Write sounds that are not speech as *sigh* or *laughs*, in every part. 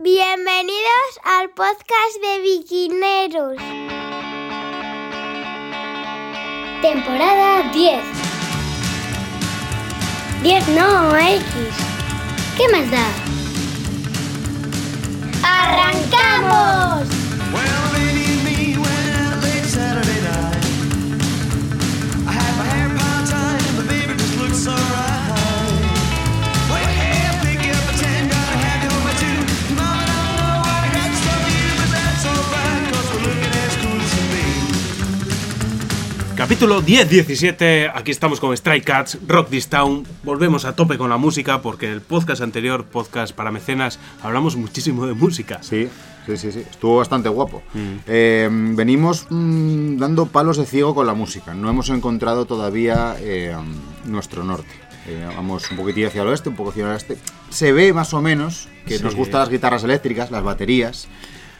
Bienvenidos al podcast de Viquineros. Temporada 10. 10 no, X. ¿Qué más da? ¡Arrancamos! Capítulo 10-17, aquí estamos con Stray Cats, Rock This Town, volvemos a tope con la música porque en el podcast anterior, podcast para mecenas, hablamos muchísimo de música. Sí, sí, sí, sí. Estuvo bastante guapo. Eh, venimos mm, dando palos de ciego con la música. No hemos encontrado todavía eh, nuestro norte. Eh, vamos un poquitillo hacia el oeste, un poco hacia el oeste. Se ve más o menos que Sí. nos gustan las guitarras eléctricas, las baterías.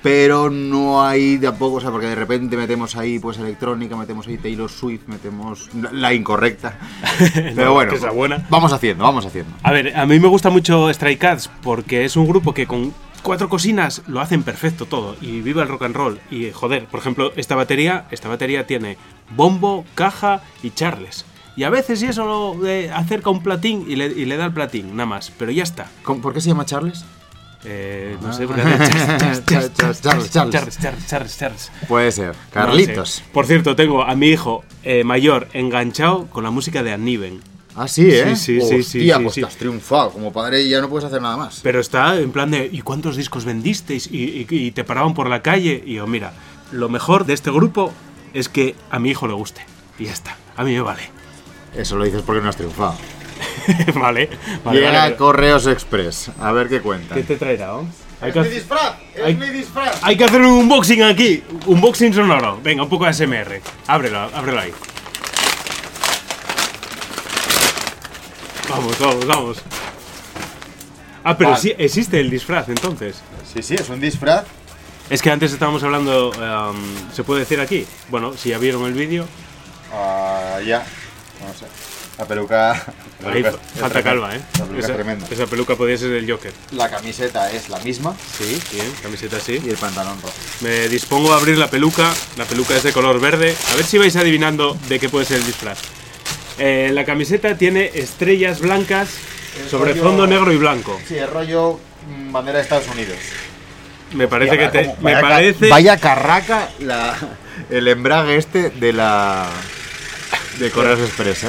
Pero no hay de a poco, o sea, porque de repente metemos ahí pues electrónica, metemos ahí Taylor Swift, metemos la- la incorrecta. *laughs* Pero No, bueno, sea buena. vamos haciendo, vamos haciendo. A ver, a mí me gusta mucho Stray Cats porque es un grupo que con cuatro cocinas lo hacen perfecto todo y vive el rock and roll. Y joder, por ejemplo, esta batería, esta batería tiene bombo, caja y charles. Y a veces y eso lo de acerca un platín y le, y le da el platín, nada más. Pero ya está. ¿Cómo- ¿Por qué se llama Charles? Eh, no sé, porque Charles, Charles, *laughs* Charles, Charles. Charles, Charles, Charles, Charles. Puede ser. Carlitos. Por cierto, tengo a mi hijo eh, mayor enganchado con la música de Anniven. Ah, sí, ¿eh? Sí, sí, sí, sí, Hostia, sí, pues sí. te has triunfado. Como padre ya no puedes hacer nada más. Pero está en plan de, ¿y cuántos discos vendisteis? Y, y- y te paraban por la calle. Y yo, mira, lo mejor de este grupo es que a mi hijo le guste. Y ya está. A mí me vale. Eso lo dices porque no has triunfado. *laughs* vale, vale. Llega vale. Correos Express. A ver qué cuenta. ¿Qué te traerá? oh? Hay que, hacer- disfraz! ¡Es mi disfraz! hay que hacer un unboxing aquí. Unboxing sonoro. Venga, un poco de SMR. Ábrelo, ábrelo ahí. Vamos, vamos, vamos. Ah, pero Vale. sí existe el disfraz entonces. Sí, sí, es un disfraz. Es que antes estábamos hablando, em, ¿se puede decir aquí? Bueno, si ya vieron el vídeo, Ah, ya. Vamos a ver. La peluca. la peluca es falta calva, ¿eh? La peluca esa, es tremenda. esa peluca podría ser del Joker. La camiseta es la misma Sí, bien, camiseta así. y el pantalón rojo. Me dispongo a abrir la peluca, la peluca es de color verde. A ver si vais adivinando de qué puede ser el disfraz. Eh, la camiseta tiene estrellas blancas El sobre rollo- fondo negro y blanco. Sí, el rollo mm, bandera de Estados Unidos. Me parece que te, me parece Vaya carraca la, el embrague este de la. de Correos Express, ¿eh?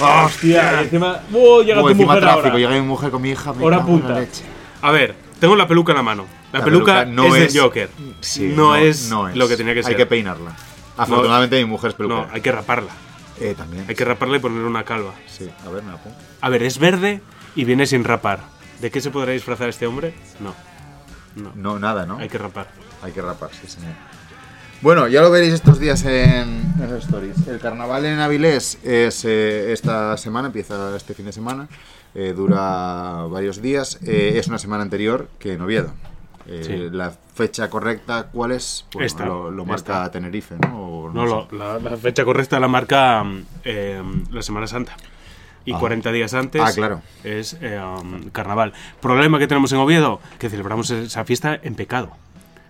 Hostia, y encima, ¡Oh, llega Como tu encima mujer tráfico, ahora. llega mi mujer con mi hija. me Hora cago en la punta. leche. A ver, tengo la peluca en la mano. La, La peluca, peluca no es, es- del Joker. Sí, no, es no es. lo que tenía que ser. Hay que peinarla. Afortunadamente mi mujer es peluquera. No, hay que raparla. Eh, también. Hay que raparla y ponerle una calva. Sí, a ver, me la pongo. A ver, es verde y viene sin rapar. ¿De qué se podrá disfrazar este hombre? No. No. No, nada, ¿no? Hay que rapar. Hay que rapar, sí, señor. Bueno, ya lo veréis estos días en, en stories. El carnaval en Avilés es eh, esta semana, empieza este fin de semana, eh, dura varios días. eh, es una semana anterior que en Oviedo. Eh, Sí. La fecha correcta, ¿cuál es? Bueno, Esta, Lo, lo marca Tenerife, ¿no? O No, sé. lo- la, la fecha correcta la marca mm, eh, la Semana Santa. Y Ah. 40 días antes Ah, claro. es um, carnaval. Problema que tenemos en Oviedo, que celebramos esa fiesta en pecado.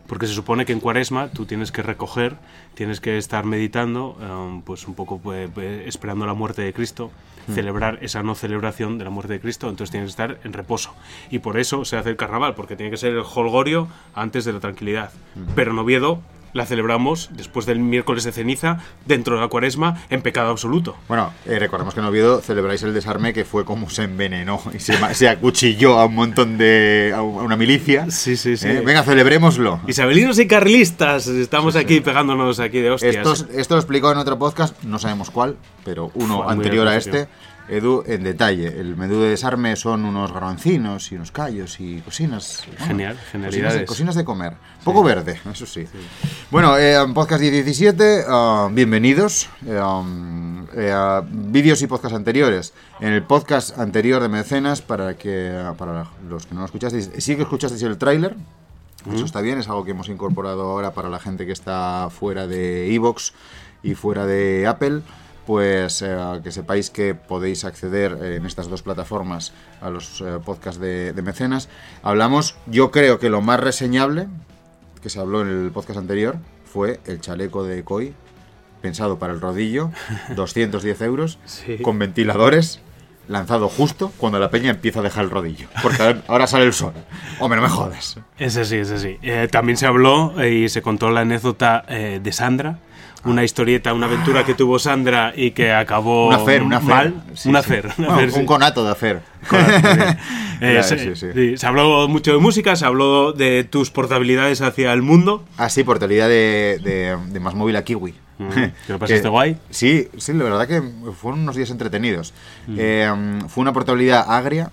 Porque se supone que en cuaresma tú tienes que recoger, tienes que estar meditando, um, pues un poco pues, pues, esperando la muerte de Cristo, Hmm. celebrar esa no celebración de la muerte de Cristo, entonces tienes que estar en reposo. Y por eso se hace el carnaval, porque tiene que ser el holgorio antes de la tranquilidad. Hmm. Pero en Oviedo la celebramos después del miércoles de ceniza, dentro de la cuaresma, en pecado absoluto. Bueno, eh, recordemos que en Oviedo celebráis el desarme que fue como se envenenó y se, se acuchilló a un montón de. a un- a una milicia. Sí, sí, sí. Eh, Venga, celebrémoslo. Isabelinos y carlistas, estamos aquí pegándonos aquí de hostias. Esto, esto lo explicó en otro podcast, no sabemos cuál, pero uno Fue anterior a este, Edu, en detalle. El menú de desarme son unos garbancinos y unos callos y cosinas. bueno, Genial, de, genialidades. cosinas de comer. Poco verde, eso sí. Bueno, eh, podcast 17, ah, bienvenidos. Eh, um, eh, vídeos y podcast anteriores. En el podcast anterior de Mecenas, para que para los que no lo escuchasteis, sí que escuchasteis el tráiler. Eso está bien, es algo que hemos incorporado ahora para la gente que está fuera de Evox y fuera de Apple. Pues eh, que sepáis que podéis acceder eh, en estas dos plataformas a los eh, podcasts de, de mecenas. Hablamos, yo creo que lo más reseñable que se habló en el podcast anterior fue el chaleco de Koi, pensado para el rodillo, *laughs* 210 euros, Sí. con ventiladores, lanzado justo cuando la peña empieza a dejar el rodillo. Porque ahora- sale el sol. Hombre, no me jodas. Ese sí, ese sí. También se habló y se contó la anécdota de Sandra. Una historieta, una aventura que tuvo Sandra y que acabó Un afer, un afer. mal. Sí, un sí. afer. un Bueno, un sí. conato de afer. *laughs* Eh, se, se habló mucho de música, se habló de tus portabilidades hacia el mundo. Ah, sí, portabilidad de, de, de más móvil a Kiwi. Mm, *laughs* ¿que lo pasaste guay? Sí, sí, la verdad que fueron unos días entretenidos. Mm. Eh, fue una portabilidad agria,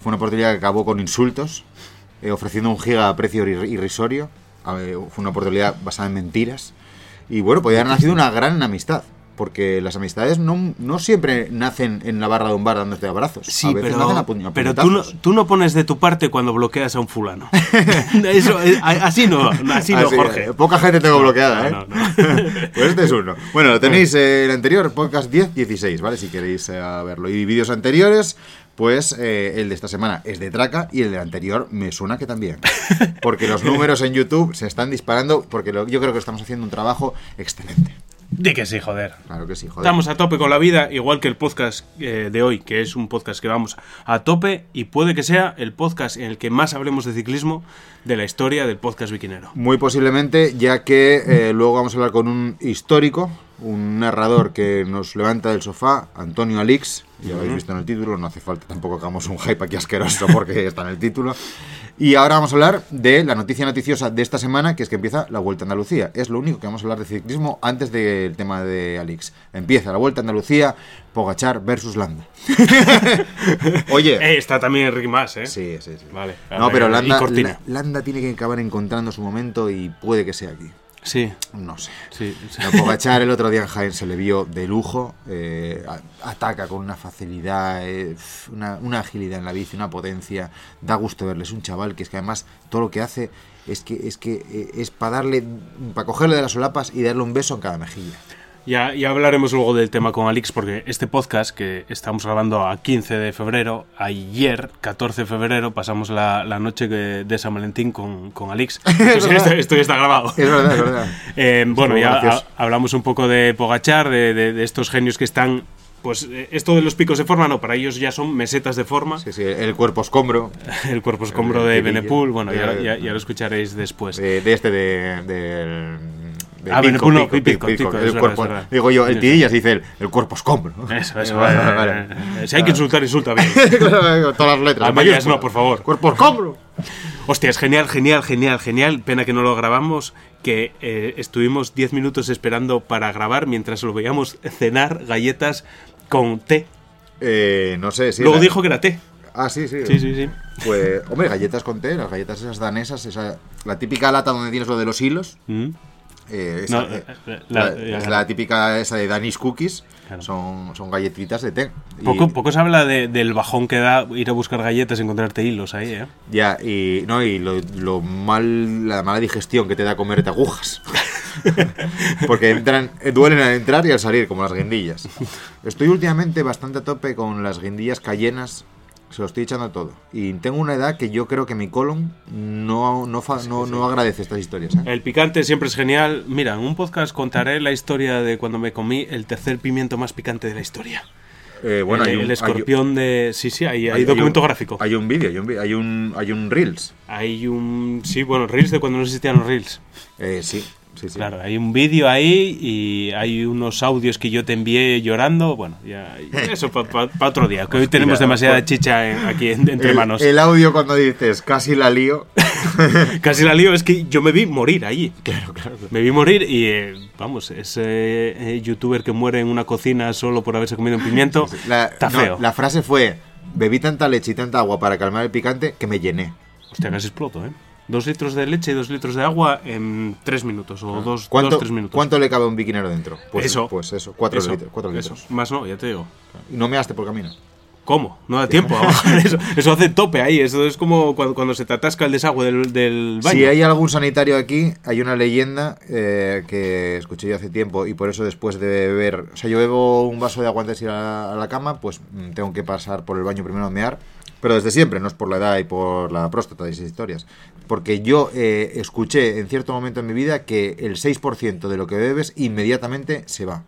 fue una portabilidad que acabó con insultos, eh, ofreciendo un giga a precio irri- irrisorio. A ver, fue una portabilidad basada en mentiras. Y bueno, podría haber nacido una gran amistad. Porque las amistades no, no siempre nacen en la barra de un bar dándote abrazos. Sí, a veces pero, nacen a puñ- a pero tú, no, tú no pones de tu parte cuando bloqueas a un fulano. *laughs* Eso, eh, así no, así no, Así, Jorge. eh, Poca gente tengo bloqueada, ¿eh? no, *laughs* pues este es uno. Bueno, lo tenéis eh, el anterior, podcast 10-16, ¿vale? Si queréis eh, verlo. Y vídeos anteriores, pues eh, el de esta semana es de Traca y el del anterior me suena que también. *laughs* Porque los números en YouTube se están disparando porque lo- yo creo que estamos haciendo un trabajo excelente. Di que sí, joder. Claro que sí, joder. Estamos a tope con la vida, igual que el podcast eh, de hoy, que es un podcast que vamos a tope y puede que sea el podcast en el que más hablemos de ciclismo de la historia del podcast vikinero. Muy posiblemente, ya que eh, luego vamos a hablar con un histórico, un narrador que nos levanta del sofá, Antonio Alix, ya lo habéis visto en el título, no hace falta tampoco que hagamos un hype aquí asqueroso porque está en el título. Y ahora vamos a hablar de la noticia noticiosa de esta semana, que es que empieza la Vuelta a Andalucía. Es lo único que vamos a hablar de ciclismo antes del tema de Alix. Empieza la Vuelta a Andalucía, Pogachar versus Landa. *laughs* Oye, Eh, está también Enrique Más, ¿eh? sí, sí, sí. Vale. No, pero y Landa, Landa tiene que acabar encontrando su momento y puede que sea aquí. Sí, No sé. sí. sí. Pogachar el otro día en Jaén se le vio de lujo, eh, ataca con una facilidad, eh, una, una agilidad en la bici, una potencia, da gusto verle, es un chaval que es que además todo lo que hace es que es que eh, es para darle, para cogerle de las solapas y darle un beso en cada mejilla. Ya, ya hablaremos luego del tema con Alix, porque este podcast que estamos grabando a 15 de febrero, ayer, 14 de febrero, pasamos la, la noche de San Valentín con, con Alix. *laughs* Esto, verdad. esto- ya está grabado. Es verdad, es verdad. *laughs* Eh, bueno, ya gracioso. hablamos un poco de Pogachar, de, de- de estos genios que están. Pues eh, esto de los picos de forma, no, para ellos ya son mesetas de forma. Sí, sí, el cuerpo escombro *laughs* El cuerpo escombro El de. Benepul, bueno, ya, Ya- ya- ya lo escucharéis después. de, de este de, del- de Ah, Pico, Benepul no, Pico, Pico, Pico, el cuerpo- verdad. Digo yo, el Sí. tidillas dice el, el cuerpo escombro. *laughs* Eso, eso. *laughs* Vale, eh, vale. eh, si hay que insultar, insulta bien. *laughs* Claro, Todas las letras. A en medias mayúscula. no, por favor. Cuerpo escombro. Hostia, es genial, genial, genial, genial. Pena que no lo grabamos, que eh, estuvimos 10 minutos esperando para grabar mientras lo veíamos cenar galletas con té. Eh, no sé si. Luego la- dijo que era té. Ah, sí, sí. Sí, sí, sí. Pues, hombre, galletas con té, las galletas esas danesas, esa, la típica lata donde tienes lo de los hilos. Mm. Eh, esa, No, eh, eh, la- es típica esa de Danish Cookies. Claro. Son, son galletitas de té. Y- Poco, poco se habla de- del bajón que da ir a buscar galletas y encontrarte hilos ahí, ¿eh? Ya, y, no, y lo, lo mal, la mala digestión que te da comerte agujas. *laughs* Porque entran, duelen al entrar y al salir, como las guindillas. Estoy últimamente bastante a tope con las guindillas cayenas. Se lo estoy echando todo. Y tengo una edad que yo creo que mi colon no, no, fa- no, no agradece estas historias. ¿eh? El picante siempre es genial. Mira, en un podcast contaré la historia de cuando me comí el tercer pimiento más picante de la historia. Eh, bueno, el, hay un, el hay- escorpión de... Sí, sí, hay, hay hay- hay documento un- gráfico. Hay un vídeo, hay un, vi- hay un, hay un Reels. Hay un... Sí, bueno, Reels de cuando no existían los Reels. Eh, sí, sí, sí. Claro, hay un vídeo ahí y hay unos audios que yo te envié llorando. Bueno, ya, eso para otro día, que hoy tenemos mira, demasiada pues- chicha en- aquí en- entre el, manos. el audio cuando dices casi la lío. *laughs* Casi la lío, es que yo me vi morir allí. Claro, claro. Me vi morir y, eh, vamos, ese eh, youtuber que muere en una cocina solo por haberse comido un pimiento, La, está no, feo. la frase fue: Bebí tanta leche y tanta agua para calmar el picante que me llené. Hostia, casi exploto, ¿eh? Dos litros de leche y dos litros de agua en tres minutos, o dos, Ah. ¿Cuánto, dos tres minutos. ¿Cuánto le cabe a un biquinero dentro? Pues eso. Pues eso, cuatro, Eso, litros, cuatro eso. litros. Más no, ya te digo. Y no me haste por camino. ¿Cómo? No da tiempo *laughs* a bajar eso. Eso hace tope ahí. Eso es como cuando, cuando se te atasca el desagüe del, del baño. Si hay algún sanitario aquí, hay una leyenda eh, que escuché yo hace tiempo y por eso después de beber, o sea, yo bebo un vaso de agua antes de ir a, a la cama, pues mm, tengo que pasar por el baño primero a mear, pero desde siempre, no es por la edad y por la próstata y esas historias. Porque yo eh, escuché en cierto momento en mi vida que el 6% de lo que bebes inmediatamente se va.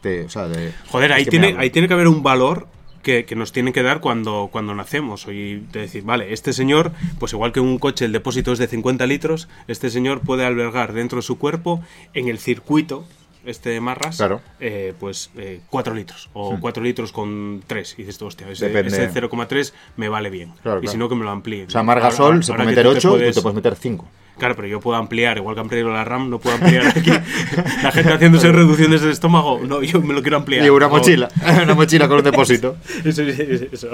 Te- o sea, de- Joder, ahí tiene, ahí tiene que haber un valor que, que nos tienen que dar cuando, cuando nacemos. Y de decir, vale, este señor, pues igual que un coche, el depósito es de 50 litros, este señor puede albergar dentro de su cuerpo, en el circuito, este Marras, Claro. eh, pues 4 litros. O 4 litros con 3. Y dices tú, hostia, ese, ese 0,3 me vale bien. Claro, y claro. si no, que me lo amplíen. O sea, Margasol Ahora- se ahora puede meter tú te 8 y tú te puedes meter 5. Claro, pero yo puedo ampliar, igual que pedido la RAM, no puedo ampliar aquí. *laughs* La gente haciéndose reducciones del estómago, no, yo me lo quiero ampliar. Y una mochila, *laughs* una mochila con un depósito. Eso, *laughs* eso, eso.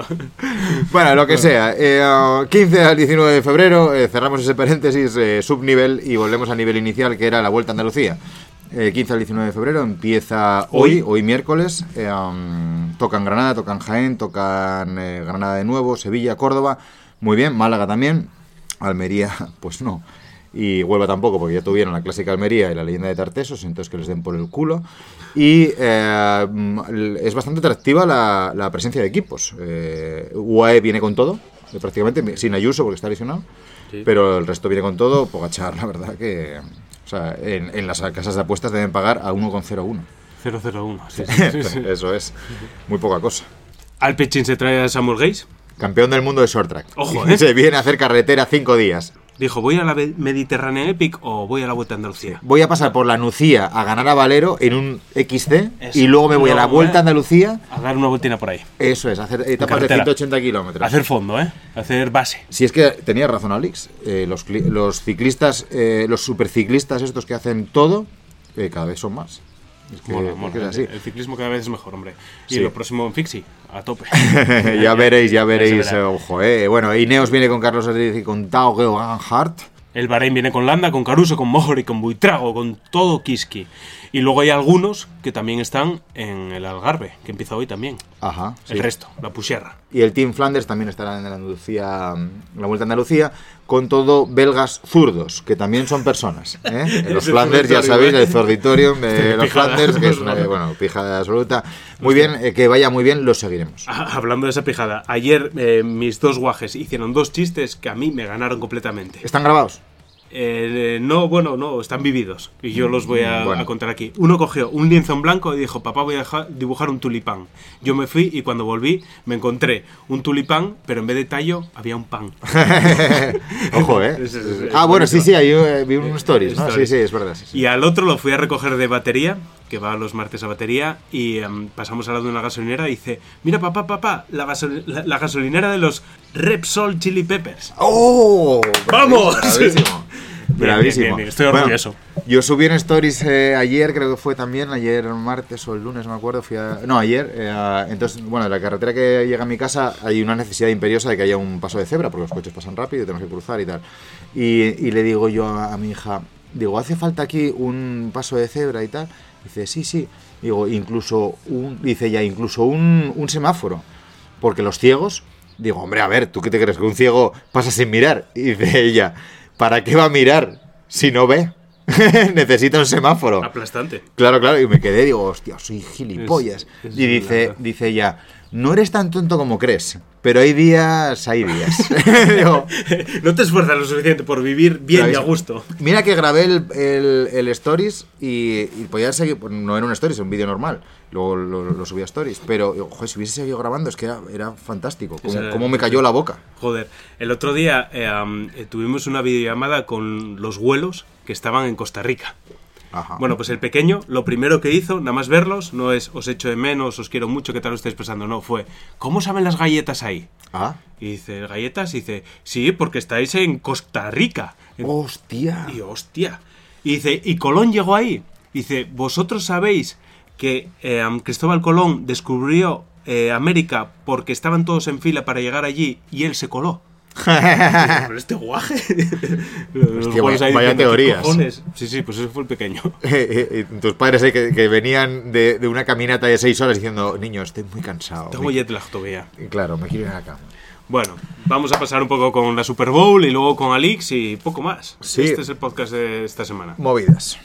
Bueno, lo que sea. Eh, ah, 15 al 19 de febrero eh, cerramos ese paréntesis eh, subnivel y volvemos a nivel inicial que era la Vuelta a Andalucía. Eh, 15 al 19 de febrero empieza hoy, Hoy. hoy miércoles. eh, um, tocan Granada, tocan Jaén, tocan eh, Granada de nuevo, Sevilla, Córdoba. Muy bien, Málaga también. Almería, *laughs* pues no. Y Huelva tampoco, porque ya tuvieron la clásica Almería y la leyenda de Tartesos, entonces que les den por el culo. Y eh, es bastante atractiva la, la presencia de equipos. Eh, UAE viene con todo, eh, prácticamente, sin Ayuso porque está lesionado. Sí. Pero el resto viene con todo. Pogachar, la verdad que. O sea, en, en las casas de apuestas deben pagar a 1,01. 001. Sí, sí, sí. *laughs* Eso es. Muy poca cosa. Alpecin se trae a Samuel Gates. Campeón del mundo de short track. Ojo, *laughs* ¿eh? Se viene a hacer carretera cinco días. Dijo, ¿voy a la Mediterránea Epic o voy a la Vuelta a Andalucía? Voy a pasar por la Nucía a ganar a Valero en un XC Eso. y luego me voy a la Vuelta a ¿eh? Andalucía. A dar una vueltina por ahí. Eso es, hacer etapas de carretera. 180 kilómetros. Hacer fondo, ¿eh? Hacer base. Si es que tenía razón Alex, eh, los, los ciclistas, eh, los superciclistas estos que hacen todo, eh, cada vez son más. Es que, Mola, es mola. que es El, así. el ciclismo cada vez es mejor, hombre. Y Sí. lo próximo en Fixie, a tope. *laughs* ya veréis, ya veréis, eh, ojo, eh. Bueno, Ineos viene con Carlos Rodríguez y con Tao Geoghegan-Hart. El Bahrein viene con Landa, con Caruso, con Mohori, con Buitrago, con todo Kiski. Y luego hay algunos que también están en el Algarve, que empieza hoy también. Ajá, sí. El resto, la Pusierra. Y el Team Flanders también estará en Andalucía, en la Vuelta a Andalucía, con todo belgas zurdos, que también son personas. ¿eh? *laughs* Los Flanders, ya sabéis, ¿eh? el zorditorium de *laughs* los. Flanders, que es una *laughs* bueno, pijada absoluta. Muy bien, eh, que vaya muy bien, los seguiremos. Ah, Hablando de esa pijada, ayer eh, mis dos guajes hicieron dos chistes que a mí me ganaron completamente. ¿Están grabados? Eh, no, bueno, no, están vividos. Y yo los voy a, bueno. a contar aquí. Uno cogió un lienzo en blanco y dijo, papá, voy a dibujar un tulipán. Yo me fui y cuando volví me encontré un tulipán, pero en vez de tallo había un pan. *laughs* Ojo, ¿eh? Es- es- es ah, bueno, sí, sí, ahí eh, vi un stories, ¿no? Sí, Stories. sí, es verdad. sí, sí. Y al otro lo fui a recoger de batería, que va los martes a batería, y em, pasamos al lado de una gasolinera y dice, mira papá, papá, la, gasol- la- la gasolinera de los Repsol Chili Peppers. ¡Oh! ¡Vamos! Bravísimo. Bravísimo. bien, bien, estoy Bueno, orgulloso. yo subí en stories eh, ayer, creo que fue también, ayer martes o el lunes, no me acuerdo. Fui a- no, ayer. eh, a- entonces, bueno, de la carretera que llega a mi casa hay una necesidad imperiosa de que haya un paso de cebra, porque los coches pasan rápido y tenemos que cruzar y tal. Y, y le digo yo a, a mi hija, digo, ¿hace falta aquí un paso de cebra y tal? Dice, sí, sí. Digo, incluso un, dice ya, incluso un, un semáforo. Porque los ciegos, digo, hombre, a ver, ¿tú qué te crees? Que un ciego pasa sin mirar. Y *laughs* dice ella, ¿para qué va a mirar si no ve? *laughs* Necesita un semáforo. Aplastante. Claro, claro, y me quedé, digo, hostia, soy gilipollas. Es- es y dice, dice ella, no eres tan tonto como crees, pero hay días, hay días. *laughs* *laughs* Digo, no te esfuerzas lo suficiente por vivir bien y a gusto. Mira que grabé el, el- el stories y, y podía seguir, pues, no era un stories, era un vídeo normal, luego lo, lo subí a stories, pero joder, si hubiese seguido grabando es que era, era fantástico, cómo, cómo me cayó la boca. Joder, el otro día eh, eh, tuvimos una videollamada con los vuelos que estaban en Costa Rica. Ajá. Bueno, pues el pequeño, lo primero que hizo, nada más verlos, no es os echo de menos, os quiero mucho, ¿qué tal lo estáis pasando? No, fue, ¿cómo saben las galletas ahí? Ah, Y dice, ¿galletas? Y dice, sí, porque estáis en Costa Rica. hostia. Y hostia. Y dice, ¿y Colón llegó ahí? Dice, ¿vosotros sabéis que eh, Cristóbal Colón descubrió eh, América porque estaban todos en fila para llegar allí y él se coló? *laughs* Pero este guaje. *laughs* Hostia, vaya- vaya diciendo, ¿qué teorías. cojones? Sí, sí, pues ese fue el pequeño. *laughs* Eh, eh, tus padres eh, que, que venían de, de una caminata de seis horas diciendo, niño, estoy muy cansado. Tengo jet lag todavía. Claro, me quiero ir a la cama. Bueno, vamos a pasar un poco con la Super Bowl y luego con Alix y poco más. Sí. Este es el podcast de esta semana. Movidas.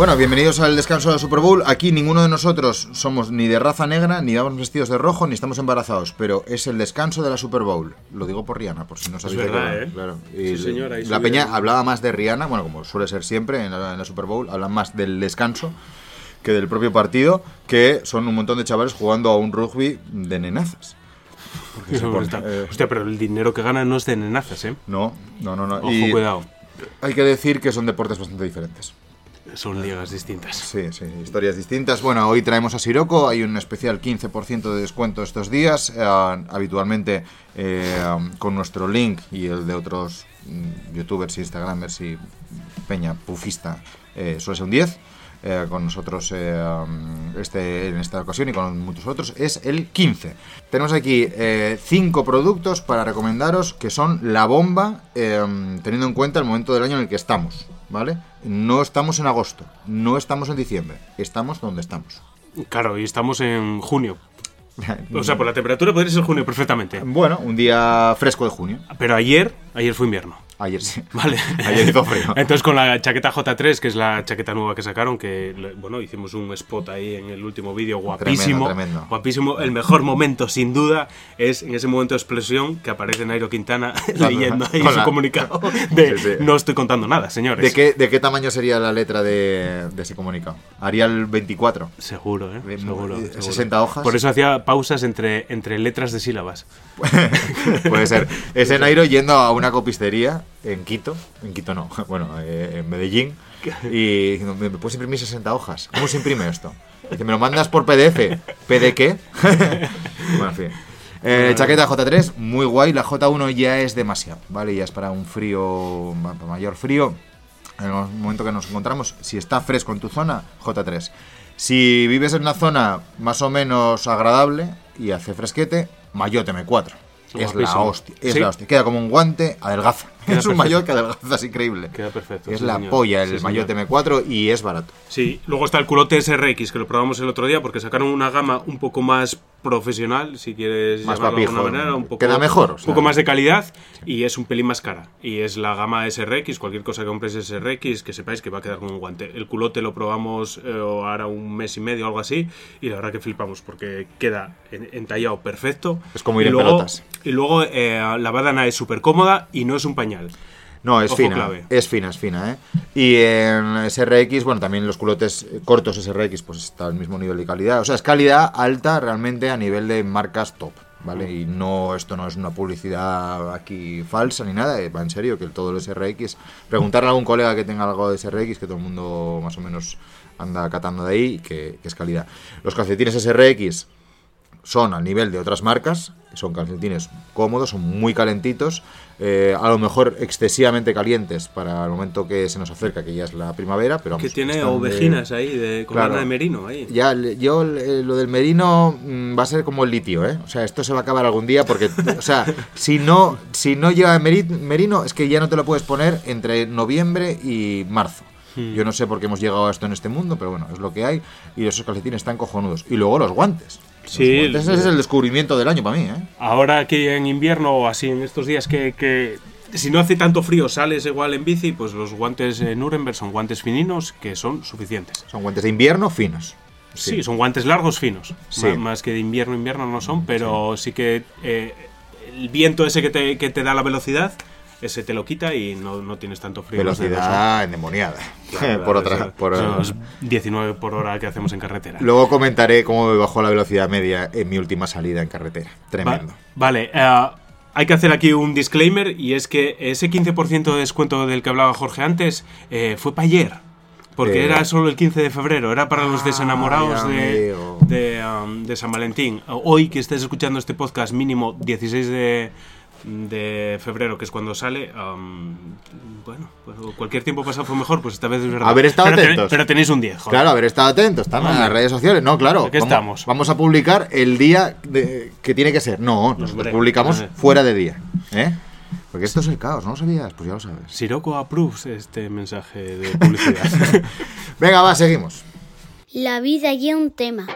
Bueno, bienvenidos al descanso de la Super Bowl. Aquí ninguno de nosotros somos ni de raza negra, ni vamos vestidos de rojo, ni estamos embarazados, pero es el descanso de la Super Bowl. Lo digo por Rihanna, por si no sabéis de qué verdad. ¿eh? Claro. Sí, Y señora, la peña hablaba más de Rihanna, bueno, como suele ser siempre en la, en la Super Bowl, hablan más del descanso que del propio partido, que son un montón de chavales jugando a un rugby de nenazas. Porque se *laughs* pone- Está- eh, Hostia, pero el dinero que ganan no es de nenazas, ¿eh? no, no, no, no. Ojo, Y cuidado. Hay que decir que son deportes bastante diferentes. Son ligas distintas. Sí, sí, historias distintas. Bueno, hoy traemos a Siroco, hay un especial 15% de descuento estos días, eh, habitualmente eh, con nuestro link y el de otros mm, youtubers, instagramers y peña pufista eh, suele ser un 10. eh, con nosotros um, este, en esta ocasión y con muchos otros es el 15. Tenemos aquí 5 productos para recomendaros que son la bomba eh, teniendo en cuenta el momento del año en el que estamos, ¿vale? No estamos en agosto, no estamos en diciembre, estamos donde estamos. Claro, y estamos en junio. *laughs* O sea, por la temperatura podría ser junio perfectamente. Bueno, un día fresco de junio. Pero ayer, ayer fue invierno. Ayer sí. *laughs* Vale. Ayer hizo frío. Entonces con la chaqueta J3, que es la chaqueta nueva que sacaron, que bueno, hicimos un spot ahí en el último vídeo guapísimo. Tremendo, tremendo. Guapísimo. El mejor momento, sin duda, es en ese momento de explosión que aparece Nairo Quintana *laughs* leyendo ahí *laughs* con su comunicado de Sí, sí. no estoy contando nada, señores. ¿De qué, ¿De qué tamaño sería la letra de, de ese comunicado? Arial 24. Seguro, ¿eh? Seguro, eh, seguro. 60 hojas. Por eso hacía pausas entre, entre letras de sílabas. *laughs* Puede ser. Ese Nairo yendo a una copistería en Quito. En Quito no, *laughs* bueno, eh, en Medellín. Y diciendo, ¿me puedes imprimir 60 hojas? ¿Cómo se imprime esto? Dice, ¿me lo mandas por PDF? ¿PD qué? *laughs* bueno, en fin. Eh, chaqueta J3, muy guay. La J1 ya es demasiado, ¿vale? Ya es para un frío, ma- mayor frío. En el momento que nos encontramos, si está fresco en tu zona, J3. Si vives en una zona más o menos agradable y hace fresquete, Mayotte M4. Es la hostia, es Sí. la hostia. Queda como un guante, adelgaza. *laughs* Queda es un maillot que adelgaza, es increíble. Queda perfecto. Es sí, la señor. polla el Sí. Mayotte M4 y es barato. Sí, luego está el culote SRX, que lo probamos el otro día porque sacaron una gama un poco más profesional, si quieres Más llamarlo de alguna papijo, manera, un poco, queda mejor, o sea. un poco más de calidad y es un pelín más cara. Y es la gama SRX, cualquier cosa que compres SRX, que sepáis que va a quedar con un guante. El culote lo probamos eh, ahora un mes y medio o algo así y la verdad que flipamos porque queda en- entallado perfecto. Es como ir y en luego, pelotas. Y luego eh, la badana es súper cómoda y no es un pañal. No, es Ojo fina. clave. Es fina, es fina, ¿eh? Y en SRX, bueno, también los culotes cortos SRX, pues está al mismo nivel de calidad. O sea, es calidad alta realmente a nivel de marcas top, ¿vale? Y no, esto no es una publicidad aquí falsa ni nada, eh, va en serio, que todo el SRX. Preguntarle a algún colega que tenga algo de SRX, que todo el mundo más o menos anda catando de ahí, que, que es calidad. Los calcetines SRX son al nivel de otras marcas, son calcetines cómodos, son muy calentitos, eh, a lo mejor excesivamente calientes para el momento que se nos acerca, que ya es la primavera, pero Que tiene de- ovejinas ahí, de, con Claro. de merino ahí. Ya, yo eh, lo del merino mm, va a ser como el litio, ¿eh? O sea, esto se va a acabar algún día porque, o sea, *laughs* si no, si no lleva meri- merino es que ya no te lo puedes poner entre noviembre y marzo. Hmm. Yo no sé por qué hemos llegado a esto en este mundo, pero bueno, es lo que hay. Y esos calcetines están cojonudos. Y luego los guantes. Los Sí, el- ese es el descubrimiento del año para mí, ¿eh? Ahora aquí en invierno o así en estos días que, que si no hace tanto frío sales igual en bici, pues los guantes eh, Nuremberg son guantes fininos que son suficientes. Son guantes de invierno finos. Sí, son guantes largos finos. Sí. Más que de invierno, invierno no son, pero sí, que eh, el viento ese que te, que te da la velocidad, ese te lo quita y no, no tienes tanto frío. Velocidad endemoniada. *laughs* Claro, *laughs* por otra. por- esos 19 por hora que hacemos en carretera. Luego comentaré cómo me bajó la velocidad media en mi última salida en carretera. Tremendo. Va- vale, eh, hay que hacer aquí un disclaimer y es que ese 15% de descuento del que hablaba Jorge antes eh, fue para ayer. Porque Eh, era solo el 15 de febrero, era para los Ay, desenamorados de, de, um, de San Valentín. Hoy que estés escuchando este podcast mínimo 16 de, de febrero, que es cuando sale, um, bueno, pues cualquier tiempo pasado fue mejor, pues esta vez es verdad. Haber estado pero, ten- atentos. pero tenéis un 10, joder. Claro, haber estado atentos, están en las redes sociales. No, claro. Aquí vamos, estamos. Vamos a publicar el día de- que tiene que ser. No, nosotros Hombre, publicamos fuera de día. ¿eh? Porque esto es el caos, ¿no lo sabías? Pues ya lo sabes. Sirocco approves este mensaje de publicidad. *laughs* Venga, va, seguimos. La vida y un tema.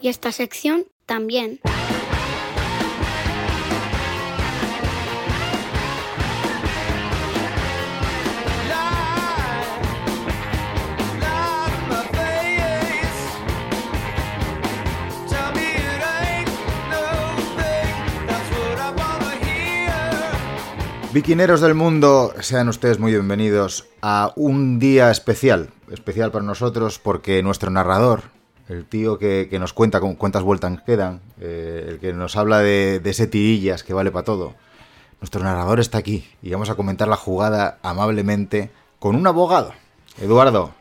Y esta sección también. Viquineros del mundo, sean ustedes muy bienvenidos a un día especial. Especial para nosotros porque nuestro narrador, el tío que, nos cuenta con cuántas vueltas quedan, eh, el que nos habla de, de ese tirillas que vale para todo, nuestro narrador está aquí y vamos a comentar la jugada amablemente con un abogado. Eduardo,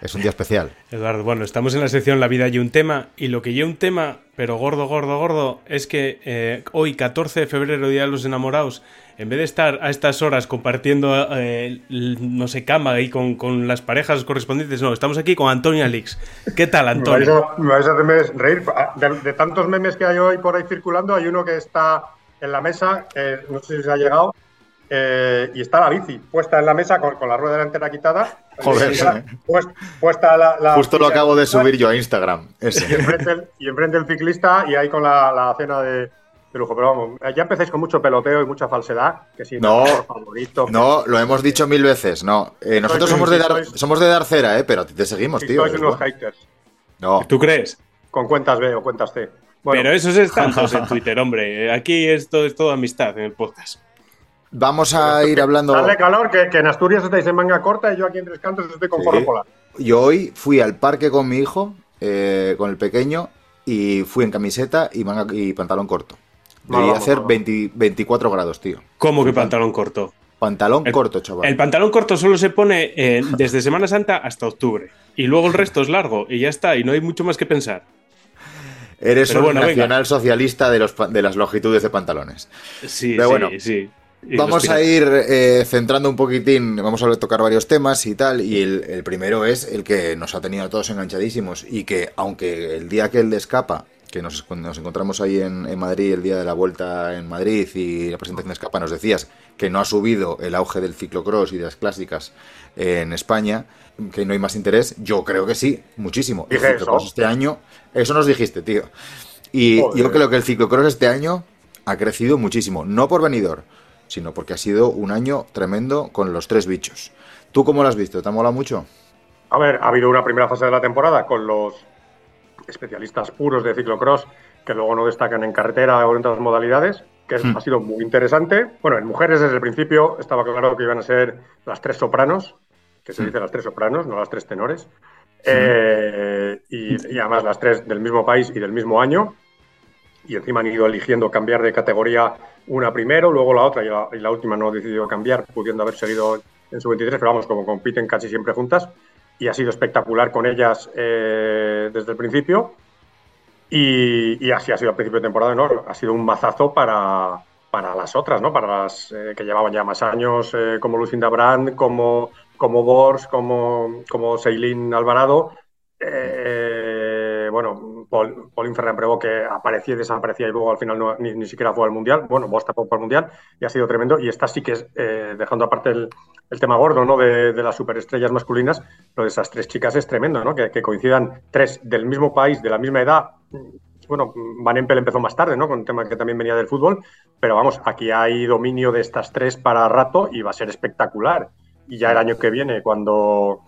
es un día especial. Eduardo, bueno, estamos en la sección La vida y un tema, y lo que yo un tema, pero gordo, gordo, gordo, es que eh, hoy, 14 de febrero, Día de los Enamorados, en vez de estar a estas horas compartiendo, eh, no sé, cama ahí con, con las parejas correspondientes, no, estamos aquí con Antonio Alix. ¿Qué tal, Me vais, Antonio? a, me vais a hacerme reír. Ah, De, de tantos memes que hay hoy por ahí circulando, hay uno que está en la mesa, no sé si se ha llegado, eh, y está la bici puesta en la mesa con, con la rueda delantera quitada. Joder, sí. pues- puesta la, la- Justo lo acabo de subir yo a Instagram. Y enfrente, el, y enfrente el ciclista y ahí con la, la cena de, de lujo. Pero vamos, ya empecéis con mucho peloteo y mucha falsedad. Que si No. favorito. que No, lo hemos dicho mil veces. No, Eh, nosotros somos de, dar, somos de dar cera, ¿eh? pero te seguimos, tío. sois unos haters. No, ¿Tú crees? Con cuentas B o cuentas C. Bueno, pero esos es tantos en Twitter, hombre. Aquí esto es todo amistad en el podcast. Vamos a ir hablando. Dale calor, que, que en Asturias estáis en manga corta y yo aquí en Tres Cantos estoy con Sí. forro polar. Yo hoy fui al parque con mi hijo, eh, con el pequeño, y fui en camiseta y, manga, y pantalón corto. Debería vamos, hacer malo. 20 24 grados, tío. ¿Cómo que pantalón corto? Pantalón El- corto, chaval. El pantalón corto solo se pone eh, desde Semana Santa hasta octubre. Y luego el resto es largo y ya está, y no hay mucho más que pensar. Eres pero un bueno, venga. nacional socialista de, los, de las longitudes de pantalones. Sí, Pero sí, bueno, sí. Vamos a ir eh, centrando un poquitín, vamos a tocar varios temas y tal, y el, el primero es el que nos ha tenido a todos enganchadísimos y que aunque el día que él escapa, que nos, cuando nos encontramos ahí en, en Madrid, el día de la vuelta en Madrid y la presentación de escapa, nos decías que no ha subido el auge del ciclocross y de las clásicas en España, que no hay más interés, yo creo que sí, muchísimo. El ciclocross este año, eso nos dijiste, tío. Y Joder. yo creo que el ciclocross este año ha crecido muchísimo, no por venidor, sino porque ha sido un año tremendo con los tres bichos. ¿Tú cómo lo has visto? ¿Te ha molado mucho? A ver, ha habido una primera fase de la temporada con los especialistas puros de ciclocross que luego no destacan en carretera o en otras modalidades, que Hmm. ha sido muy interesante. Bueno, en mujeres desde el principio estaba claro que iban a ser las tres sopranos, que se Hmm. dice las tres sopranos, no las tres tenores. Eh, y, y además las tres del mismo país y del mismo año. Y encima han ido eligiendo cambiar de categoría una primero, luego la otra y la, y la última no ha decidido cambiar, pudiendo haber seguido en su 23, pero vamos, como compiten casi siempre juntas. Y ha sido espectacular con ellas eh, desde el principio. Y, y así ha sido al principio de temporada, ¿no? Ha sido un mazazo para, para las otras, ¿no? Para las eh, que llevaban ya más años, eh, como Lucinda Brand, como, como Bors, como, como Seilín Alvarado. Eh, bueno, Paul, Pauline Ferrand Prevot que aparecía y desaparecía y luego al final no- ni, ni siquiera fue al Mundial. Bueno, Bors tampoco al Mundial y ha sido tremendo. Y esta sí que es, eh, dejando aparte el, el tema gordo, ¿no? De, de las superestrellas masculinas, lo de esas tres chicas es tremendo, ¿no? Que, que coincidan tres del mismo país, de la misma edad. Bueno, Van Empel empezó más tarde, ¿no? Con un tema que también venía del fútbol. Pero vamos, aquí hay dominio de estas tres para rato y va a ser espectacular. Y ya el año que viene, cuando,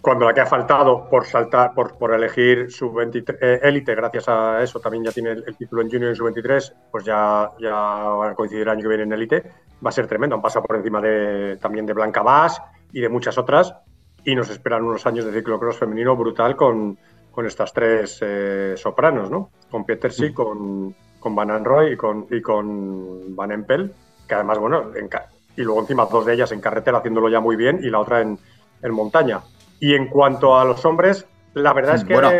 cuando la que ha faltado por saltar, por, por elegir su 23 eh, élite, gracias a eso también ya tiene el, el título en junior en su 23, pues ya, ya van a coincidir el año que viene en élite. Va a ser tremendo. Han pasado por encima de, también de Blanca Bass y de muchas otras. Y nos esperan unos años de ciclocross femenino brutal con, con estas tres eh, sopranos, ¿no? Con Petersi, con, con Van Anroy y con, y con Van Empel, que además, bueno, en y luego encima dos de ellas en carretera haciéndolo ya muy bien y la otra en, en montaña. Y en cuanto a los hombres, la verdad es que... Bueno,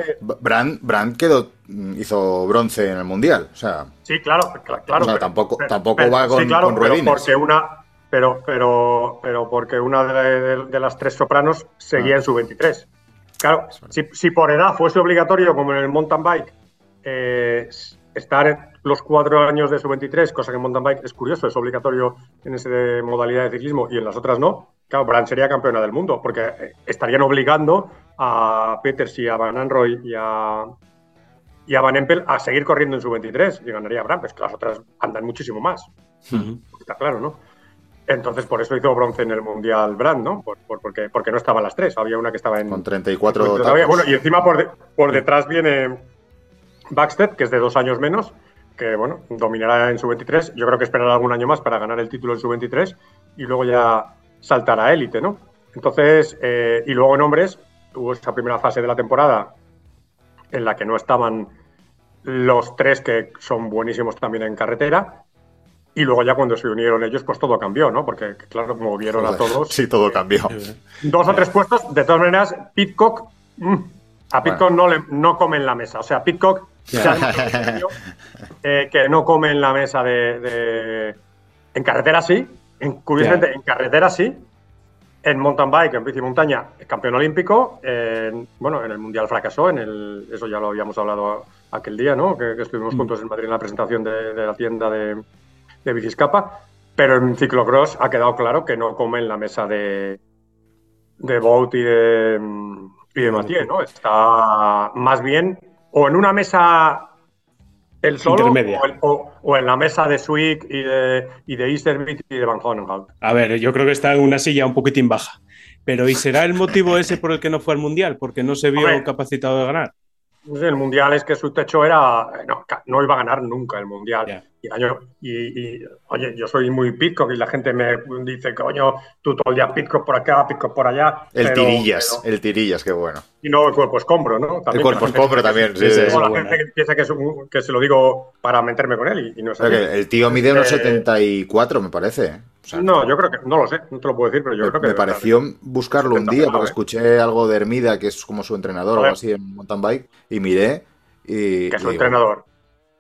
Brand, Brand quedó, hizo bronce en el mundial. O sea, Sí, claro, cl- claro. O sea, pero- tampoco- pero- tampoco pero- va con- sí, claro, con pero porque una, pero, pero, pero porque una de, de- de las tres sopranos seguía Ah. en su 23. Claro, si, si por edad fuese obligatorio, como en el mountain bike, eh, estar en los cuatro años de su 23, cosa que en mountain bike es curioso, es obligatorio en esa modalidad de ciclismo y en las otras no. Claro, Brand sería campeona del mundo, porque eh, estarían obligando a Peters y a Van Anroy y a, y a Van Empel a seguir corriendo en su 23 y ganaría Brand, pues que las otras andan muchísimo más. Está claro, ¿no? Entonces, por eso hizo bronce en el Mundial Brand, ¿no? Por- por- porque, porque no estaban las tres, había una que estaba en... con 34 pues, tacos. todavía- bueno, y encima por, de- por detrás viene Backstead, que es de dos años menos, que, bueno, dominará en su 23. Yo creo que esperará algún año más para ganar el título en su 23 y luego ya saltará a élite, ¿no? Entonces, eh, y luego en hombres, hubo esa primera fase de la temporada en la que no estaban los tres que son buenísimos también en carretera. Y luego ya cuando se unieron ellos, pues todo cambió, ¿no? Porque, claro, como vieron a todos, Sí, todo cambió. dos o tres puestos, de todas maneras, Pitcock, mm, a Pitcock no, le, no come en la mesa. O sea, Pitcock *laughs* eh, que no come en la mesa de, de- En carretera sí, en, curiosamente, en carretera sí. En mountain bike, en bici montaña, es campeón olímpico. en- bueno, en el mundial fracasó, en el, eso ya lo habíamos hablado aquel día, ¿no? Que, que estuvimos juntos en Madrid en la presentación de, de la tienda de, de Biciscapa. Pero en ciclocross ha quedado claro que no come en la mesa de, de Bout y de, mm, y de Mathieu, ¿no? Está más bien o en una mesa el solo o, en- o- o en la mesa de Swick y de, y de y de Van Honenhout. A ver, yo creo que está en una silla un poquitín baja. Pero ¿y será el motivo ese por el que no fue al Mundial? Porque no se vio Hombre. capacitado de ganar. El mundial es que su techo era. No, no iba a ganar nunca el mundial. Y, el año- y- y, oye, yo soy muy Pitcock y la gente me dice, coño, tú todo el día Pitcock por acá, Pitcock por allá. El pero- tirillas, pero- el tirillas, qué bueno. y no el cuerpo escombro, ¿no? El También, cuerpo que es la gente- pobre también, sí, Sí, la buena. gente que piensa que, es un- que se lo digo para meterme con él y, y no es así. el tío mide unos Eh, 74, me parece. No, yo creo que, no lo sé, no te lo puedo decir, pero yo me, creo que. me pareció buscarlo un 70 día porque ¿eh? escuché algo de Hermida, que es como su entrenador o algo así en mountain bike, y miré. Y, Que es digo, entrenador.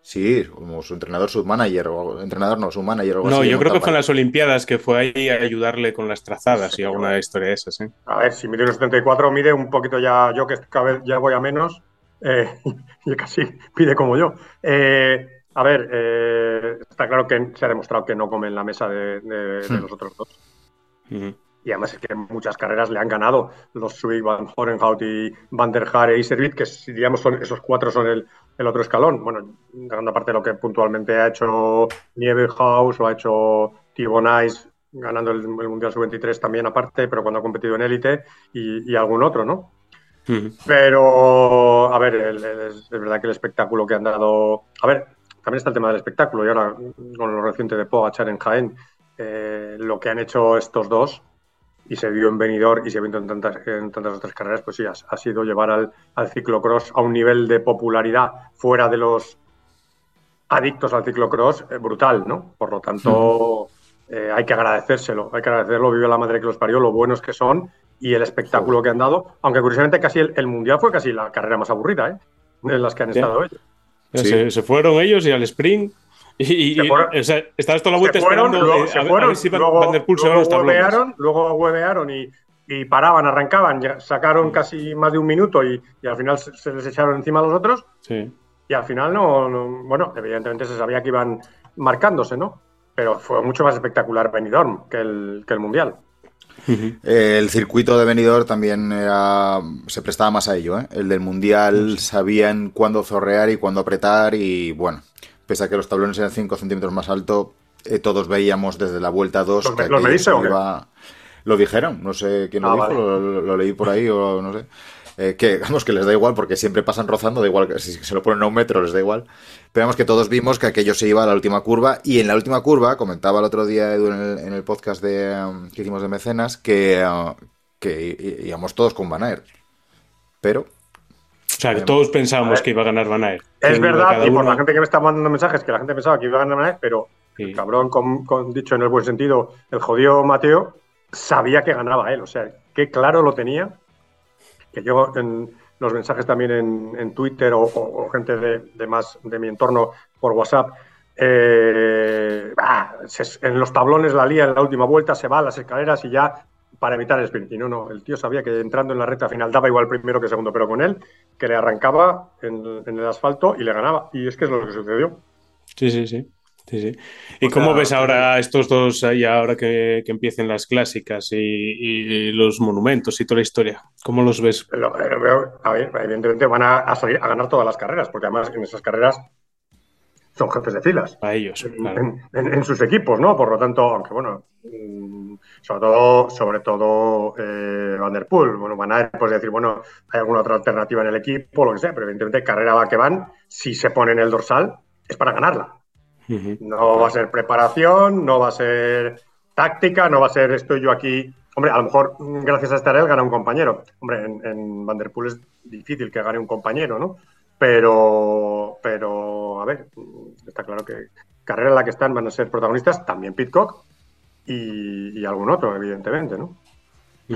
Sí, como su entrenador, su manager, o entrenador no, su manager o algo No, así. yo creo que fue en las Olimpiadas que fue ahí a ayudarle con las trazadas Sí, y alguna bueno. historia de esas. ¿eh? A ver, si mide unos 74, mide un poquito ya, yo que cada vez ya voy a menos, eh, *laughs* y casi pide como yo. Eh, a ver, eh, está claro que se ha demostrado que no come en la mesa de, de- de Hmm. los otros dos. Ujú. Y además es que muchas carreras le han ganado los Zwick, Van Horenhout y Van der Haar e Iservit, que si digamos son, esos cuatro son el, el otro escalón. Bueno, dejando aparte lo que puntualmente ha hecho Nievehaus o ha hecho Thibaut Nice, ganando el, el Mundial Sub-23 también aparte, pero cuando ha competido en élite y, y algún otro, ¿no? Ujú. Pero, a ver, el- el- es, es verdad que el espectáculo que han dado. A ver, también está el tema del espectáculo. Y ahora, con lo reciente de Pogachar en Jaén, eh, lo que han hecho estos dos, y se vio en Benidorm y se vio en tantas, en tantas otras carreras, pues sí, ha, ha sido llevar al, al ciclocross a un nivel de popularidad fuera de los adictos al ciclocross eh, brutal, ¿no? Por lo tanto, eh, hay que agradecérselo, hay que agradecerlo, vive la madre que los parió, lo buenos que son y el espectáculo que han dado, aunque curiosamente casi el, el Mundial fue casi la carrera más aburrida, ¿eh? En las que han estado ellos. Sí. Se, se fueron ellos y al sprint. Y, o sea, estabas toda la Se vuelta fueron, esperando luego, eh, se a, ver- a fueron, ver si Van, luego, Van der luego huevearon, luego huevearon y, y paraban, arrancaban, ya sacaron casi más de un minuto y, y al final se, se les echaron encima a los otros Sí. y al final no, no- bueno, evidentemente se sabía que iban marcándose, ¿no? Pero fue mucho más espectacular Benidorm que el, que el Mundial. Eh, El circuito de Benidorm también era- se prestaba más a ello. ¿eh? El del Mundial sabían cuándo zorrear y cuándo apretar y bueno, pese a que los tablones eran 5 centímetros más alto, eh, todos veíamos desde la vuelta 2 ¿Los- que los o qué? Lo dijeron, no sé quién lo Ah, dijo, vale. lo, lo- lo leí por ahí o no sé. Eh, que vamos, que les da igual porque siempre pasan rozando, da igual que si se lo ponen a un metro, les da igual. Pero vamos que todos vimos que aquello se iba a la última curva y en la última curva, comentaba el otro día Edu en el, en el podcast de, um, que hicimos de mecenas, que, uh, que íbamos todos con Van Aert. Pero O sea, que todos pensábamos que iba a ganar Van Aert. Es verdad, y por uno- la gente que me está mandando mensajes, que la gente pensaba que iba a ganar Van Aert, pero Sí. el cabrón, con, con- dicho en el buen sentido, el jodido Mateo, sabía que ganaba él. O sea, que claro lo tenía. Que yo en los mensajes también en, en Twitter o, gente de, de más de mi entorno por WhatsApp, eh, en los tablones la lía en la última vuelta, se va a las escaleras y ya para evitar el sprint. Y no, no, el tío sabía que entrando en la recta final daba igual primero que segundo, pero con él, que le arrancaba en, en el asfalto y le ganaba. Y es que es lo que sucedió. Sí, sí, sí. Sí, sí. ¿Y O cómo sea, ves ahora estos dos, ahí ahora que, que empiecen las clásicas y, y los monumentos y toda la historia? ¿Cómo los ves? Lo- eh, veo- a ver, evidentemente van a, a salir a ganar todas las carreras, porque además en esas carreras son jefes de filas. A ellos, en, claro. en- en- en sus equipos, ¿no? Por lo tanto, aunque bueno, mm, sobre todo, sobre todo eh, Van der Poel, bueno, van a pues decir, bueno, hay alguna otra alternativa en el equipo, lo que sea, pero evidentemente carrera a la que van, si se pone en el dorsal, es para ganarla. No va a ser preparación, no va a ser táctica, no va a ser estoy yo aquí. Hombre, a lo mejor mm, gracias a Estarel gana un compañero. Hombre, en, en Van der Poel es difícil que gane un compañero, ¿no? Pero, pero, a ver, mm, está claro que carrera en la que están van a ser protagonistas también Pitcock y, y algún otro, evidentemente, ¿no?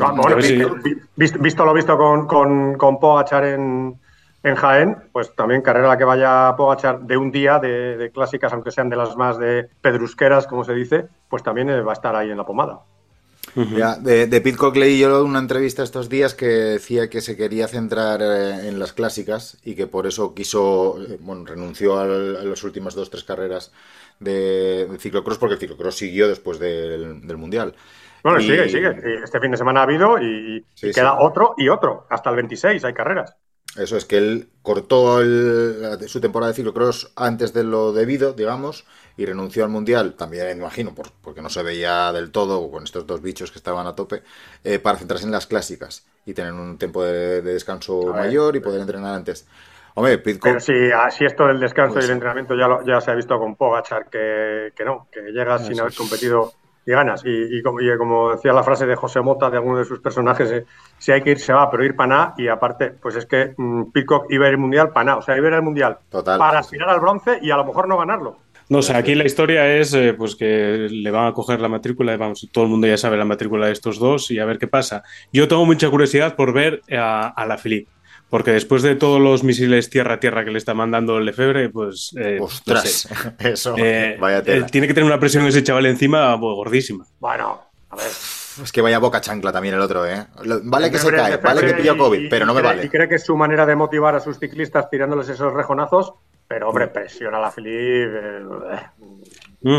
Ah, bueno, visto, vi- visto- visto lo visto con, con, con Pogachar en, en Jaén, pues también carrera a la que vaya Pogachar de un día de, de clásicas, aunque sean de las más de pedrusqueras, como se dice, pues también eh, va a estar ahí en la pomada. Ya, de, de Pitcock leí yo una entrevista estos días que decía que se quería centrar eh, en las clásicas y que por eso quiso, eh, bueno, renunció a, las últimas dos, tres carreras de, de ciclocross porque el ciclocross siguió después del, del Mundial. Bueno, y sigue, sigue. Este fin de semana ha habido y, queda sí. otro y otro. Hasta el 26 hay carreras. Eso es que él cortó el- la- su temporada de ciclocross antes de lo debido, digamos, y renunció al mundial, también me imagino, por- porque no se veía del todo con estos dos bichos que estaban a tope, eh, para centrarse en las clásicas y tener un tiempo de, de descanso ver. mayor y poder entrenar antes. Hombre, Pitcock, Pero si, así esto del descanso Pues y el sí. entrenamiento ya, lo- ya se ha visto con Pogachar que, que no, que llegas sin haber competido y ganas. Y, y como, y como decía la frase de José Mota de alguno de sus personajes, eh, si hay que ir, se va, pero ir para nada. Y aparte, pues es que mm, Pitcock iba a ir al mundial para nada. O sea, iba a ir al mundial Total. para aspirar al bronce y a lo mejor no ganarlo. No sé, aquí la historia es eh, pues que le van a coger la matrícula y vamos, todo el mundo ya sabe la matrícula de estos dos y a ver qué pasa. Yo tengo mucha curiosidad por ver a, a la Philippe, porque después de todos los misiles tierra-tierra que le está mandando el Lefebvre, pues... eh, no ostras, sé. *laughs* eso, Eh, vaya tela. eh, tiene que tener una presión ese chaval encima pues, gordísima. Bueno, a ver. Es que vaya boca chancla también el otro, ¿eh? Vale que se Lefebvre- cae, vale que y- COVID, y- pero no me cree- vale. Y cree que es su manera de motivar a sus ciclistas tirándoles esos rejonazos. Pero, hombre, presiona a la eh, Mm.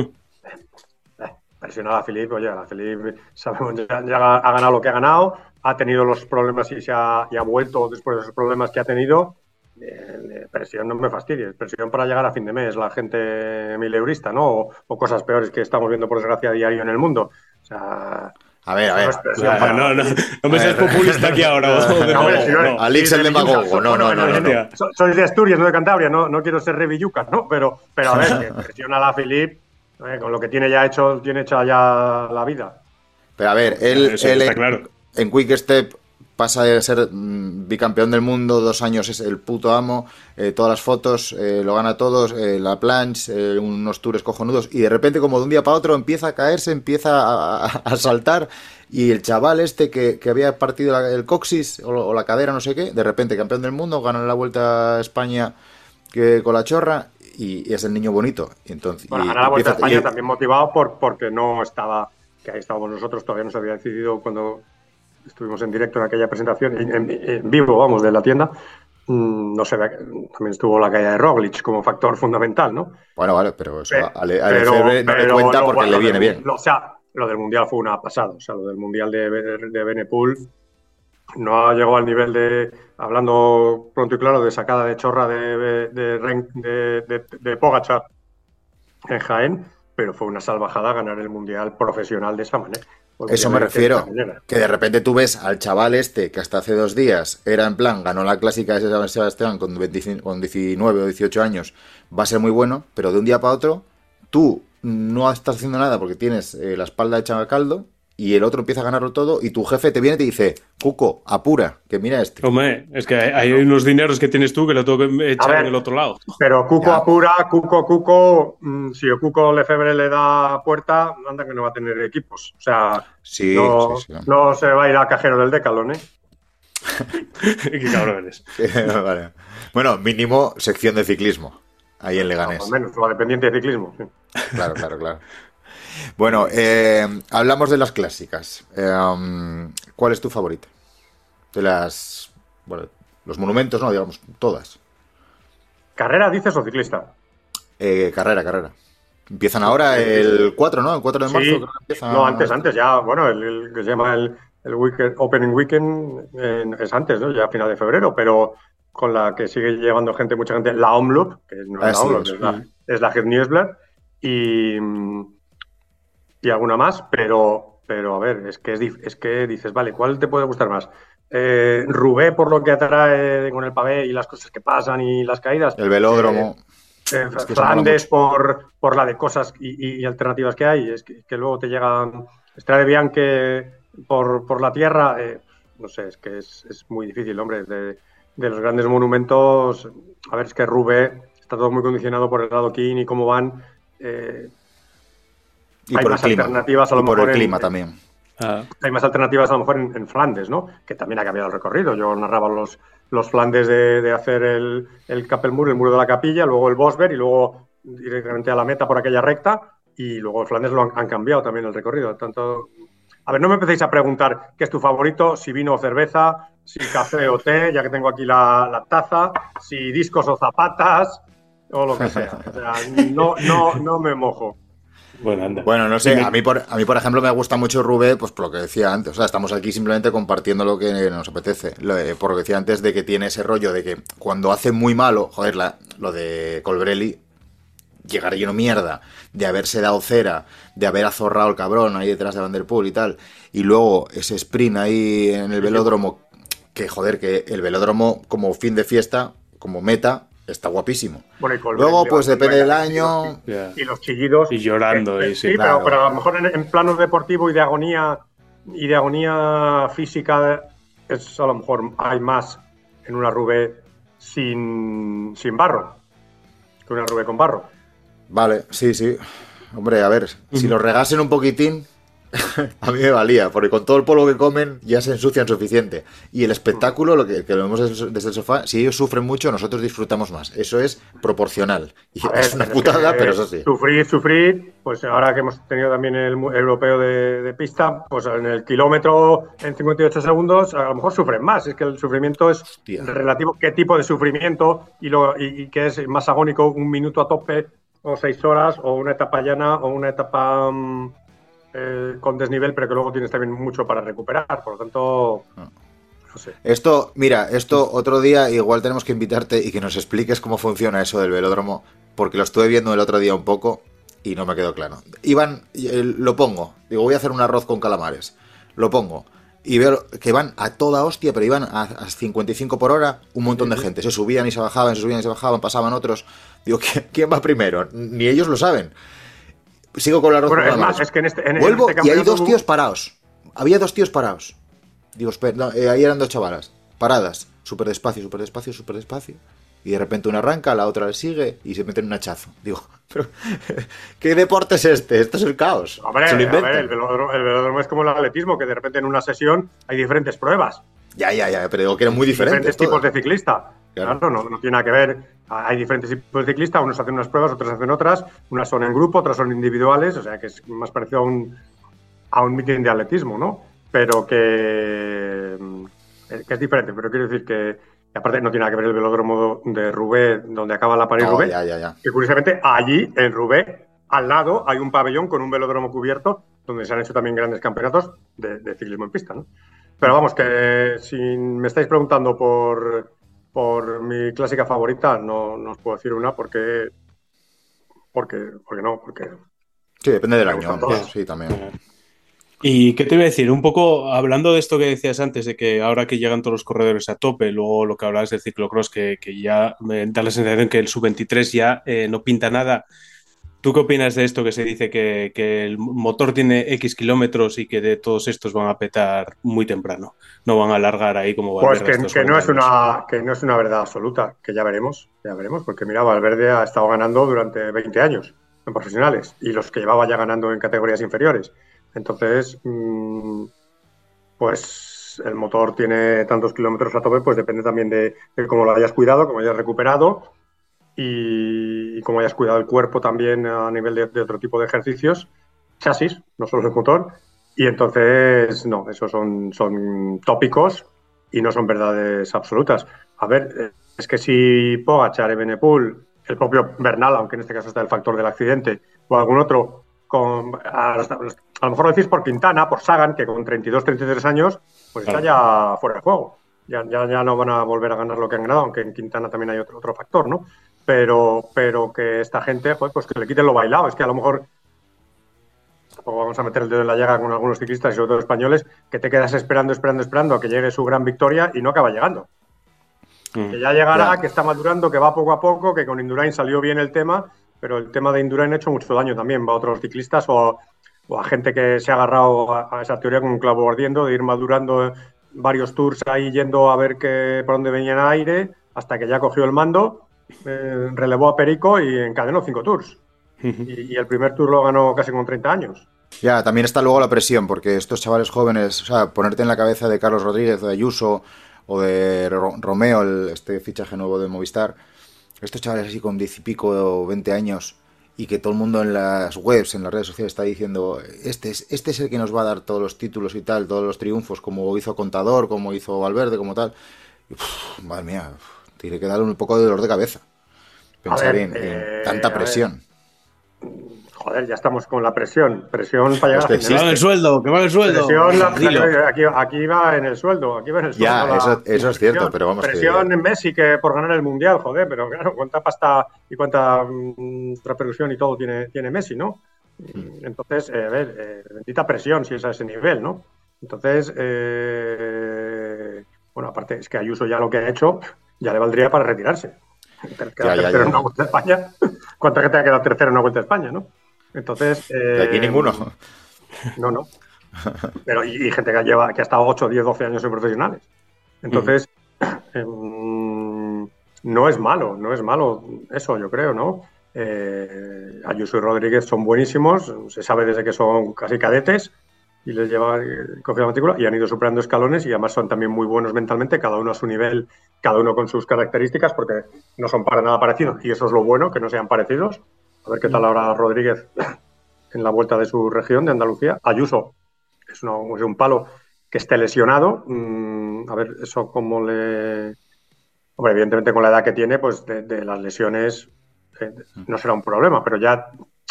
Eh, presiona a la Philippe, oye, la Philippe sabemos, ya, ya ha ganado lo que ha ganado, ha tenido los problemas y se ha, y ha vuelto después de esos problemas que ha tenido. Eh, eh, presión no me fastidies, presión para llegar a fin de mes, la gente mileurista, ¿no? O, o cosas peores que estamos viendo por desgracia a diario en el mundo. O sea, A ver, a ver. no, no, no me seas populista aquí ahora. No. Alix el de demagogo, no, no, no, no, no. So- Sois de Asturias, no de Cantabria, no, no quiero ser revilluca, ¿no? Pero, pero a ver, *laughs* que presiona a la Philippe eh, con lo que tiene ya hecho, tiene hecha ya la vida. Pero a ver, él, él está en- claro. En Quick Step pasa de ser mm, bicampeón del mundo, dos años es el puto amo, eh, todas las fotos, eh, lo gana todos, eh, la planche, unos tours cojonudos, y de repente como de un día para otro empieza a caerse, empieza a, a- a saltar, y el chaval este que, que había partido la- el coxis o, o la cadera, no sé qué, de repente campeón del mundo, gana la Vuelta a España que, con la chorra, y, y es el niño bonito. Y entonces, Bueno, y ganar la Vuelta a España y- también motivado por, porque no estaba, que ahí estábamos nosotros, todavía no se había decidido cuando estuvimos en directo en aquella presentación, en, vivo, vamos, de la tienda. mm, No se ve, también estuvo la caída de Roglic como factor fundamental, ¿no? Bueno, vale, pero eso Pe- a, a Le- a pero- no le pero cuenta porque bueno, le viene del- bien. lo- o sea, lo del Mundial fue una pasada. O sea, lo del Mundial de, de Benepool no llegó al nivel de, hablando pronto y claro, de sacada de chorra de, de, de, de- de Pogacar en Jaén, pero fue una salvajada ganar el Mundial profesional de esa manera. Eso me refiero. Que de repente tú ves al chaval este que hasta hace dos días era en plan, ganó la clásica de San Sebastián con, 25 con 19 o 18 años, va a ser muy bueno, pero de un día para otro tú no estás haciendo nada porque tienes eh, la espalda hecha a caldo y el otro empieza a ganarlo todo y tu jefe te viene y te dice, Cuco, apura, que mira este. Hombre, es que hay unos dineros que tienes tú que lo tengo que echar ver. en el otro lado. Pero Cuco Ya. apura, Cuco, Cuco, mm, si el Cuco Lefebvre le da puerta, anda que no va a tener equipos. O sea, Sí, no, sí, sí. no se va a ir al cajero del Decalón, ¿eh? *laughs* Qué cabrón eres. *laughs* Vale. Bueno, mínimo sección de ciclismo, ahí en Leganés. Al menos, o dependiente de ciclismo. sí. Claro, claro, claro. Bueno, eh, hablamos de las clásicas. Eh, ¿Cuál es tu favorita? De las. Bueno, los monumentos, no, digamos, todas. ¿Carrera dices o ciclista? Eh, carrera, carrera. Empiezan ahora el 4, ¿no? El 4 de marzo. Sí. creo que empieza- No, antes, antes, ya, bueno, el, el que se llama el, el weekend, Opening Weekend eh, es antes, ¿no? Ya a final de febrero, pero con la que sigue llevando gente, mucha gente, la Omloop, que no es Ah, la sí, Omloop, es la, es la Het Nieuwsblad, y, y alguna más, pero, pero a ver, es que, es, es que dices, vale, ¿cuál te puede gustar más? Eh, Rubé, por lo que atrae con el pavé y las cosas que pasan y las caídas. El velódromo. Eh, Es que se Flandes por, por la de cosas y, alternativas que hay, es que, que luego te llegan Estrada de Bianche por, por la tierra, eh, no sé, es que es, es muy difícil, hombre, de, de los grandes monumentos, a ver, es que Rubé está todo muy condicionado por el lado King y cómo van, eh, y hay por el más clima. alternativas a lo y por mejor el en- clima en- también. Ah, hay más alternativas a lo mejor en, en Flandes, ¿no? Que también ha cambiado el recorrido. Yo narraba los, los Flandes de, de hacer el, el Capelmur, el muro de la capilla, luego el Bosberg y luego directamente a la meta por aquella recta. Y luego el Flandes lo han, han cambiado también el recorrido. Tanto... A ver, no me empecéis a preguntar qué es tu favorito, si vino o cerveza, si café o té, ya que tengo aquí la, la taza, si discos o zapatas, o lo que sea. O sea, no, no, no me mojo. Bueno, anda. Bueno, no sé, a mí, por, a mí, por ejemplo, me gusta mucho Rubé, pues por lo que decía antes. O sea, estamos aquí simplemente compartiendo lo que nos apetece. Por lo que decía antes de que tiene ese rollo de que cuando hace muy malo, joder, la- lo de Colbrelli, llegar lleno mierda, de haberse dado cera, de haber azorrado el cabrón ahí detrás de Van der Poel y tal, y luego ese sprint ahí en el velódromo, que joder, que el velódromo como fin de fiesta, como meta, está guapísimo. Bueno, y Colbrelli Luego, pues depende del y año. los- y los chillidos. Y llorando, Eh, y sí, sí, claro. pero, pero a lo mejor en, en plano deportivo y de agonía y de agonía física es a lo mejor hay más en una Rubé sin, sin barro que una Rubé con barro. Vale, sí, sí. Hombre, a ver, si lo regasen un poquitín, *laughs* a mí me valía, porque con todo el polvo que comen ya se ensucian suficiente. Y el espectáculo, lo que, que lo vemos desde el sofá, si ellos sufren mucho, nosotros disfrutamos más. Eso es proporcional. Y ver, es una putada, que, pero eso sí. Sufrir, sufrir, pues ahora que hemos tenido también el europeo de, de pista, pues en el kilómetro en 58 segundos, a lo mejor sufren más. Es que el sufrimiento es Hostia. relativo, qué tipo de sufrimiento y, lo, y, y qué es más agónico, un minuto a tope o seis horas, o una etapa llana, o una etapa mm, eh, con desnivel, pero que luego tienes también mucho para recuperar. Por lo tanto, Ah. no sé. Esto, mira, esto otro día igual tenemos que invitarte y que nos expliques cómo funciona eso del velódromo, porque lo estuve viendo el otro día un poco y no me quedó claro. Iban, y, eh, lo pongo, digo, voy a hacer un arroz con calamares, lo pongo y veo que van a toda hostia, pero iban a, a 55 por hora un montón de gente, se subían y se bajaban, se subían y se bajaban, pasaban otros. Digo, *laughs* ¿qui- ¿quién va primero? Ni ellos lo saben. Sigo con Bueno, con es más, es que en este, en Vuelvo este y hay dos tíos parados. Había dos tíos parados. Digo, espera, no, eh, ahí eran dos chavalas, paradas, súper despacio, súper despacio, súper despacio. Y de repente una arranca, la otra le sigue y se mete en un hachazo. *laughs* Digo, pero *laughs* ¿qué deporte es este? Esto es el caos. Hombre, se lo a ver, el velódromo, el velódromo es como el atletismo, que de repente en una sesión hay diferentes pruebas, Ya, ya, ya, pero digo que eran muy diferentes. diferentes tipos de ciclista. Claro. Claro, no, no tiene nada que ver. Hay diferentes tipos de ciclista, unos hacen unas pruebas, otros hacen otras, unas son en grupo, otras son individuales, o sea que es más parecido a un, a un meeting de atletismo, ¿no? Pero que, que es diferente, pero quiero decir que, que aparte no tiene nada que ver el velódromo de Rubé, donde acaba la No, París-Rubé, ya, ya, ya. que curiosamente allí, en Rubé, al lado hay un pabellón con un velódromo cubierto donde se han hecho también grandes campeonatos de, de ciclismo en pista, ¿no? Pero vamos, que si me estáis preguntando por, por mi clásica favorita, no, no os puedo decir una porque, porque, porque no, porque Sí, depende del año. Sí, también. ¿Y qué te iba a decir? Un poco hablando de esto que decías antes, de que ahora que llegan todos los corredores a tope, luego lo que hablabas del ciclocross, que, que ya me da la sensación que el sub-23 ya eh, no pinta nada. ¿Tú qué opinas de esto que se dice que, que el motor tiene X kilómetros y que de todos estos van a petar muy temprano? No van a alargar ahí como Pues Valverde que, estos que no es 40 años. una, que no es una verdad absoluta, que ya veremos, ya veremos, porque mira, Valverde ha estado ganando durante 20 años en profesionales y los que llevaba ya ganando en categorías inferiores. Entonces, mm, pues el motor tiene tantos kilómetros a tope, pues depende también de, de cómo lo hayas cuidado, cómo hayas recuperado y, y cómo hayas cuidado el cuerpo también a nivel de, de otro tipo de ejercicios, chasis, no solo el motor. Y entonces, no, esos son, son tópicos y no son verdades absolutas. A ver, eh, es que si Pogachar, Ebenepul, el propio Bernal, aunque en este caso está el factor del accidente, o algún otro, con, a, a lo mejor lo decís por Quintana, por Sagan, que con 32, 33 años, pues está ya fuera de juego. Ya, ya, ya no van a volver a ganar lo que han ganado, aunque en Quintana también hay otro, otro factor, ¿no? Pero, pero que esta gente, pues, pues que le quiten lo bailado. Es que a lo mejor vamos a meter el dedo en la llaga con algunos ciclistas y sobre todo españoles, que te quedas esperando, esperando, esperando a que llegue su gran victoria y no acaba llegando. Mm. Que ya llegará, que está madurando, que va poco a poco, que con Indurain salió bien el tema, pero el tema de Indurain ha hecho mucho daño también va a otros ciclistas o, o a gente que se ha agarrado a, a esa teoría con un clavo ardiendo, de ir madurando varios tours ahí yendo a ver qué, por dónde venía el aire, hasta que ya cogió el mando, eh, relevó a Perico y encadenó cinco tours. Y, y el primer tour lo ganó casi con 30 años. Ya, también está luego la presión, porque estos chavales jóvenes, o sea, ponerte en la cabeza de Carlos Rodríguez, de Ayuso o de Ro- Romeo, el- este fichaje nuevo de Movistar, estos chavales así con diez y pico o 20 años y que todo el mundo en las webs, en las redes sociales está diciendo, este es, este es el que nos va a dar todos los títulos y tal, todos los triunfos, como hizo Contador, como hizo Valverde, como tal. Y, uf, madre mía, uf, tiene que darle un poco de dolor de cabeza. Pensar ver, en, en eh, tanta presión. Joder, ya estamos con la presión. Presión para llegar Hostia, a Que va el sueldo, que va el sueldo. Presión, la- Dilo. aquí, aquí va en el sueldo, aquí va en el sueldo. Ya, la- eso- eso es cierto, presión. pero vamos que- Presión en Messi que por ganar el Mundial, joder, pero claro, cuánta pasta y cuánta mm, repercusión y todo tiene, tiene Messi, ¿no? Entonces, eh, a ver, eh, bendita presión si es a ese nivel, ¿no? Entonces, eh, bueno, aparte es que Ayuso ya lo que ha hecho ya le valdría para retirarse. Ya, tercero ya. en una vuelta España. *laughs* ¿Cuánta gente ha quedado tercero en una vuelta a España, no? Entonces. De aquí eh, ninguno. no, no. Pero y, y gente que lleva, que ha estado 8, 10, 12 años en profesionales. Entonces, *laughs* em, no es malo, no es malo eso, yo creo, ¿no? Eh, Ayuso y Rodríguez son buenísimos, se sabe desde que son casi cadetes y les lleva eh, cogido la matrícula y han ido superando escalones y además son también muy buenos mentalmente, cada uno a su nivel, cada uno con sus características, porque no son para nada parecidos y eso es lo bueno, que no sean parecidos. A ver qué tal ahora Rodríguez en la vuelta de su región, de Andalucía. Ayuso es, un palo que esté lesionado. Mm, a ver, eso como le... Hombre, evidentemente con la edad que tiene, pues de, de las lesiones eh, no será un problema, pero ya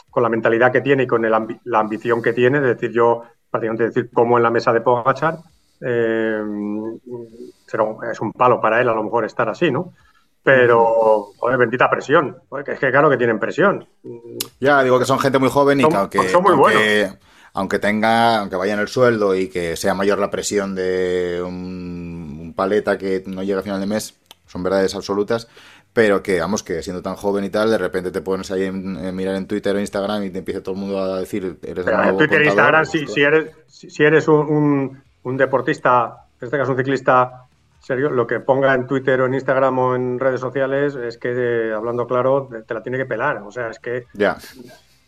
con la mentalidad que tiene y con el ambi- la ambición que tiene, de decir yo, prácticamente decir como en la mesa de Pogachar, eh, es un palo para él a lo mejor estar así, ¿no? Pero, joder, bendita presión. Joder, que es que claro que tienen presión. Ya, digo que son gente muy joven y Son- que aunque, son muy aunque, aunque tenga, aunque vaya en el sueldo y que sea mayor la presión de un, un paleta que no llega a final de mes, son verdades absolutas, pero que, vamos, que siendo tan joven y tal, de repente te pones ahí en, en mirar en Twitter o Instagram y te empieza todo el mundo a decir, eres el Pero en Twitter e Instagram, si, si eres, si, si eres un, un- un deportista, en este caso un ciclista serio, lo que ponga en Twitter o en Instagram o en redes sociales es que, eh, hablando claro, te la tiene que pelar. O sea, es que, Ya,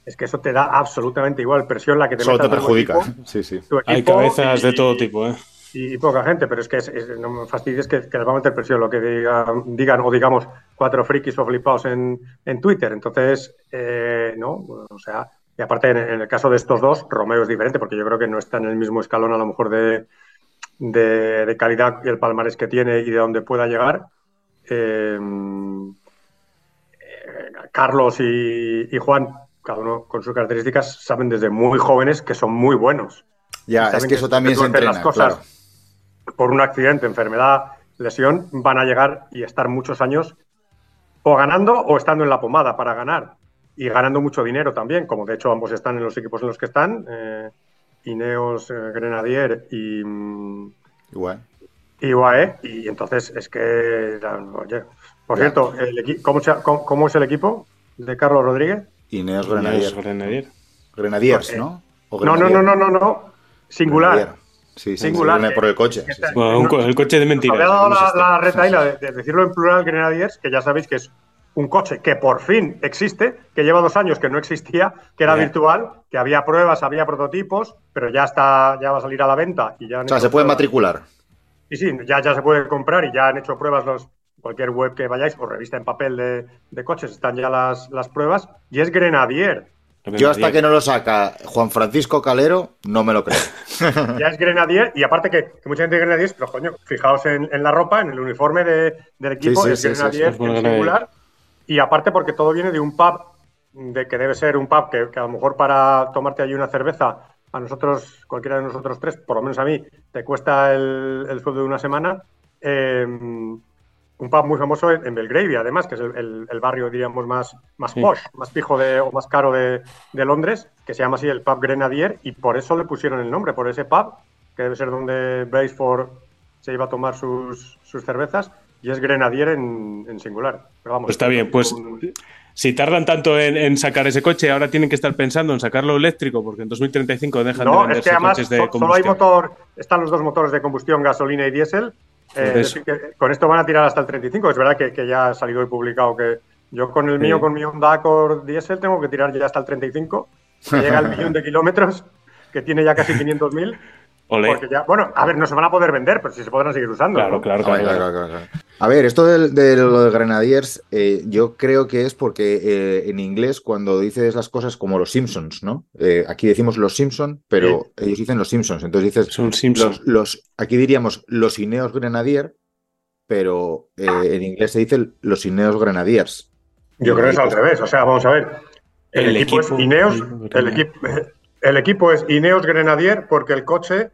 es que eso te da absolutamente igual. Presión la que te solo te perjudica. equipo, Sí, sí. tu Hay cabezas y- de todo tipo, ¿eh? Y, y poca gente, pero es que es- es- no me fastidies que, que les va a meter presión lo que diga- digan o digamos cuatro frikis o flipados en, en Twitter. Entonces, eh, no, o sea, y aparte en, en el caso de estos dos, Romeo es diferente porque yo creo que no está en el mismo escalón a lo mejor de, de, de calidad y el palmarés que tiene y de dónde pueda llegar. Eh, eh, Carlos y, y Juan, cada uno con sus características, saben desde muy jóvenes que son muy buenos. Ya, es que eso también se entrena, claro. Por un accidente, enfermedad, lesión, van a llegar y estar muchos años o ganando o estando en la pomada para ganar. Y ganando mucho dinero también, como de hecho ambos están en los equipos en los que están, eh, Ineos, eh, Grenadier y, mm, Igual. y UAE. Y entonces es que, oye, por Ya. cierto, el ¿cómo, se- cómo- cómo es el equipo de Carlos Rodríguez? Ineos Grenadier. Grenadier. Grenadiers, ¿no? O No, no, no, no, no, no. Singular. Sí, sí, Singular. sí, por el coche. sí, sí. Bueno, un co- el coche de Nos mentiras. había dado la, la retaila de, de decirlo en plural Grenadiers, que ya sabéis que es un coche que por fin existe, que lleva dos años que no existía, que era virtual, que había pruebas, había prototipos, pero ya está, ya va a salir a la venta y ya han O sea, se puede pruebas. matricular. Sí, sí, ya, ya se puede comprar y ya han hecho pruebas los cualquier web que vayáis o revista en papel de, de coches, están ya las, las pruebas y es Grenadier. Yo hasta que no lo saca Juan Francisco Calero, no me lo creo. *laughs* Ya es Grenadier y aparte que, que mucha gente dice Grenadier, pero coño, fijaos en, en la ropa, en el uniforme de- del equipo, sí, es sí, Grenadier sí, sí. en singular. Y aparte porque todo viene de un pub, de que debe ser un pub que, que a lo mejor para tomarte allí una cerveza, a nosotros, cualquiera de nosotros tres, por lo menos a mí, te cuesta el, el sueldo de una semana. Eh, un pub muy famoso en, en Belgravia, además, que es el, el- el barrio, diríamos, más, más Sí. posh, más pijo de, o más caro de, de Londres, que se llama así el pub Grenadier, y por eso le pusieron el nombre, por ese pub, que debe ser donde Braceford se iba a tomar sus, sus cervezas, y es Grenadier en, en singular. Pero vamos, Pues está bien, pues un- si tardan tanto en, en sacar ese coche, ahora tienen que estar pensando en sacarlo eléctrico, porque en 2035 dejan de No, es venderse que además coches de so- solo hay combustión. motor, están los dos motores de combustión, gasolina y diésel. Eh, Por es eso. decir, que con esto van a tirar hasta el 35. Es verdad que, que ya ha salido y publicado que yo con el Sí. mío, con mi Honda Accord diésel, tengo que tirar ya hasta el 35. *laughs* Que llega al millón de kilómetros, que tiene ya casi 500.000. Olé. Porque ya, bueno, a ver, no se van a poder vender, pero sí se podrán seguir usando. Claro, ¿no? claro, Claro, claro. claro, claro, claro. A ver, esto del- de, lo de Grenadiers, eh, yo creo que es porque eh, en inglés cuando dices las cosas como los Simpsons, ¿no? Eh, aquí decimos los Simpsons, pero ellos dicen los Simpsons. Entonces dices, Son Simpson. los, los- aquí diríamos los Ineos Grenadier, pero eh, en inglés se dice los Ineos Grenadiers. Yo creo que es al revés. O sea, vamos a ver. El, El equipo, equipo- es Ineos. el El equipo, el equipo es Ineos Grenadier porque el coche,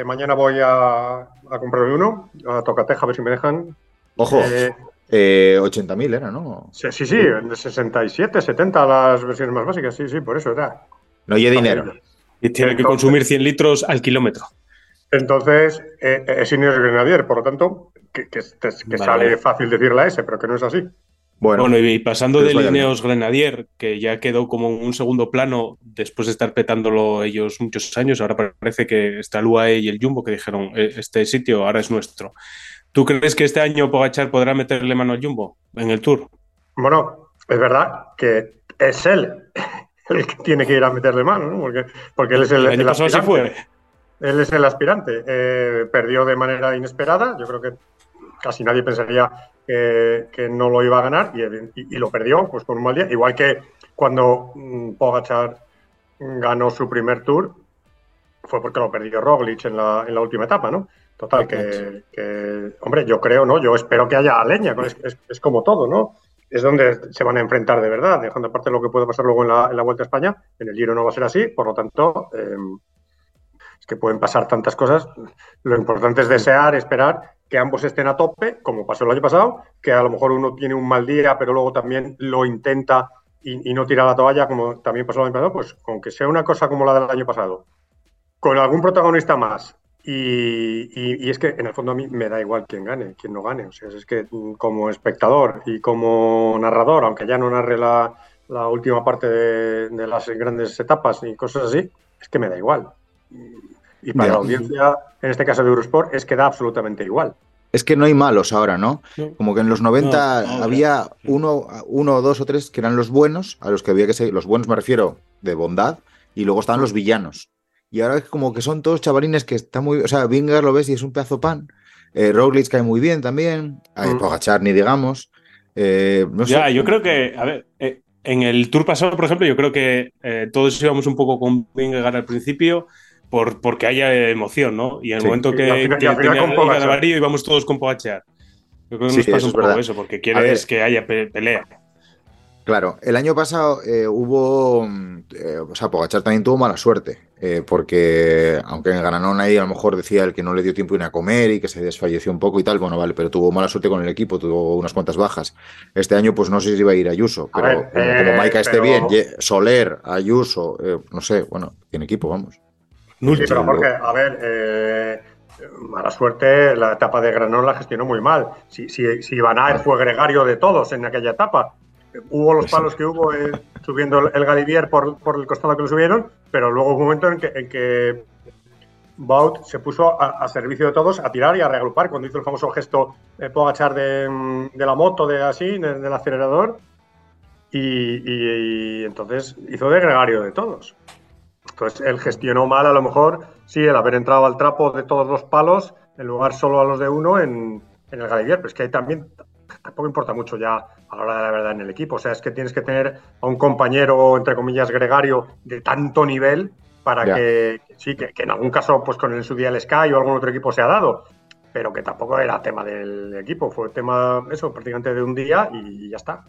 que mañana voy a, a comprarme uno, a Tocateja, a ver si me dejan. Ojo, Eh, eh, 80.000 era, ¿no? sí, sí, sí, de 67, 70 las versiones más básicas, sí, sí, por eso era. No hay dinero. Y tiene que consumir 100 litros al kilómetro. Entonces, eh, es Ineos Grenadier, por lo tanto, que, que- que Vale. sale fácil decir la S, pero que no es así. Bueno, Bueno, y pasando que les del vaya bien. Ineos Grenadier, que ya quedó como en un segundo plano después de estar petándolo ellos muchos años, ahora parece que está el UAE y el Jumbo que dijeron, "Eh, este sitio ahora es nuestro. ¿Tú crees que este año Pogachar podrá meterle mano al Jumbo en el Tour? Bueno, es verdad que es él *laughs* el que tiene que ir a meterle mano, ¿no? Porque, porque él es el, El el aspirante. fue. Él es el aspirante. Eh, perdió de manera inesperada. Yo creo que casi nadie pensaría que, que no lo iba a ganar y, y- y lo perdió pues con un mal día. Igual que cuando mm, Pogachar ganó su primer tour, fue porque lo perdió Roglic en la, en la última etapa, ¿no? Total, que, que, hombre, yo creo, ¿no? Yo espero que haya leña, es, es- es como todo, ¿no? Es donde se van a enfrentar de verdad, dejando aparte lo que puede pasar luego en la, en la Vuelta a España. En el Giro no va a ser así, por lo tanto, eh, es que pueden pasar tantas cosas. Lo importante es desear, esperar que ambos estén a tope, como pasó el año pasado, que a lo mejor uno tiene un mal día, pero luego también lo intenta y, y no tira la toalla, como también pasó el año pasado, pues aunque sea una cosa como la del año pasado, con algún protagonista más. Y, y- y es que en el fondo a mí me da igual quién gane, quién no gane. O sea, es que como espectador y como narrador, aunque ya no narre la, la última parte de, de las grandes etapas y cosas así, es que me da igual. Y para Ya. la audiencia, en este caso de Eurosport, es que da absolutamente igual. Es que no hay malos ahora, ¿no? No. Como que en los 90 No, ahora. había uno, uno, dos o tres que eran los buenos, a los que había que seguir. Los buenos me refiero de bondad, y luego estaban los villanos. Y ahora es como que son todos chavalines que están muy. O sea, Vingar lo ves y es un pedazo pan. Eh, Roglic cae muy bien también. Mm. Pogacar ni digamos. Eh, no sé. Ya, yo creo que, a ver, eh, en el Tour pasado, por ejemplo, yo creo que eh, todos íbamos un poco con Vingegaard al principio por, porque haya emoción, ¿no? Y en el Sí. momento Y que, al final- y que con el amarillo íbamos todos con Pogacar. Yo creo que Sí, nos pasa eso un poco verdad. eso, porque quieres que haya pe- pelea. Claro, el año pasado eh, hubo, eh, o sea, Pogachar también tuvo mala suerte, eh, porque aunque en Granón ahí a lo mejor decía el que no le dio tiempo ni a comer y que se desfalleció un poco y tal, bueno, vale, pero tuvo mala suerte con el equipo, tuvo unas cuantas bajas. Este año pues no sé si iba a ir Ayuso, A pero ver, como, eh, como Maika esté bien, Soler, Ayuso, eh, no sé, bueno, tiene equipo, vamos. Sí, pero Jorge, a ver, eh, mala suerte, la etapa de Granón la gestionó muy mal. Si, si, si Van Aert fue gregario de todos en aquella etapa, hubo los palos que hubo eh, subiendo el, Galivier por, por el costado que lo subieron, pero luego hubo un momento en que, en que Baut se puso a, a servicio de todos a tirar y a reagrupar cuando hizo el famoso gesto de Pogachar de, de la moto, de así, de- del acelerador. Y, y- y entonces hizo de gregario de todos. Entonces él gestionó mal, a lo mejor, sí, el haber entrado al trapo de todos los palos en lugar solo a los de uno en, en el Galivier. Pero es que ahí también tampoco importa mucho ya a la hora de la verdad en el equipo. O sea, es que tienes que tener a un compañero, entre comillas, gregario de tanto nivel para que, sí, que, que en algún caso, pues con el su día el Sky o algún otro equipo se ha dado. Pero que tampoco era tema del equipo, fue tema, eso, prácticamente de un día y ya está.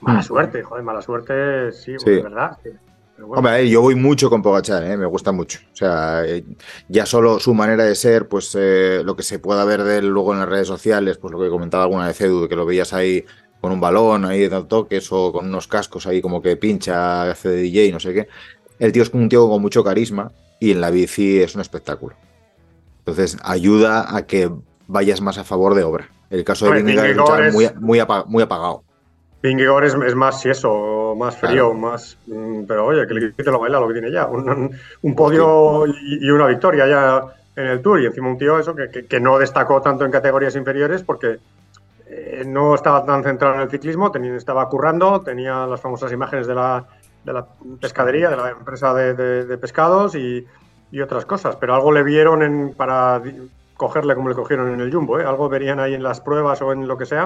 Mala suerte, joder, mala suerte, sí, Mm. Sí. de verdad. sí. Bueno. Hombre, yo voy mucho con Pogachar, eh, me gusta mucho. O sea, eh, ya solo su manera de ser, pues eh, lo que se pueda ver de él luego en las redes sociales, pues lo que comentaba alguna vez Edu, que lo veías ahí con un balón, ahí dando toques o con unos cascos ahí como que pincha, hace de DJ, no sé qué. El tío es un tío con mucho carisma y en la bici es un espectáculo. Entonces ayuda a que vayas más a favor de obra. El caso de Vingegaard es un Vingegaard chaval muy, es- muy, apa- muy apagado. Vingegaard es, es más si eso, más frío, Claro. más. mm, Pero oye, que le quite lo baila lo que tiene ya. Un, un podio y, y una victoria ya en el Tour. Y encima un tío eso que, que- que no destacó tanto en categorías inferiores porque eh, no estaba tan centrado en el ciclismo, tenía, estaba currando, tenía las famosas imágenes de la, de la pescadería, de la empresa de, de- de pescados y, y otras cosas. Pero algo le vieron en, para cogerle como le cogieron en el Jumbo. ¿eh? Algo verían ahí en las pruebas o en lo que sea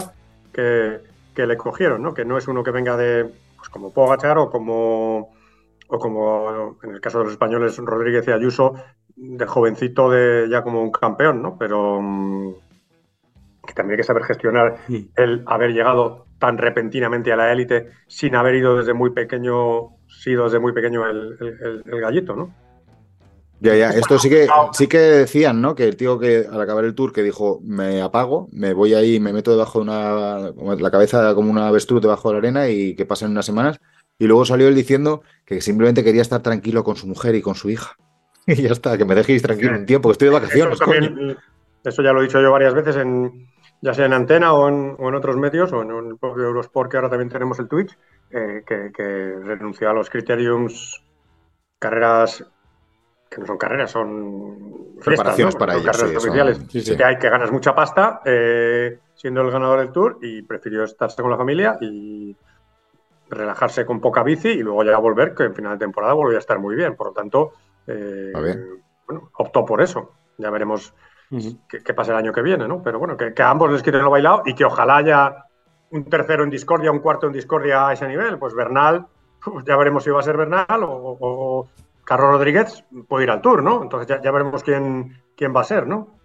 que, que le cogieron, ¿no? Que no es uno que venga de, pues como Pogachar o como, o como en el caso de los españoles Rodríguez y Ayuso, de jovencito de ya como un campeón, ¿no? Pero mm, que también hay que saber gestionar Sí. el haber llegado tan repentinamente a la élite sin haber ido desde muy pequeño, sido desde muy pequeño el- el gallito, ¿no? Ya, ya, esto sí que, sí que decían, ¿no? Que el tío que al acabar el tour que dijo, me apago, me voy ahí, me meto debajo de una, la cabeza como una avestruz debajo de la arena y que pasen unas semanas. Y luego salió él diciendo que simplemente quería estar tranquilo con su mujer y con su hija. *laughs* Y ya está, que me dejéis tranquilo un tiempo, que estoy de vacaciones, Eso, también, coño. eso ya lo he dicho yo varias veces, en, ya sea en Antena o en, o en otros medios, o en el propio Eurosport, que ahora también tenemos el Twitch, eh, que, que renunció a los criteriums, carreras que no son carreras, son Preparaciones ¿no? para Son ellos, carreras sí, son- oficiales. sí, sí. Que hay que ganas mucha pasta eh, siendo el ganador del Tour y prefirió estarse con la familia y relajarse con poca bici y luego ya volver, que en final de temporada volvió a estar muy bien. Por lo tanto, eh, bueno, optó por eso. Ya veremos qué, qué pasa el año que viene, ¿no? Pero bueno, que, que a ambos les quiten lo bailado y que ojalá haya un tercero en discordia, un cuarto en discordia a ese nivel. Pues Bernal, *laughs* ya veremos si va a ser Bernal o Carlos Rodríguez puede ir al Tour, ¿no? Entonces ya, ya veremos quién, quién va a ser, ¿no?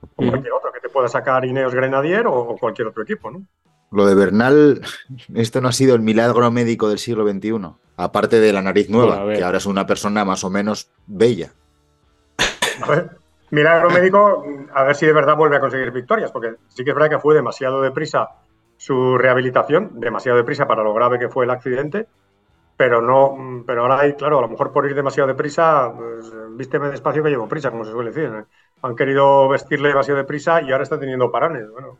O cualquier otro que te pueda sacar Ineos Grenadier o, o cualquier otro equipo, ¿no? Lo de Bernal, *laughs* esto no ha sido el milagro médico del siglo XXI. Aparte de la nariz nueva, Bueno, que ahora es una persona más o menos bella. A ver, milagro médico, a ver si de verdad vuelve a conseguir victorias, porque sí que es verdad que fue demasiado deprisa su rehabilitación, demasiado deprisa para lo grave que fue el accidente, pero no, pero ahora hay, claro, a lo mejor por ir demasiado deprisa, pues, vísteme despacio que llevo prisa, como se suele decir. ¿eh? Han querido vestirle demasiado deprisa y ahora está teniendo parones. Bueno,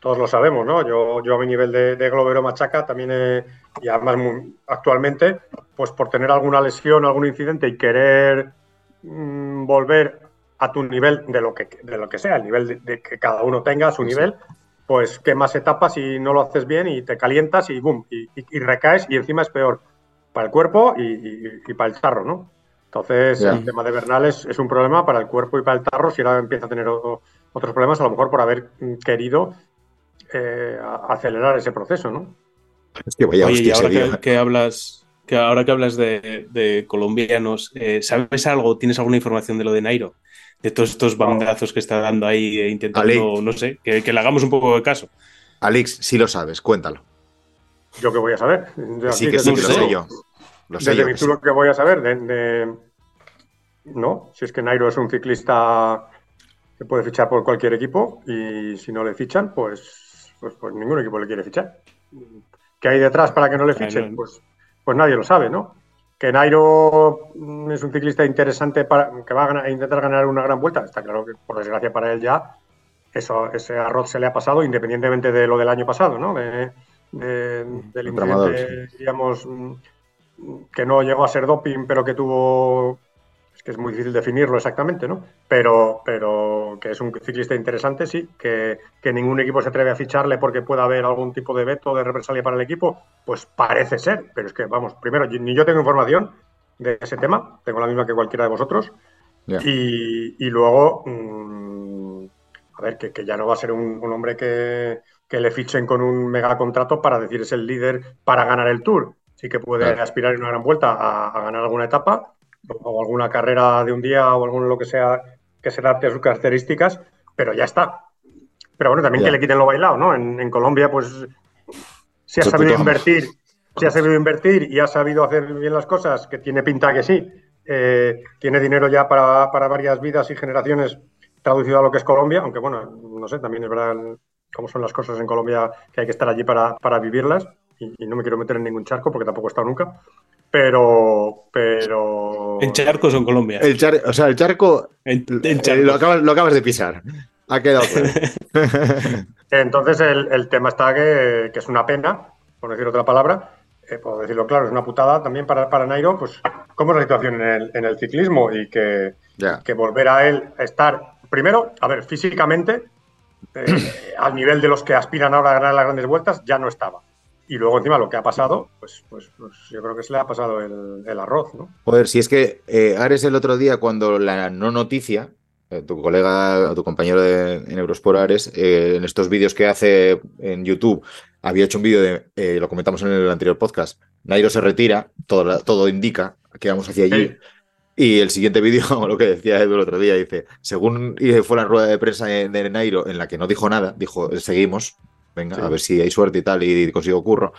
todos lo sabemos, ¿no? Yo, yo a mi nivel de, de globero machaca también, he- y además mu- actualmente, pues por tener alguna lesión, algún incidente y querer mm, volver a tu nivel de lo que, de lo que sea, el nivel de, de que cada uno tenga a su nivel, pues quemas etapas y no lo haces bien y te calientas y boom, y, y- y recaes y encima es peor para el cuerpo y, y- y para el tarro, ¿no? Entonces, el tema de Bernal es, es un problema para el cuerpo y para el tarro si ahora empieza a tener o- otros problemas, a lo mejor por haber mm, querido eh, acelerar ese proceso, ¿no? Es que vaya Oye, y ahora que, tío. que hablas, que ahora que hablas de, de colombianos, eh, ¿sabes algo? ¿Tienes alguna información de lo de Nairo? De todos estos bandazos que está dando ahí e intentando, no sé, que, que le hagamos un poco de caso. Alex, si lo sabes, cuéntalo. Yo que voy a saber. Yo Sí que sí, que lo sé yo. Lo sé Desde yo. mi que sí. que voy a saber, de, de- no, si es que Nairo es un ciclista que puede fichar por cualquier equipo y si no le fichan, pues, pues, pues ningún equipo le quiere fichar. ¿Qué hay detrás para que no le fichen? Pues, pues nadie lo sabe, ¿no? Que Nairo mm, es un ciclista interesante para que va a, ganar- a intentar ganar una gran vuelta. Está claro que, por desgracia para él ya, eso, ese arroz se le ha pasado, independientemente de lo del año pasado, ¿no? De, de- del incidente, digamos, mm, que no llegó a ser doping, pero que tuvo, que es muy difícil definirlo exactamente, ¿no? Pero, pero que es un ciclista interesante, sí, que, que ningún equipo se atreve a ficharle porque pueda haber algún tipo de veto, de represalia para el equipo, pues parece ser, pero es que, vamos, primero, ni yo tengo información de ese tema, tengo la misma que cualquiera de vosotros, y, y luego, mm, a ver, que, que ya no va a ser un, un hombre que, que le fichen con un mega contrato para decir es el líder para ganar el Tour. Sí que puede aspirar en una gran vuelta a, a ganar alguna etapa o alguna carrera de un día o algún lo que sea que se adapte a sus características, pero ya está. Pero bueno, también Ya. que le quiten lo bailado, ¿no? En, en Colombia, pues, si ha sabido invertir, si ha sabido invertir y ha sabido hacer bien las cosas, que tiene pinta que sí, eh, tiene dinero ya para, para varias vidas y generaciones traducido a lo que es Colombia, aunque bueno, no sé, también es verdad cómo son las cosas en Colombia, que hay que estar allí para, para vivirlas, y, y no me quiero meter en ningún charco porque tampoco he estado nunca, pero... pero... En charcos o en Colombia. El char- o sea, el charco En, en eh, charcos. lo, acabas, lo acabas de pisar. Ha quedado claro. *laughs* Entonces el, el tema está que, que es una pena, por decir otra palabra, eh, por decirlo claro, es una putada también para, para Nairo, pues cómo es la situación en el, en el ciclismo y que volver a él a estar, primero, a ver, físicamente, eh, *clears throat* al nivel de los que aspiran ahora a ganar las grandes vueltas, ya no estaba. Y luego encima lo que ha pasado, pues, pues, pues yo creo que se le ha pasado el, el arroz, ¿no? Joder, si es que eh, Ares el otro día, cuando la no noticia, eh, tu colega, tu compañero de, en Eurosport Ares, eh, en estos vídeos que hace en YouTube, había hecho un vídeo de, lo comentamos en el anterior podcast, Nairo se retira, todo, todo indica que vamos hacia allí. Sí. Y el siguiente vídeo, *laughs* lo que decía Edu el otro día, dice, según fue la rueda de prensa de Nairo en la que no dijo nada, dijo, seguimos, venga, Sí. a ver si hay suerte y tal, y consigo curro.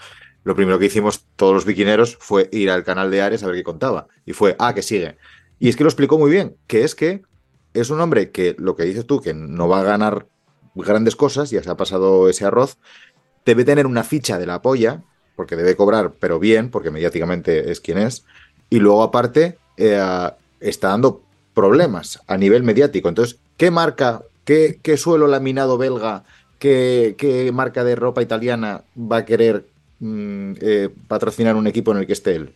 Lo primero que hicimos todos los biquineros fue ir al canal de Ares a ver qué contaba. Y fue, ah, que sigue. Y es que lo explicó muy bien, que es que es un hombre que, lo que dices tú, que no va a ganar grandes cosas, ya se ha pasado ese arroz, debe tener una ficha de la polla, porque debe cobrar, pero bien, porque mediáticamente es quien es, y luego aparte eh, está dando problemas a nivel mediático. Entonces, ¿qué marca, qué, qué suelo laminado belga, qué, qué marca de ropa italiana va a querer mm, eh, patrocinar un equipo en el que esté él?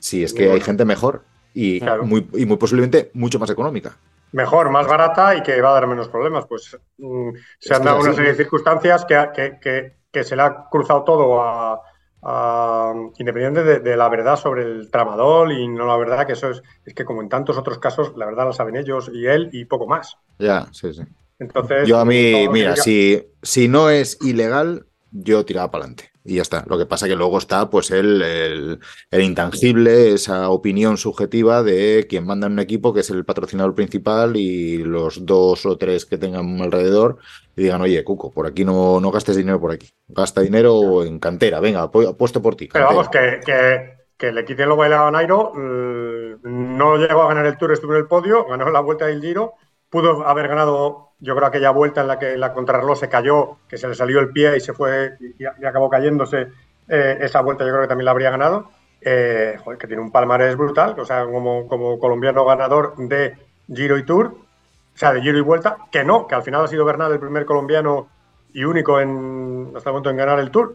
Si es que hay gente mejor y, Claro. muy, y muy posiblemente mucho más económica. mejor, más barata y que va a dar menos problemas. Pues mm, se han dado una serie de circunstancias que, ha- que, que- que se le ha cruzado todo a, a- independiente de, de la verdad sobre el tramadol y no la verdad que eso es, es que como en tantos otros casos, la verdad la saben ellos y él y poco más. Ya, sí, sí. Entonces, Yo a todo mí, mira, diga- si, si no es ilegal, yo tiraba para adelante. Y ya está. Lo que pasa que luego está pues el, el, el intangible, esa opinión subjetiva de quien manda en un equipo, que es el patrocinador principal, y los dos o tres que tengan alrededor, y digan, oye, Cuco, por aquí no, no gastes dinero por aquí. Gasta dinero en cantera, venga, apuesto por ti. Pero cantera". vamos, que, que, que le quiten lo bailado a Nairo, mm, no llegó a ganar el Tour, estuvo en el podio, ganó la Vuelta del Giro, pudo haber ganado, yo creo, aquella vuelta en la que la contrarreloj se cayó, que se le salió el pie y se fue y, y acabó cayéndose, eh, esa vuelta yo creo que también la habría ganado. Eh, joder, que tiene un palmarés brutal, o sea, como, como colombiano ganador de Giro y Tour, o sea, de Giro y Vuelta, que no, que al final ha sido Bernal el primer colombiano y único en, hasta el momento en ganar el Tour.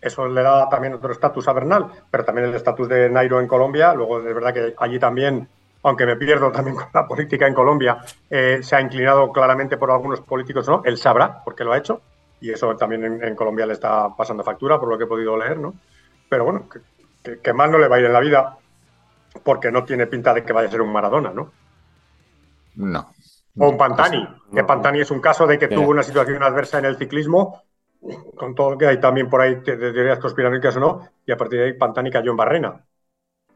Eso le da también otro estatus a Bernal, pero también el estatus de Nairo en Colombia. Luego, es verdad que allí también, aunque me pierdo también con la política en Colombia, eh, se ha inclinado claramente por algunos políticos, ¿no? Él sabrá por qué lo ha hecho, y eso también en, en Colombia le está pasando factura, por lo que he podido leer, ¿no? Pero bueno, que, que- que mal no le va a ir en la vida, porque no tiene pinta de que vaya a ser un Maradona, ¿no? No. O un Pantani, que no. Pantani es un caso de que tuvo una situación adversa en el ciclismo, con todo lo que hay también por ahí de teorías conspiranoicas o no, y a partir de ahí Pantani cayó en Barrena.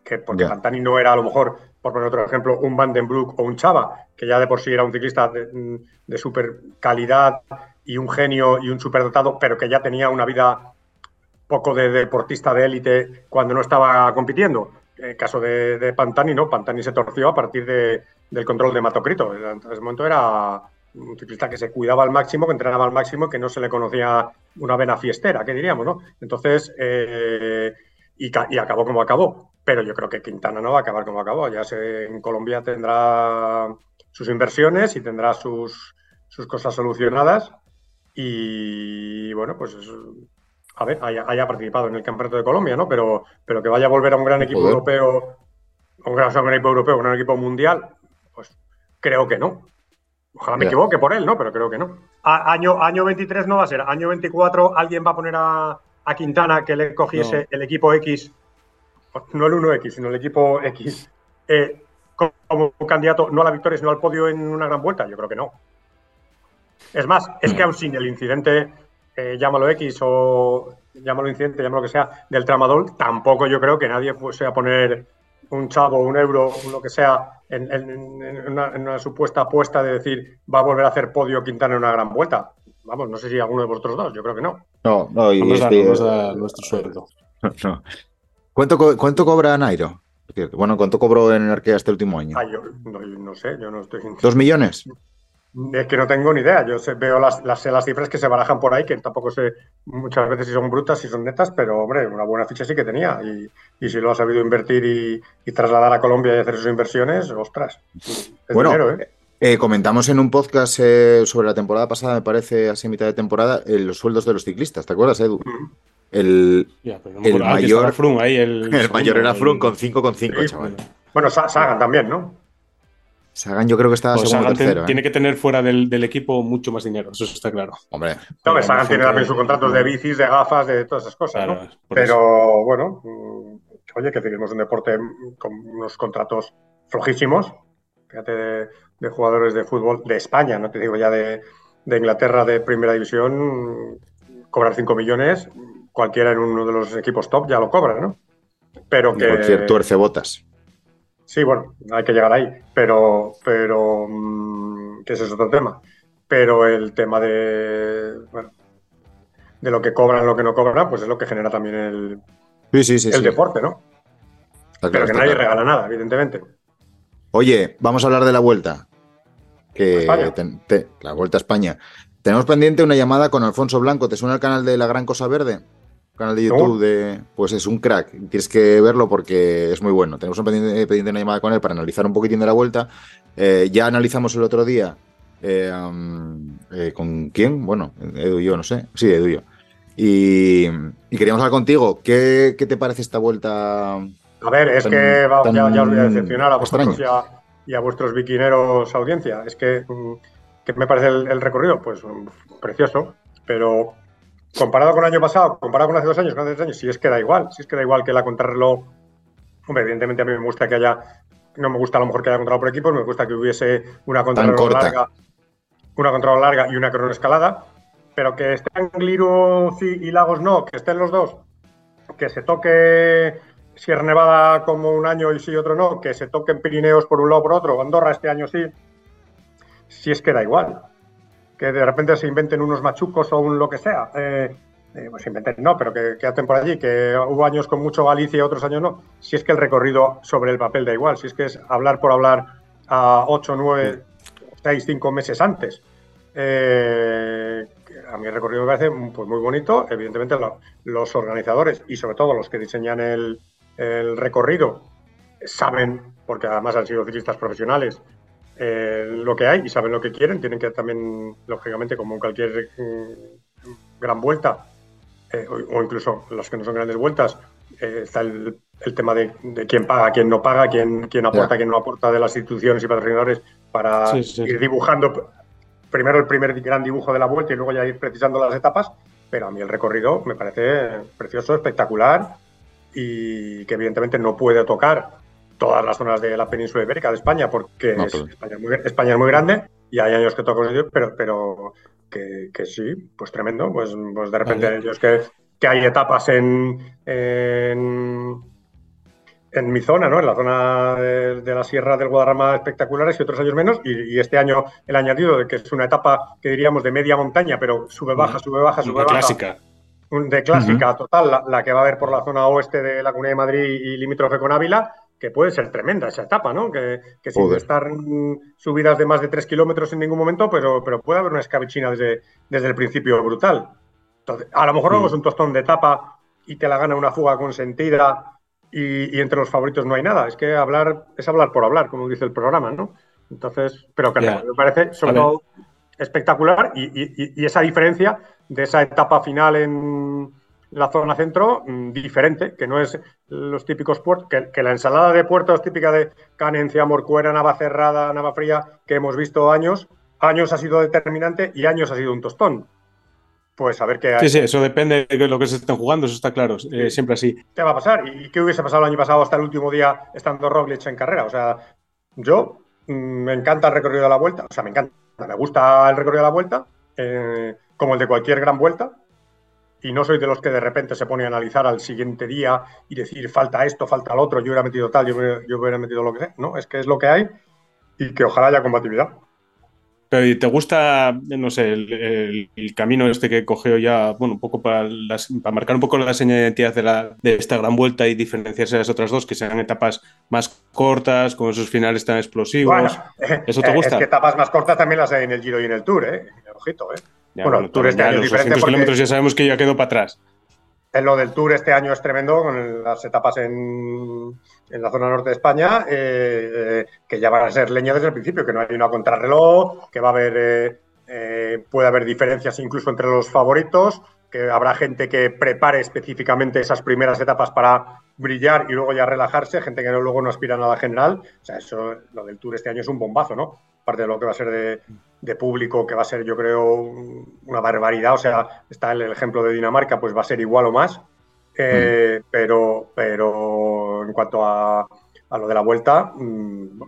Que porque. Pantani no era a lo mejor, por poner otro ejemplo, un Van den Broek o un Chava, que ya de por sí era un ciclista de, de super calidad y un genio y un superdotado, pero que ya tenía una vida poco de deportista de élite cuando no estaba compitiendo. En el caso de, Pantani, no, Pantani se torció a partir de- del control de Matocrito. En ese momento era un ciclista que se cuidaba al máximo, que entrenaba al máximo, que no se le conocía una vena fiestera, que diríamos, ¿no? Entonces, eh, y acabó como acabó. Pero yo creo que Quintana no va a acabar como acabó. Ya sé, en Colombia tendrá sus inversiones y tendrá sus, sus cosas solucionadas. Y bueno, pues es- a ver, haya, haya participado en el Campeonato de Colombia, ¿no? Pero, pero que vaya a volver a un gran equipo Joder. europeo, a un gran, un gran equipo europeo, un gran equipo mundial, pues creo que no. Ojalá me equivoque por él, ¿no? Pero creo que no. A- año, año 23 no va a ser. Año 24 alguien va a poner a, a Quintana que le cogiese No. el equipo X, no el 1X, sino el equipo X, eh, como, candidato no a la victoria, sino al podio en una gran vuelta. Yo creo que no. Es más, es que aún sin el incidente, eh, llámalo X o llámalo incidente, llámalo lo que sea, del tramadol, tampoco yo creo que nadie fuese a poner un chavo, un euro, lo que sea, en, en- en una, en una supuesta apuesta de decir va a volver a hacer podio Quintana en una gran vuelta. Vamos, no sé si alguno de vosotros dos, yo creo que no. No, no, y Vamos a, este- vamos a nuestro sueldo. *laughs* no. ¿Cuánto, co- ¿Cuánto cobra Nairo? Bueno, ¿cuánto cobró en Arkea este último año? Ah, yo no, sé, yo no estoy. ¿Dos millones? Es que no tengo ni idea. Yo sé- veo las, las, las cifras que se barajan por ahí, que tampoco sé muchas veces si son brutas, si son netas, pero hombre, una buena ficha sí que tenía. Y, y si lo ha sabido invertir y, y trasladar a Colombia y hacer sus inversiones, ostras. Es Bueno, dinero, ¿eh? Eh, comentamos en un podcast eh, sobre la temporada pasada, me parece, así mitad de temporada, eh, los sueldos de los ciclistas. ¿Te acuerdas, Edu? El, Ya, pero no me El. Ah, mayor- Froome ahí, el, *laughs* el segundo, mayor era Froome con 5,5, Sí, chaval. Bueno, Sa- Sagan también, ¿no? Sagan yo creo que estaba Pues segundo Sagan ten- tercero. ¿eh? tiene que tener fuera del, del equipo mucho más dinero, eso está claro. Hombre, No, Pero Sagan tiene también sus contratos de bicis, de gafas, de todas esas cosas, Claro, ¿no? Pero bueno, mm, oye, que tenemos un deporte mm, con unos contratos flojísimos. Fíjate, de, de jugadores de fútbol de España, no te digo ya de, de Inglaterra de primera división, mm, cobrar 5 millones, cualquiera en uno de los equipos top ya lo cobra, ¿no? Pero que. cualquier tuerce botas. Sí, bueno, hay que llegar ahí, pero, pero mm, que ese es otro tema. Pero el tema de, bueno, de lo que cobran, lo que no cobran, pues es lo que genera también el, Sí, sí, sí. el deporte, ¿no? Está Pero claro, que nadie claro. regala nada, evidentemente. Oye, vamos a hablar de la vuelta. Que te- la vuelta a España. Tenemos pendiente una llamada con Alfonso Blanco. ¿Te suena el canal de La Gran Cosa Verde? Canal de. YouTube de. Pues es un crack. Tienes que verlo porque es muy bueno. Tenemos un pendiente, pendiente una llamada con él para analizar un poquitín de la vuelta. Eh, ya analizamos el otro día. eh, um, eh, ¿Con quién? Bueno, Edu y yo, no sé. Sí, Edu y yo. Y, y queríamos hablar contigo. ¿Qué, qué te parece esta vuelta? A ver, es Tan- que va- ya, ya os voy a decepcionar a vosotros y a, y a vuestros biquineros audiencia. Es que, mm, ¿qué me parece el, el recorrido? Pues mm, precioso, pero comparado con el año pasado, comparado con hace dos años, con hace tres años, si es que da igual, si es que da igual que la contrarreloj. Hombre, evidentemente a mí me gusta que haya, no me gusta a lo mejor que haya contrarreloj por equipos, me gusta que hubiese una contrarreloj corta. larga, una contrarreloj larga y una cronoescalada, pero que estén Gliru y Lagos no, que estén los dos, que se toque Sierra Nevada como un año y sí otro no, que se toquen Pirineos por un lado o por otro, Andorra este año sí, si es que da igual. Que de repente se inventen unos machucos o un lo que sea. Eh, eh, pues inventen, no, pero que, que hacen por allí, que hubo años con mucho Galicia y otros años no. Si es que el recorrido sobre el papel da igual, si es que es hablar por hablar a 8, 9, 6, 5 meses antes. Eh, a mí el recorrido me parece pues, muy bonito. Evidentemente, lo- los organizadores y sobre todo los que diseñan el, el recorrido saben, porque además han sido ciclistas profesionales, eh, lo que hay y saben lo que quieren. Tienen que también, lógicamente, como en cualquier mm, gran vuelta, eh, o, o incluso los que no son grandes vueltas, eh, está el, el tema de, de quién paga, quién no paga, quién, quién aporta, quién no aporta de las instituciones y patrocinadores para sí, sí. ir dibujando primero el primer gran dibujo de la vuelta y luego ya ir precisando las etapas. Pero a mí el recorrido me parece precioso, espectacular y que evidentemente no puede tocar todas las zonas de la península ibérica de España porque No, es- España, es muy, España es muy grande y hay años que toca sitios, pero, pero que, que sí, pues tremendo. Pues, pues de repente Vale. años que, que hay etapas en, en, en mi zona, ¿no? En la zona de, de la Sierra del Guadarrama espectaculares y otros años menos. Y, y este año el añadido de que es una etapa que diríamos de media montaña, pero sube, baja, sube, baja, sube, baja. clásica. Un- de clásica total, la, la que va a haber por la zona oeste de la Comunidad de Madrid y limítrofe con Ávila, que puede ser tremenda esa etapa, ¿no? Que, que sin estar mm, subidas de más de 3 kilómetros en ningún momento, pero, pero puede haber una escabechina desde, desde el principio brutal. Entonces, a lo mejor luego es un tostón de etapa y te la gana una fuga consentida y, y entre los favoritos no hay nada. Es que hablar es hablar por hablar, como dice el programa, ¿no? Entonces, pero que me parece sobre todo espectacular y, y- y- y esa diferencia de esa etapa final en, la zona centro mm, diferente, que no es los típicos puertos, que, que la ensalada de puertos típica de Canencia, Morcuera, Navacerrada, Navafría, que hemos visto años, años ha sido determinante y años ha sido un tostón. Pues a ver qué, Sí, sí, eso depende de lo que se estén jugando, eso está claro, eh, siempre así. qué va a pasar y qué hubiese pasado el año pasado hasta el último día estando Roglic en carrera. O sea, yo mm, me encanta el recorrido de la vuelta, o sea, me encanta, me gusta el recorrido de la vuelta, eh, como el de cualquier gran vuelta, y no soy de los que de repente se pone a analizar al siguiente día y decir falta esto, falta lo otro, yo hubiera metido tal, yo hubiera, yo hubiera metido lo que sea. No, es que es lo que hay y que ojalá haya compatibilidad. Pero ¿y ¿te gusta, no sé, el, el- el camino este que cogió ya, bueno, un poco para, las- para marcar un poco la señal de identidad de, la, de esta gran vuelta y diferenciarse de las otras dos, que sean etapas más cortas, con esos finales tan explosivos? Bueno, ¿Eso te eh, gusta? Es que etapas más cortas también las hay en el Giro y en el Tour, ¿eh? Ojito, ¿eh? Ya, bueno, el Tour este año es los diferente 200 porque- kilómetros ya sabemos que ya quedó para atrás. En lo del Tour este año es tremendo, con las etapas en, en la zona norte de España, eh, eh, que ya van a ser leña desde el principio, que no hay una contrarreloj, que va a haber, eh, eh, puede haber diferencias incluso entre los favoritos, que habrá gente que prepare específicamente esas primeras etapas para brillar y luego ya relajarse, gente que no, luego no aspira a nada general. O sea, eso, lo del Tour este año es un bombazo, ¿no? Aparte de lo que va a ser de, de público, que va a ser, yo creo, una barbaridad. O sea, está el ejemplo de Dinamarca, pues va a ser igual o más. Eh, pero, pero en cuanto a, a lo de la vuelta, mm,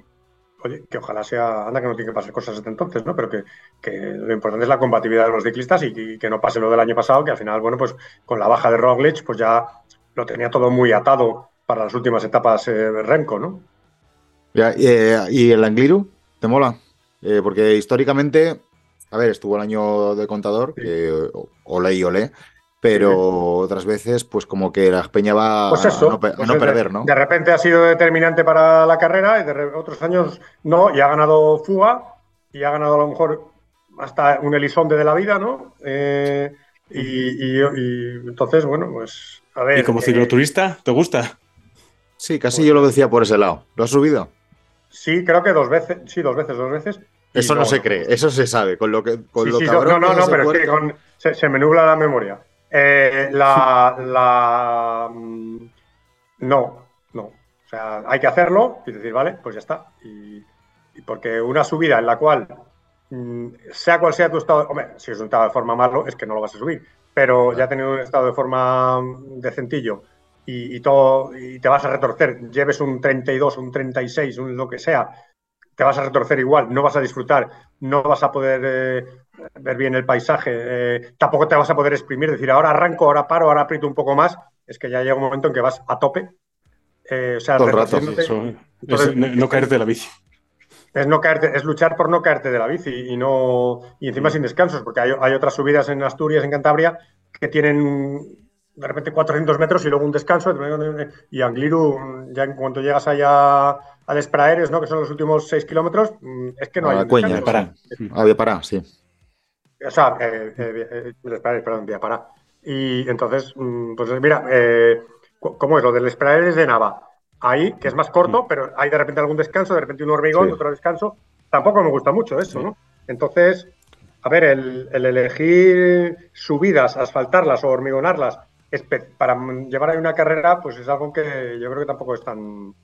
oye, que ojalá sea, anda que no tiene que pasar cosas hasta entonces, ¿no? Pero que, que lo importante es la compatibilidad de los ciclistas y, que- que no pase lo del año pasado, que al final, bueno, pues con la baja de Roglic, pues ya lo tenía todo muy atado para las últimas etapas eh, Renko, ¿no? Ya, eh, ¿Y el Angliru? ¿Te mola? Eh, porque históricamente, a ver, estuvo el año de contador, Sí. que eh, olé y olé, pero otras veces, pues como que la Peña va Pues a no, pe- a pues no de- perder, ¿no? De repente ha sido determinante para la carrera y de otros años no, y ha ganado Fuga y ha ganado a lo mejor hasta un Elizonde de la vida, ¿no? Eh, y, y- y entonces, bueno, pues a ver. ¿Y como eh, cicloturista, te gusta? Sí, casi yo lo decía por ese lado. ¿Lo has subido? sí, creo que dos veces, sí, dos veces, dos veces. Eso no, se cree, eso se sabe. Con lo que con Sí, lo sí, cabrón no, no, que no, pero es que con- se, se me nubla la memoria. Eh, la, *laughs* la- mm, no, no. O sea, hay que hacerlo y decir, vale, pues ya está. Y, y porque una subida en la cual, mm, sea cual sea tu estado, hombre, si es un estado de forma malo, es que no lo vas a subir. Pero ya teniendo un estado de forma mm, decentillo y, y todo, y te vas a retorcer, lleves un 32, un 36, un lo que sea, te vas a retorcer igual, no vas a disfrutar, no vas a poder eh, ver bien el paisaje, eh, tampoco te vas a poder exprimir, decir ahora arranco, ahora paro, ahora aprieto un poco más, es que ya llega un momento en que vas a tope. eh, o sea, Todo el rato, retorciéndote. Eso, es Entonces, no, no caerte de la bici. es no caerte, es luchar por no caerte de la bici y no y encima sin descansos, porque hay, hay otras subidas en Asturias, en Cantabria, que tienen de repente 400 metros y luego un descanso. Y Angliru, ya en cuanto llegas allá a Despraeres, ¿no? que son los últimos 6 kilómetros, mm, es que no A hay la un cuña, descanso. para. Había parado, sí. O sea, eh, eh, eh, Despraeres, perdón, Villapará. Y entonces, mm, pues mira, eh, ¿cómo es? Lo del Despraeres de Nava. Ahí, que es más corto, pero hay de repente algún descanso, de repente un hormigón, Sí. otro descanso. Tampoco me gusta mucho eso, ¿no? Entonces, a ver, el, el elegir subidas, asfaltarlas o hormigonarlas para mm, llevar ahí una carrera, pues es algo que yo creo que tampoco es tan,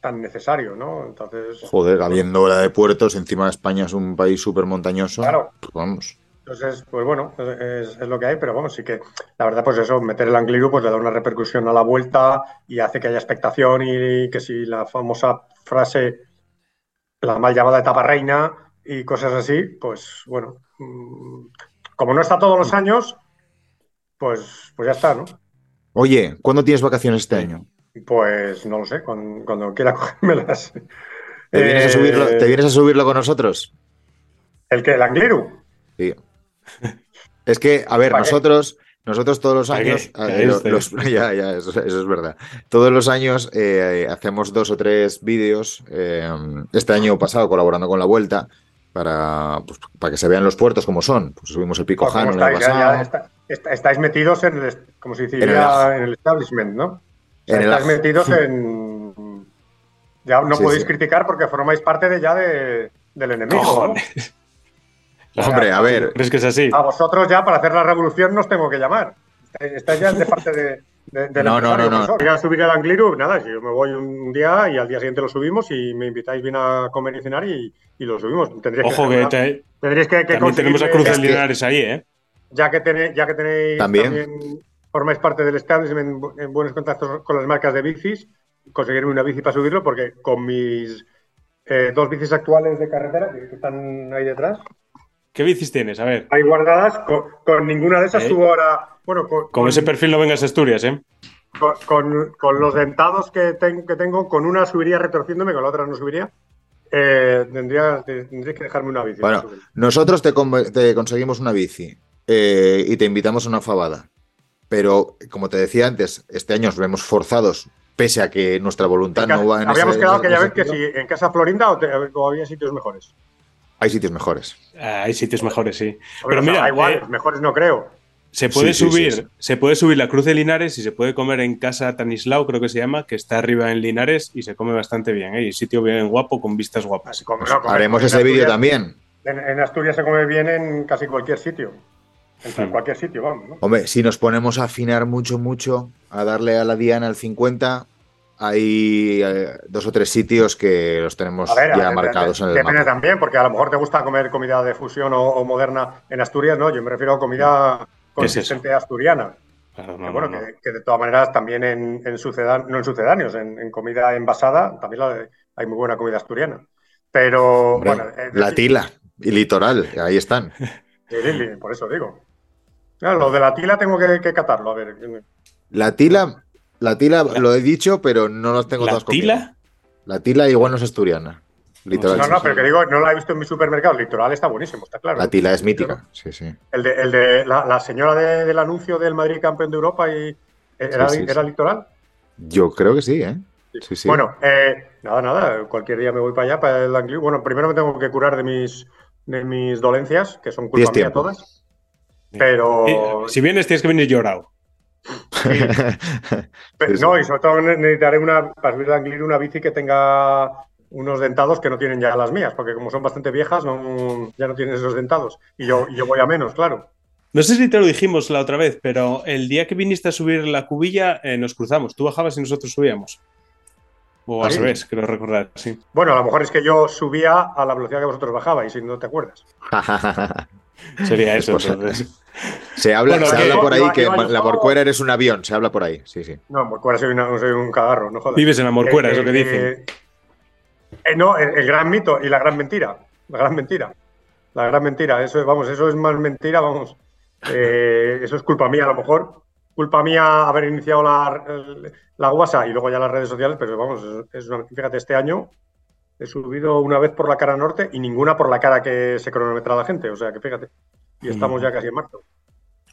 tan necesario, ¿no? Entonces, Joder, habiendo la de puertos, encima España es un país súper montañoso. Claro. Pues vamos. Entonces, pues bueno, es, es lo que hay, pero vamos, sí que la verdad, pues eso, meter el Angliru pues le da una repercusión a la vuelta y hace que haya expectación y que si la famosa frase, la mal llamada etapa reina y cosas así, pues bueno, mm, como no está todos los años, pues, pues ya está, ¿no? Oye, ¿cuándo tienes vacaciones este año? Pues no lo sé, cuando, cuando quiera *laughs* cogérmelas. ¿Te vienes, a Eh, subirlo, ¿Te vienes a subirlo con nosotros? ¿El que ¿El Angliru? Sí. Es que, a ver, nosotros, nosotros todos los años, ¿Para eh, este? los- *laughs* ya, ya, eso, eso es verdad. Todos los años eh, hacemos dos o tres vídeos. eh, este año pasado colaborando con la Vuelta para, pues, para que se vean los puertos como son. Pues subimos el Pico ¿Cómo Jano estáis? Ya- ya está- está- estáis metidos en el, como se diría, En el ajo. en el establishment, ¿no? O sea, En el estáis metidos en... Ya no Sí, podéis sí. criticar porque formáis parte de ya de, del enemigo. Hombre, a ver, ¿Crees que es así? A vosotros ya para hacer la revolución no os tengo que llamar. Esta ya de parte de. De- del No, no, no, no. Ya subir el Angliru, nada, yo me voy un día y al día siguiente lo subimos y me invitáis bien a comer y cenar y, y lo subimos. Tendréis Ojo que, que te- tendréis que, que también tenemos a Cruz de Linares ahí, ¿eh? ya que tenéis, ya que tenéis También. también, formáis parte del establishment en, en buenos contactos con las marcas de bicis, conseguirme una bici para subirlo, porque con mis eh, dos bicis actuales de carretera, que, que están ahí detrás, ¿Qué bicis tienes? A ver. ahí guardadas, con, con ninguna de esas ¿Eh? subo ahora. Bueno, con, ese perfil no vengas a Asturias, ¿eh? con, con- con los dentados que, ten- que tengo, con una subiría retorciéndome, con la otra no subiría. Eh, tendría, tendréis que dejarme una bici. Bueno, nosotros te, con- te conseguimos una bici eh, y te invitamos a una fabada. Pero, como te decía antes, este año nos vemos forzados, pese a que nuestra voluntad no va en Habíamos ese- quedado en que ya ves que si en Casa Florinda o, te- o había sitios mejores. Hay sitios mejores. Ah, hay sitios mejores, sí. Pero o sea, mira, da igual, eh, mejores no creo. Se puede Sí, subir, sí, sí. se puede subir la Cruz de Linares y se puede comer en casa Tanislao, creo que se llama, que está arriba en Linares y se come bastante bien, ¿eh? Y sitio bien guapo con vistas guapas. Como- Pues no, como- haremos ese vídeo también. En, en Asturias se come bien en casi cualquier sitio. En Sí. cualquier sitio, vamos. ¿no? Hombre, si nos ponemos a afinar mucho, mucho, a darle a la diana al 50, hay eh, dos o tres sitios que los tenemos A ver, ya a ver, marcados en el depende mapa. también, porque a lo mejor te gusta comer comida de fusión o, o moderna en Asturias, ¿no? Yo me refiero a comida ¿Qué es consistente asturiana. Claro, Que no, bueno, no, no. Que, que de todas maneras también en, en sucedan- no en sucedáneos, en, en comida envasada, también la- hay muy buena comida asturiana. Pero, Hombre, bueno, eh, la tila y litoral, ahí están. sí, sí, sí, por eso digo. Claro, lo de la tila tengo que, que catarlo, a ver. La tila, la tila lo he dicho, pero no las tengo ¿La todas tila? La tila igual no es asturiana. Litoral. No, no, pero que digo, no la he visto en mi supermercado. El litoral está buenísimo, está claro. La tila es mítica. Sí, sí. El de, el de la, la señora de- del anuncio del Madrid campeón de Europa y era, Sí, sí, era sí. litoral. Yo creo que sí, ¿eh? Sí, sí. Bueno, eh, nada, nada. Cualquier día me voy para allá, para el Angliru. Bueno, primero me tengo que curar de mis, de mis dolencias, que son culpa mía todas. Pero, Eh, si vienes tienes que venir llorado. *laughs* pero- sí, sí. no, y sobre todo ne- necesitaré una, para subir al Angliru una bici que tenga unos dentados que no tienen ya las mías, porque como son bastante viejas, no, ya no tienen esos dentados. Y yo, y yo voy a menos, claro. No sé si te lo dijimos la otra vez, pero el día que viniste a subir la cubilla eh, nos cruzamos. Tú bajabas y nosotros subíamos. O ¿Ah, al revés, creo recordar, sí. Bueno, a lo mejor es que yo subía a la velocidad que vosotros bajabais, si no te acuerdas. *laughs* Sería eso, Pues, entonces. *laughs* se habla, Bueno, se habla por ahí iba- que la. Morcuera eres un avión, se habla por ahí, sí, sí. No, Morcuera soy, una- soy un cagarro, no jodas. Vives en la Morcuera, Eh, es lo que eh, dicen. Eh, no, el, el gran mito y la gran mentira. La gran mentira. La gran mentira. Eso, es- vamos, eso es más mentira, vamos. Eh, eso es culpa mía, a lo mejor. Culpa mía haber iniciado la, la guasa y luego ya las redes sociales, pero vamos, es- es una- fíjate, este año he subido una vez por la cara norte y ninguna por la cara que se cronometra la gente. O sea que fíjate. Y estamos ya casi en marzo.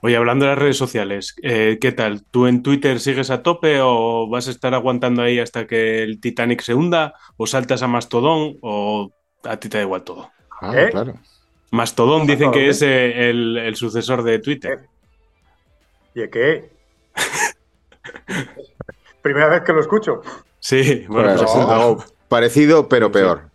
Oye, hablando de las redes sociales, eh, ¿qué tal? ¿Tú en Twitter sigues a tope o vas a estar aguantando ahí hasta que el Titanic se hunda? ¿O saltas a Mastodón? ¿O a ti te da igual todo? Ah, ¿Eh? claro. Mastodón dicen que ¿eh? es eh, el, el sucesor de Twitter. ¿Y qué? *laughs* Primera vez que lo escucho. Sí, bueno, pues algo parecido, pero peor.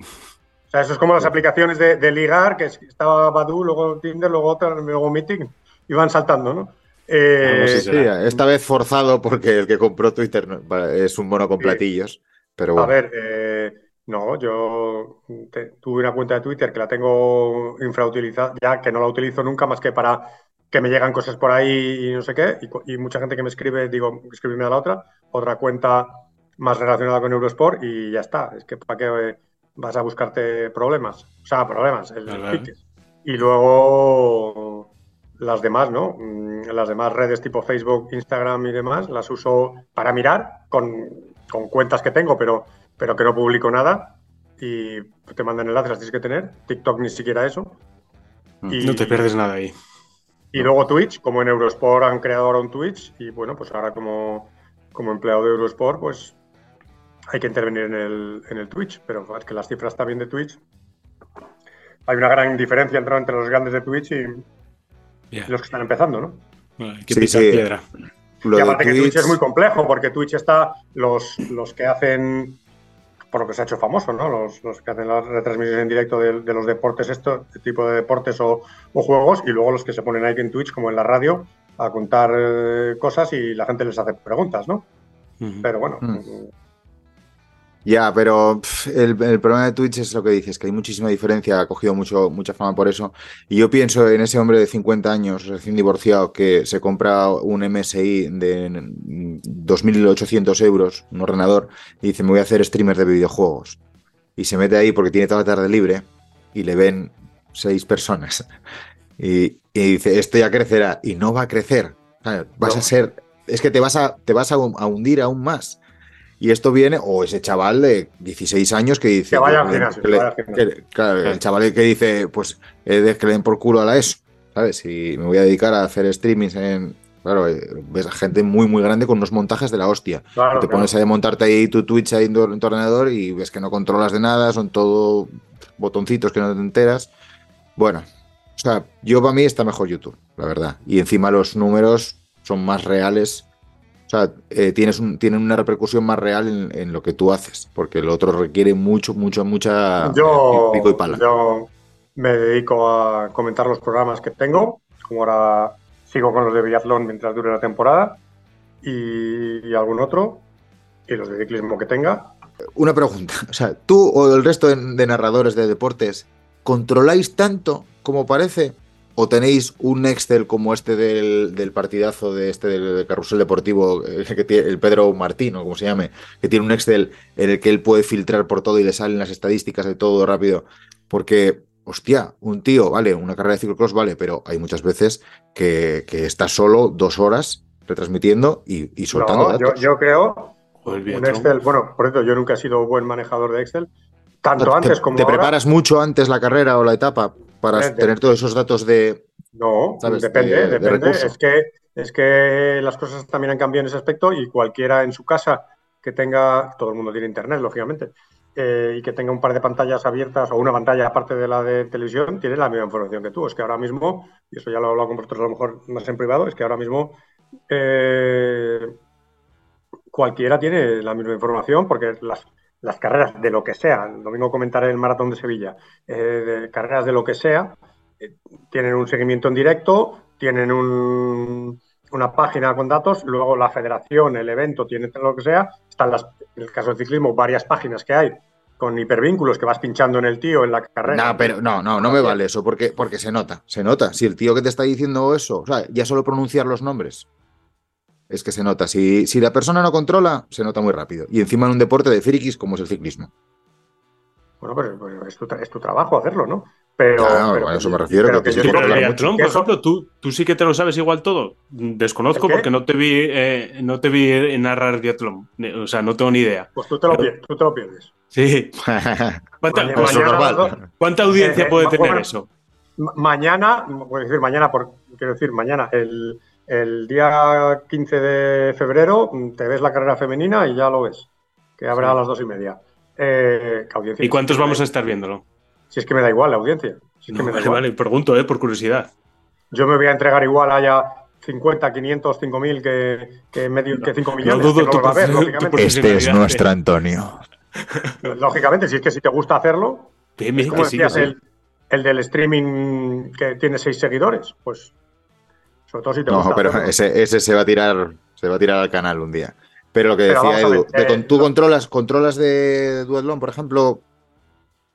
O sea, eso es como las aplicaciones de, de ligar, que es- estaba Badu, luego Tinder, luego otra, luego Meeting, y van saltando, ¿no? Eh, así Sí, será. esta vez forzado porque el que compró Twitter no- es un mono con Sí. platillos, pero a bueno. ver, eh, no, yo te- tuve una cuenta de Twitter que la tengo infrautilizada, ya que no la utilizo nunca más que para que me llegan cosas por ahí y no sé qué, y, mucha gente que me escribe, digo, escribirme a la otra, otra cuenta más relacionada con Eurosport y ya está. Es que para qué eh, vas a buscarte problemas, o sea, problemas, el. Y luego las demás, ¿no? Mm, Las demás redes tipo Facebook, Instagram y demás, las uso para mirar con, con cuentas que tengo, pero, pero que no publico nada. Y te mandan enlaces, las tienes que tener. TikTok ni siquiera eso. Y, no te pierdes nada ahí. y luego Twitch, como en Eurosport han creado ahora un Twitch. Y bueno, pues ahora como, como empleado de Eurosport, pues hay que intervenir en el, en el Twitch. Pero es que las cifras también de Twitch. Hay una gran diferencia entre, entre los grandes de Twitch y, Los que están empezando, ¿no? Bueno, hay que Sí, picar sí. piedra. Lo y de aparte que Twitch es muy complejo, porque Twitch está los, los que hacen, por lo que se ha hecho famoso, ¿no? Los, los que hacen las retransmisiones en directo de, de los deportes, esto, este tipo de deportes o, o juegos, y luego los que se ponen ahí en Twitch, como en la radio, a contar eh, cosas y la gente les hace preguntas, ¿no? Pero bueno, Mm. Ya, pero pf, el, el problema de Twitch es lo que dices, que hay muchísima diferencia, ha cogido mucho, mucha fama por eso. Y yo pienso en ese hombre de 50 años, recién divorciado, que se compra un MSI de mm, 2.800 euros, un ordenador, y dice, me voy a hacer streamer de videojuegos. Y se mete ahí porque tiene toda la tarde libre y le ven seis personas. *laughs* Y, y dice, esto ya crecerá. Y no va a crecer. Vas No. a ser, es que te vas a, te vas a, a hundir aún más. Y esto viene, o ese chaval de 16 años que dice. Que vaya al gimnasio, que le- que- claro, el chaval que dice, pues, eh, que le den por culo a la ESO, ¿sabes? Y me voy a dedicar a hacer streamings en. Claro, eh, ves a gente muy, muy grande con unos montajes de la hostia. claro, te claro. pones a montarte ahí tu Twitch ahí en tu, en tu ordenador y ves que no controlas de nada, son todo botoncitos que no te enteras. Bueno, o sea, yo para mí está mejor YouTube, la verdad. Y encima los números son más reales. O sea, eh, tienes un, tienen una repercusión más real en, en lo que tú haces, porque el otro requiere mucho, mucho, mucha yo, pico y pala. yo me dedico a comentar los programas que tengo, como ahora sigo con los de biatlón mientras dure la temporada y, y algún otro, y los de ciclismo que tenga. Una pregunta, o sea, tú o el resto de, de narradores de deportes, ¿controláis tanto como parece? ¿O tenéis un Excel como este del, del partidazo de este del, del carrusel deportivo, eh, que tiene el Pedro Martín, o como se llame, que tiene un Excel en el que él puede filtrar por todo y le salen las estadísticas de todo rápido? Porque, hostia, un tío, vale, una carrera de ciclocross, vale, pero hay muchas veces que, que está solo dos horas retransmitiendo y, y soltando No, yo, datos. yo creo O el un. Excel, bueno, por eso yo nunca he sido buen manejador de Excel, tanto ¿Te- antes como ¿Te ahora. preparas mucho antes la carrera o la etapa para tener todos esos datos de... No, ¿sabes? depende, de- de depende. recurso. es, que, es que las cosas también han cambiado en ese aspecto y cualquiera en su casa que tenga, todo el mundo tiene internet, lógicamente, eh, y que tenga un par de pantallas abiertas o una pantalla aparte de la de televisión, tiene la misma información que tú. Es que ahora mismo, y eso ya lo he hablado con vosotros a lo mejor más en privado, es que ahora mismo eh, cualquiera tiene la misma información porque las, las carreras de lo que sea, el domingo comentaré el maratón de Sevilla, eh, de carreras de lo que sea, eh, tienen un seguimiento en directo, tienen un- una página con datos, luego la federación, el evento, tiene lo que sea, están las, en el caso del ciclismo, varias páginas que hay con hipervínculos que vas pinchando en el tío, en la carrera. No, pero no, no, no me vale eso, porque, porque se nota, se nota. Si el tío que te está diciendo eso, o sea, ya solo pronunciar los nombres, es que se nota. Si, si la persona no controla, se nota muy rápido. Y encima en un deporte de frikis como es el ciclismo. Bueno, pero, pero es, tu, es tu trabajo hacerlo, ¿no? Pero, Claro, pero a eso me refiero, pero que el por eso- ejemplo, ¿tú, tú sí que te lo sabes igual todo. Desconozco porque no te vi eh, no te vi narrar biatlón. O sea, no tengo ni idea. Pues tú te lo, Pero- pier- tú te lo pierdes. Sí. *laughs* ¿Cuánta, Mañana- pues, normal. cuánta audiencia Eh, eh, puede bueno, tener eso? Ma- Mañana, voy a decir mañana, por, quiero decir mañana, el, el día 15 de febrero mm, te ves la carrera femenina y ya lo ves, que habrá Sí. a las dos y media. Eh. ¿Y cuántos vamos a estar viéndolo? Si es que me da igual la audiencia. Si es que No, me da vale, igual. vale, pregunto, eh, por curiosidad. Yo me voy a entregar igual haya 50, 500, 5000 que, que, medio, que 5 millones. dudo que no tu va a ver, lógicamente. Este es nuestro Antonio. *laughs* Lógicamente, si es que si te gusta hacerlo, como que sí, que decías, sí. el, el del streaming que tiene 6 seguidores, pues sobre todo si te No, gusta pero hacerlo. ese, ese se va a tirar, se va a tirar al canal un día. Pero lo que Pero decía Edu, ver, de con- eh, tú no- controlas, controlas de duatlón, por ejemplo,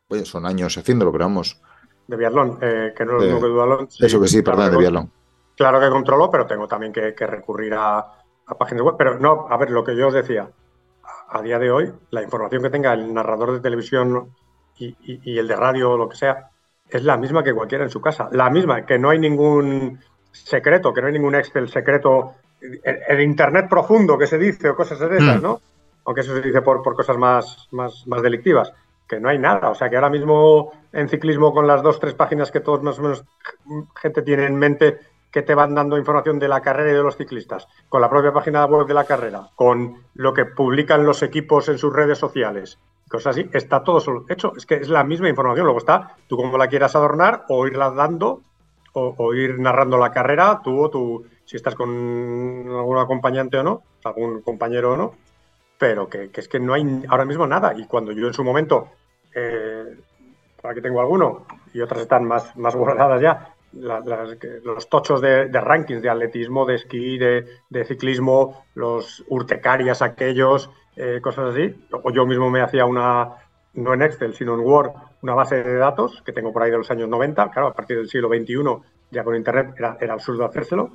oye, son años haciéndolo, pero vamos, de biatlón, eh, que no es lo que dualón. eso que sí, claro perdón, de biatlón. Claro que controlo, pero tengo también que, que recurrir a, a páginas web. Pero no, a ver, lo que yo os decía, a, a día de hoy, la información que tenga el narrador de televisión y, y- y el de radio o lo que sea, es la misma que cualquiera en su casa. La misma, que no hay ningún secreto, que no hay ningún Excel secreto, el, el Internet profundo que se dice o cosas de esas, Mm. ¿no? Aunque eso se dice por, por cosas más, más, más delictivas. Que no hay nada. O sea, que ahora mismo en ciclismo, con las dos, tres páginas que todos más o menos gente tiene en mente que te van dando información de la carrera y de los ciclistas, con la propia página web de la carrera, con lo que publican los equipos en sus redes sociales, cosas así, está todo solo hecho. Es que es la misma información. Luego está, tú como la quieras adornar o irla dando o, ir narrando la carrera, tú o tú, si estás con algún acompañante o no, algún compañero o no, pero que, que es que no hay ahora mismo nada. Y cuando yo en su momento, eh, aquí tengo alguno y otras están más, más guardadas ya, la- las- que- los tochos de, rankings de atletismo, de esquí, de, de ciclismo, los urtecarias aquellos, eh, cosas así. O yo mismo me hacía una, no en Excel, sino en Word, una base de datos que tengo por ahí de los años 90. Claro, a partir del siglo XXI, ya con Internet, era, era absurdo hacérselo.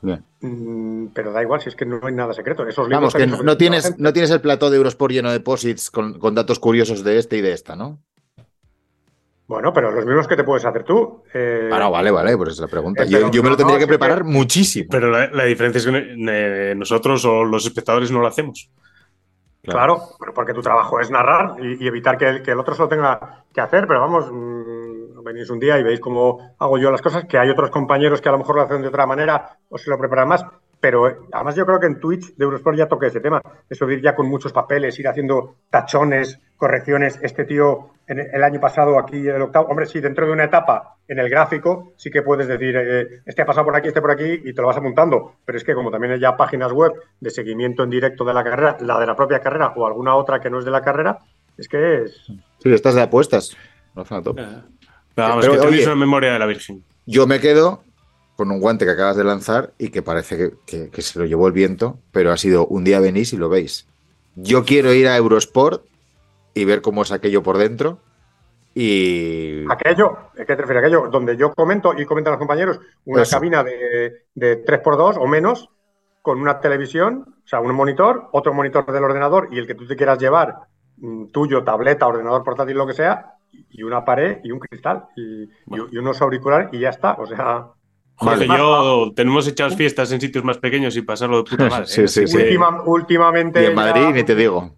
Bien. Mm, pero da igual, si es que no hay nada secreto. Esos libros Vamos, que no, no de la tienes, no tienes el plató de Eurosport lleno de posits con, con datos curiosos de este y de esta, ¿no? Bueno, pero los mismos que te puedes hacer tú. Eh, Ah, no, vale, vale, pues es la pregunta. Eh, Yo, me lo tendría no, que preparar muchísimo. Pero la, la diferencia es que eh, nosotros o los espectadores no lo hacemos. Claro, pero porque tu trabajo es narrar y, y evitar que el, que el otro se lo tenga que hacer, pero vamos, mm, venís un día y veis cómo hago yo las cosas, que hay otros compañeros que a lo mejor lo hacen de otra manera o se lo preparan más, pero eh, además yo creo que en Twitch de Eurosport ya toqué ese tema, eso de ir ya con muchos papeles, ir haciendo tachones, correcciones, este tío en el año pasado aquí el octavo, hombre, sí, dentro de una etapa en el gráfico sí que puedes decir, eh, este ha pasado por aquí, este por aquí y te lo vas apuntando, pero es que como también hay ya páginas web de seguimiento en directo de la carrera, la de la propia carrera o alguna otra que no es de la carrera, es que es... Sí, estás de apuestas. A tope. Eh, Vamos, Pero, que tenéis oye- una memoria de la Virgen. Yo me quedo con un guante que acabas de lanzar y que parece que, que- que se lo llevó el viento, pero ha sido un día venís y lo veis. Yo quiero ir a Eurosport y ver cómo es aquello por dentro. Y. Aquello, ¿a qué te refieres? Aquello donde yo comento y comentan los compañeros, una Eso. cabina de, de 3x2 o menos, con una televisión, o sea, un monitor, otro monitor del ordenador y el que tú te quieras llevar, mm, tuyo, tableta, ordenador portátil, lo que sea, y una pared y un cristal y, y- y unos auriculares y ya está. O sea, Jorge, Vale. yo tenemos hechas fiestas en sitios más pequeños y pasarlo de puta *laughs* madre. Sí, ¿eh? sí, sí. que- última- últimamente. Y en Madrid ya- ni te digo.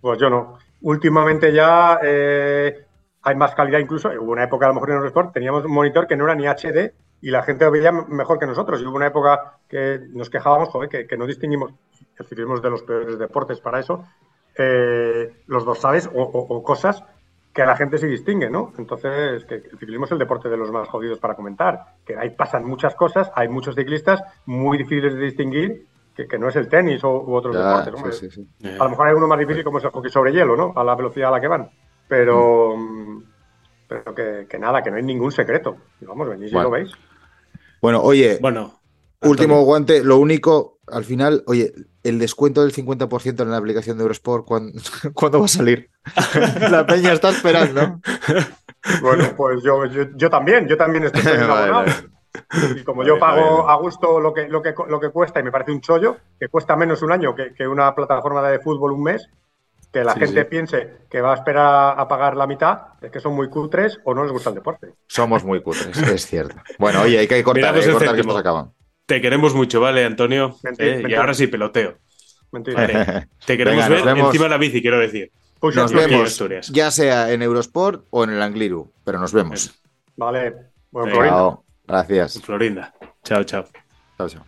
Pues yo no. Últimamente ya eh, hay más calidad incluso. Hubo una época, a lo mejor en Eurosport, teníamos un monitor que no era ni HD y la gente lo veía mejor que nosotros. Y hubo una época que nos quejábamos, joder, que, que no distinguimos, es de los peores deportes para eso, eh, los dorsales o, o- o cosas que la gente sí distingue, ¿no? Entonces, que el ciclismo es el deporte de los más jodidos para comentar, que ahí pasan muchas cosas, hay muchos ciclistas muy difíciles de distinguir, que, que no es el tenis o, u otros Ya, deportes. sí, sí, sí. Eh, A lo mejor hay uno más difícil como es el hockey sobre hielo, ¿no? A la velocidad a la que van. Pero, mm, pero que, que nada, que no hay ningún secreto. Vamos, venís y lo veis. Bueno, oye, Bueno, último Antonio, guante. Lo único, al final, oye, el descuento del 50% en la aplicación de Eurosport, ¿cuándo, *laughs* ¿cuándo va a salir? *laughs* la peña está esperando. Bueno, pues yo, yo, yo también, yo también estoy *laughs* Vale, abonado. vale. Y como yo pago a gusto lo que, lo, que, lo que cuesta y me parece un chollo, que cuesta menos un año que, que una plataforma de fútbol un mes, que la Sí, gente sí. piense que va a esperar a pagar la mitad, es que son muy cutres o no les gusta el deporte. Somos muy cutres, es cierto. Bueno, oye, hay que cortar, hay que el cortar que céntimo. esto se acaba. te queremos mucho, ¿vale, Antonio? Eh, y ahora sí, peloteo. Mentira. Vale. *laughs* Te queremos Venga, ver encima de la bici, quiero decir. Push Nos vemos, ya sea en Eurosport o en el Angliru, pero nos vemos. Vale. Bueno. Florinda. Chao. Gracias. Florinda. Chao, chao. Chao, chao.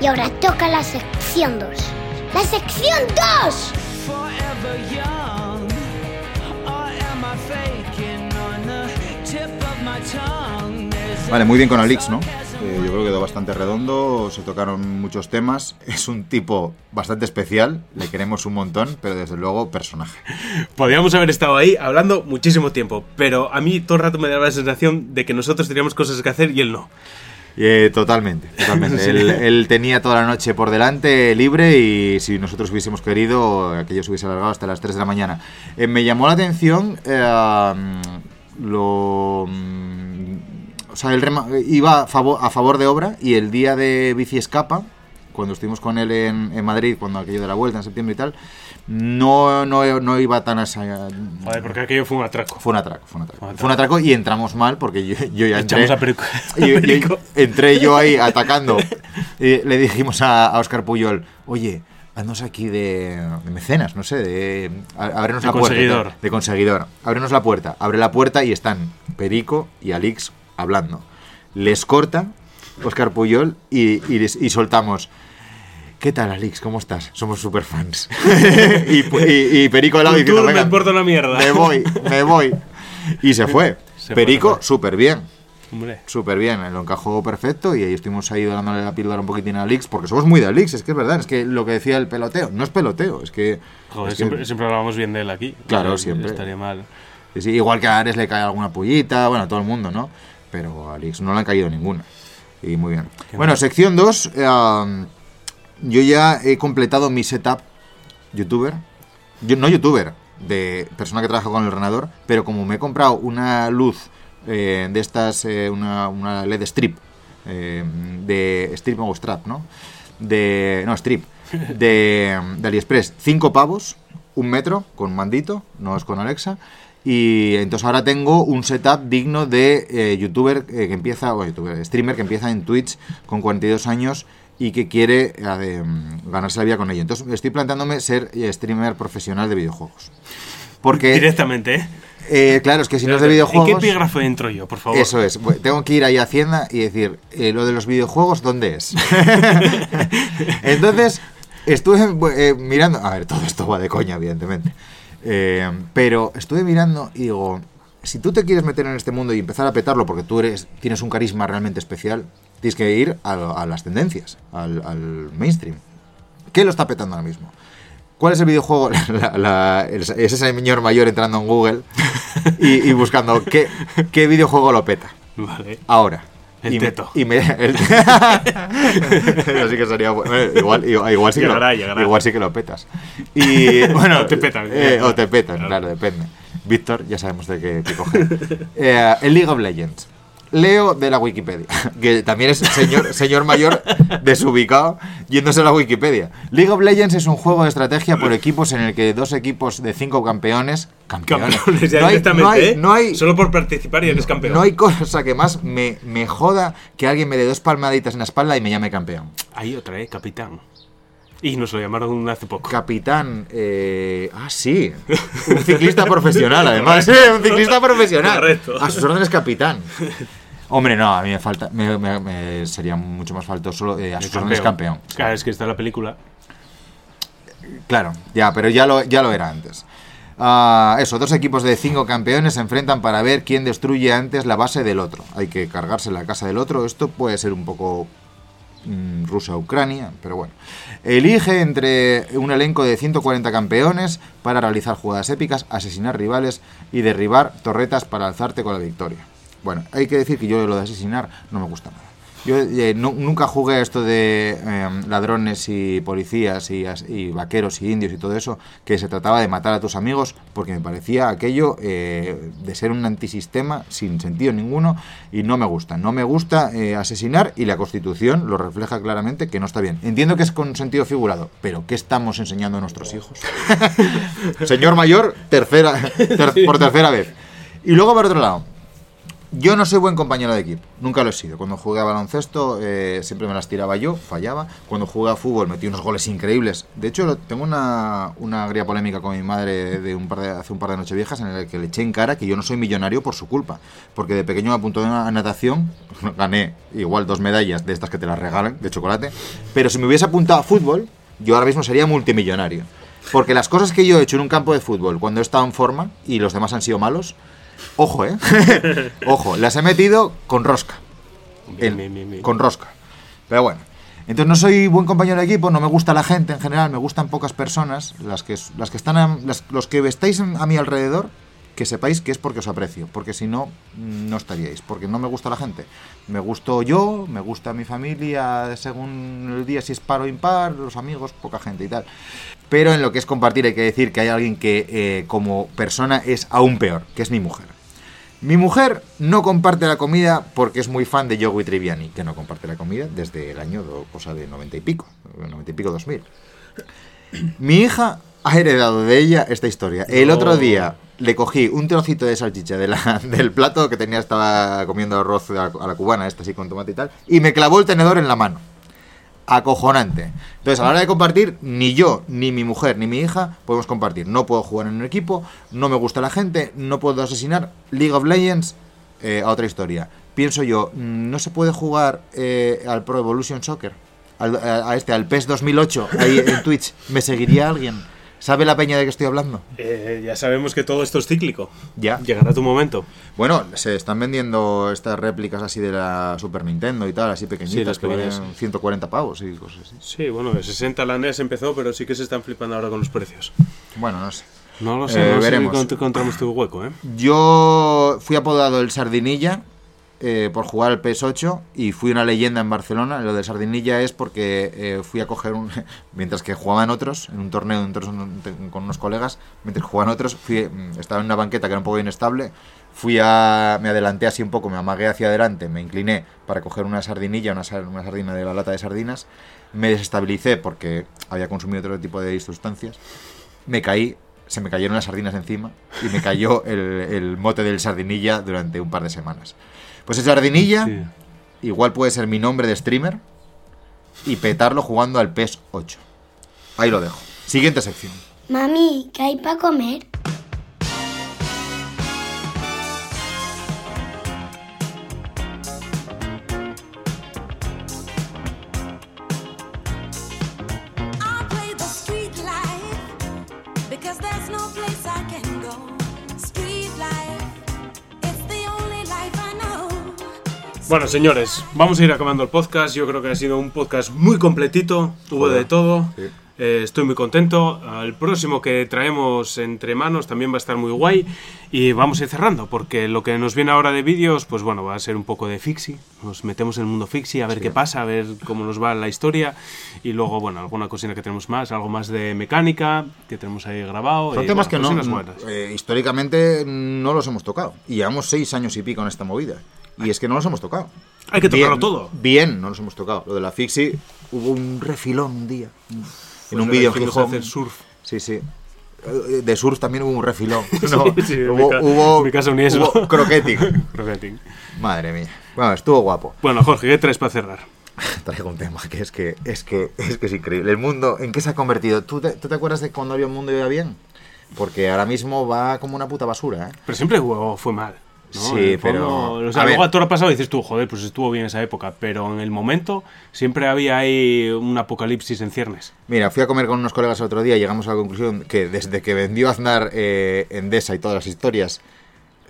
Y ahora toca la sección 2. ¡La sección 2! forever young? Or am I faking on the tip of my tongue? There's Vale, muy bien con Alix, ¿no? Eh, yo creo que quedó bastante redondo, se tocaron muchos temas. Es un tipo bastante especial, le queremos un montón, pero desde luego personaje. Podríamos haber estado ahí hablando muchísimo tiempo, pero a mí todo el rato me daba la sensación de que nosotros teníamos cosas que hacer y él no. Eh, totalmente, totalmente. *laughs* Sí. él, él tenía toda la noche por delante libre y si nosotros hubiésemos querido, aquello se hubiese alargado hasta las 3 de la mañana. Eh, me llamó la atención eh, mm, lo... O sea, él rema- iba a favor, a favor de obra y el día de Bici Escapa, cuando estuvimos con él en, en Madrid, cuando aquello de la vuelta en septiembre y tal, no, no, no iba tan a esa... Joder, porque aquello fue un atraco. Fue un atraco, fue un atraco. Fue un Fue un atraco y entramos mal porque yo, yo ya entré... Echamos a Perico. Y- y- Perico. entré yo ahí atacando. Y le dijimos a, a Oscar Puyol, oye, haznos aquí de, de mecenas, no sé, de ábrenos De la puerta. De conseguidor. Ábrenos la puerta. Abre la puerta y están Perico y Alix hablando. Les corta Oscar Puyol y, y les- y soltamos. ¿Qué tal, Alix? ¿Cómo estás? Somos super fans. *laughs* y, y- y Perico al diciendo, me "Venga, importa una mierda". Me voy, me voy. Y se fue. Se Perico, súper bien. Hombre. súper bien, lo encajó perfecto y ahí estuvimos ahí dándole la píldora un poquitín a Leaks, porque somos muy de Leaks, es que es verdad, es que lo que decía el peloteo, no es peloteo, es que... Joder, es que- siempre, siempre hablábamos bien de él aquí. Claro, Eh, siempre. Estaría mal. sí, igual que a Ares le cae alguna pullita, bueno, a todo el mundo, ¿no? Pero a Leaks no le han caído ninguna. Y muy bien. Qué Bueno, mal. sección 2, yo ya he completado mi setup youtuber, yo, no youtuber, de persona que trabaja con el ordenador, pero como me he comprado una luz eh, de estas, eh, una, una LED strip, eh, de strip o strap, ¿no? De, no, strip, de, de AliExpress, 5 pavos, un metro, con mandito, no es con Alexa, y entonces ahora tengo un setup digno de eh, youtuber eh, que empieza, o youtuber, streamer que empieza en Twitch con 42 años y que quiere eh, ganarse la vida con ello. Entonces estoy planteándome ser eh, streamer profesional de videojuegos. Porque, Directamente, ¿eh? eh, claro, es que si no es de ¿En qué videojuegos... epígrafe entro yo, por favor? Eso es, tengo que ir ahí a Hacienda y decir, lo de los videojuegos, ¿dónde es? *laughs* Entonces, estuve mirando, a ver, todo esto va de coña, evidentemente, Eh, pero estuve mirando y digo, si tú te quieres meter en este mundo y empezar a petarlo porque tú eres, tienes un carisma realmente especial, tienes que ir a, las tendencias, al, al mainstream. ¿Qué lo está petando ahora mismo? ¿Cuál es el videojuego? *laughs* La- la- el- es ese señor mayor entrando en Google y, y buscando qué, qué videojuego lo peta. *laughs* Vale. Ahora. El y me- teto. y me, *laughs* el- *laughs* Eso sí que sería bueno. Eh, Igual, igual, igual sí que lo, llegará. igual sí que lo petas. *laughs* Y bueno, O te petan, eh, o te petan, Claro. claro, depende. Víctor, ya sabemos de qué pico coger. Eh, el League of Legends. Leo de la Wikipedia, *laughs* que también es señor, señor mayor desubicado yéndose a la Wikipedia. League of Legends es un juego de estrategia por equipos en el que dos equipos de cinco campeones. Campeones. Campeones, ya no, hay, directamente, no, hay, ¿eh? no hay- Solo por participar y eres campeón. no hay cosa que más me, me joda que alguien me dé dos palmaditas en la espalda y me llame campeón. Hay otra, ¿eh? Capitán. Y nos lo llamaron hace poco. Capitán. eh, ah, sí. Un ciclista profesional, además. ¿eh? Un ciclista *laughs* profesional. Correcto. A sus órdenes, capitán. *laughs* Hombre, no, a mí me falta. Me, me- me sería mucho más faltoso eh, a El sus órdenes campeón. Claro, es que está la película. Claro, ya, pero ya lo, ya lo era antes. Ah, eso, dos equipos de cinco campeones se enfrentan para ver quién destruye antes la base del otro. Hay que cargarse la casa del otro. Esto puede ser un poco mm, Rusia-Ucrania, pero bueno. Elige entre un elenco de 140 campeones para realizar jugadas épicas, asesinar rivales y derribar torretas para alzarte con la victoria. Bueno, hay que decir que yo lo de asesinar no me gusta nada. Yo eh, nu- nunca jugué a esto de eh, ladrones y policías y, vaqueros y indios y todo eso, que se trataba de matar a tus amigos, porque me parecía aquello eh, de ser un antisistema sin sentido ninguno y no me gusta. No me gusta eh, asesinar y la Constitución lo refleja claramente que no está bien. Entiendo que es con sentido figurado, pero ¿qué estamos enseñando a nuestros hijos? *laughs* Señor mayor, tercera, ter- por tercera vez. Y luego por otro lado, yo no soy buen compañero de equipo, nunca lo he sido. Cuando jugué a baloncesto eh, siempre me las tiraba yo, fallaba. Cuando jugué a fútbol metí unos goles increíbles. De hecho, tengo una, una agria polémica con mi madre de un par de, hace un par de nocheviejas en el que le eché en cara que yo no soy millonario por su culpa. Porque de pequeño me apuntó a natación, *laughs* gané igual dos medallas de estas que te las regalan, de chocolate. Pero si me hubiese apuntado a fútbol, yo ahora mismo sería multimillonario. Porque las cosas que yo he hecho en un campo de fútbol cuando he estado en forma y los demás han sido malos, Ojo, ¿eh? *laughs* Ojo, las he metido con rosca. Bien, El- bien, bien, bien. Con rosca. Pero bueno. Entonces no soy buen compañero de equipo, no me gusta la gente en general, me gustan pocas personas, las que, las que están a- las- los que estáis a mi alrededor, que sepáis que es porque os aprecio, porque si no, no estaríais, porque no me gusta la gente. Me gusto yo, me gusta mi familia, según el día si es par o impar, los amigos, poca gente y tal. Pero en lo que es compartir hay que decir que hay alguien que eh, como persona es aún peor, que es mi mujer. Mi mujer no comparte la comida porque es muy fan de Joey Triviani, que no comparte la comida desde el año, cosa de 90 y pico, 90 y pico 2000. Mi hija ha heredado de ella esta historia. El otro día le cogí un trocito de salchicha *laughs* del plato que tenía, estaba comiendo arroz a la, a la cubana, esta así con tomate y tal, y me clavó el tenedor en la mano. Acojonante. Entonces, a la hora de compartir, ni yo, ni mi mujer, ni mi hija podemos compartir. No puedo jugar en un equipo, no me gusta la gente, no puedo asesinar. League of Legends, eh, a otra historia. Pienso yo, mm, no se puede jugar eh, al Pro Evolution Soccer, al- a, a este, al PES 2008, ahí en Twitch. ¿Me seguiría alguien? ¿Sabe la peña de que estoy hablando? Eh, ya sabemos que todo esto es cíclico. Ya. Llegará tu momento. Bueno, se están vendiendo estas réplicas así de la Super Nintendo y tal, así Sí, pequeñitas, las que valen pequeñas. 140 pavos y cosas así. Sí, bueno, de 60 la NES empezó, pero sí que se están flipando ahora con los precios. Bueno, no sé. No lo sé, Eh, no sé veremos. si encont- encontramos tu hueco, ¿eh? Yo fui apodado el Sardinilla eh, por jugar al PS8 y fui una leyenda en Barcelona. Lo de Sardinilla es porque eh, fui a coger un... *laughs* mientras que jugaban otros, en un torneo con unos colegas, mientras jugaban otros, fui, mm, estaba en una banqueta que era un poco inestable, fui a... me adelanté así un poco, me amagué hacia adelante, me incliné para coger una sardinilla, una, una sardina de la lata de sardinas, me desestabilicé porque había consumido otro tipo de sustancias, me caí, se me cayeron las sardinas encima y me cayó el, el mote del sardinilla durante un par de semanas. Pues el sardinilla Sí. igual puede ser mi nombre de streamer y petarlo jugando al PES 8. Ahí lo dejo. Siguiente sección. Mami, ¿qué hay para comer? Bueno, señores, vamos a ir acabando el podcast. Yo creo que ha sido un podcast muy completito. Hubo de todo. sí. Eh, estoy muy contento. Al próximo que traemos entre manos también va a estar muy guay. Y vamos a ir cerrando, porque lo que nos viene ahora de vídeos, pues bueno, va a ser un poco de fixie. Nos metemos en el mundo fixie a ver qué pasa, a ver cómo nos va la historia. Y luego, bueno, alguna cosina que tenemos más, algo más de mecánica que tenemos ahí grabado. Son y, temas bueno, que no, buenas. eh, históricamente no los hemos tocado. Y llevamos seis años y pico en esta movida. Y es que no los hemos tocado. Hay que tocarlo Bien, todo. Bien, no los hemos tocado. Lo de la Fixie, hubo un refilón un día. en un vídeo en Gijón. hacer surf. Sí, sí. De surf también hubo un refilón. *laughs* No, sí, hubo, mi ca- hubo, en mi casa uní eso. hubo croqueting. *laughs* Croqueting. Madre mía. Bueno, estuvo guapo. Bueno, Jorge, ¿qué traes para cerrar? *laughs* Traigo un tema que es que es que es que es increíble. El mundo, ¿en qué se ha convertido? ¿Tú te, tú te acuerdas de cuando había un mundo y iba bien? Porque ahora mismo va como una puta basura, ¿eh? Pero siempre fue mal. ¿No? Sí, fondo, pero- O sea, a luego ver. a todo lo pasado dices tú, joder, pues estuvo bien esa época. Pero en el momento siempre había ahí un apocalipsis en ciernes. Mira, fui a comer con unos colegas el otro día y llegamos a la conclusión que desde que vendió Aznar eh, Endesa y todas las historias,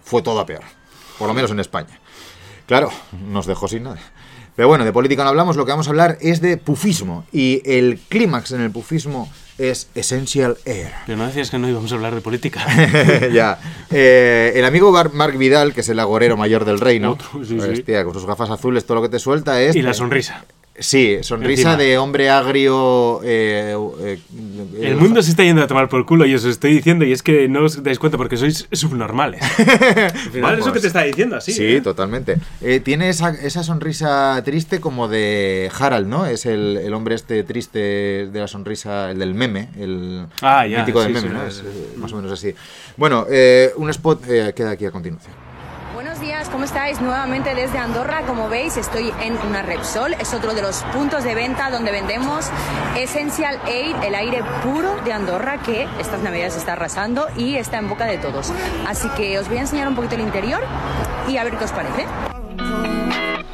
fue todo a peor. Por lo menos en España. Claro, nos dejó sin nada. Pero bueno, de política no hablamos, lo que vamos a hablar es de pufismo. Y el clímax en el pufismo es Essential Air. Pero no decías que no íbamos a hablar de política. *laughs* ya. Eh, el amigo Bar- Mark Vidal, que es el agorero mayor del reino, Otro, sí, sí. hostia, con sus gafas azules, todo lo que te suelta es... y la sonrisa. Sí, sonrisa Encima. de hombre agrio... eh, eh, El eh, mundo se está yendo a tomar por culo y os estoy diciendo y es que no os dais cuenta porque sois subnormales. *laughs* Vamos. eso que te está diciendo así. Sí, ¿eh? totalmente. Tiene esa, esa sonrisa triste como de Harald, ¿no? Es el, el hombre este triste de la sonrisa, el del meme, el Ah, ya, mítico del sí, meme, sí, ¿no? Es más o menos así. Bueno, eh, un spot eh, queda aquí a continuación. Buenos días, ¿cómo estáis? Nuevamente desde Andorra, como veis estoy en una Repsol, es otro de los puntos de venta donde vendemos Essential Air, el aire puro de Andorra que estas navidades está arrasando y está en boca de todos. Así que os voy a enseñar un poquito el interior y a ver qué os parece.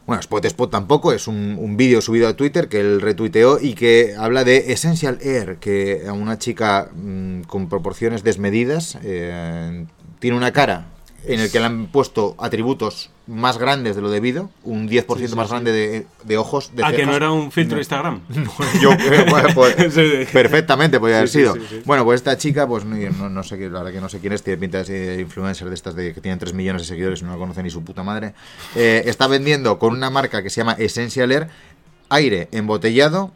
Bueno, Spot Spot tampoco, es un, un vídeo subido a Twitter que él retuiteó y que habla de Essential Air, que a una chica mm, con proporciones desmedidas eh, tiene una cara en el que le han puesto atributos más grandes de lo debido, un 10% Sí, sí, más sí. grande de, de ojos, de Ah, que cejas. no era un filtro No. de Instagram. *laughs* Yo, eh, *laughs* bueno, pues, Sí. perfectamente podía haber sido. sí, sí. Bueno, pues esta chica, pues no, no, no sé, la verdad que no sé quién es, tiene pinta de influencer de estas de que tienen 3 millones de seguidores y no la conoce ni su puta madre. Eh, está vendiendo con una marca que se llama Essential Air aire embotellado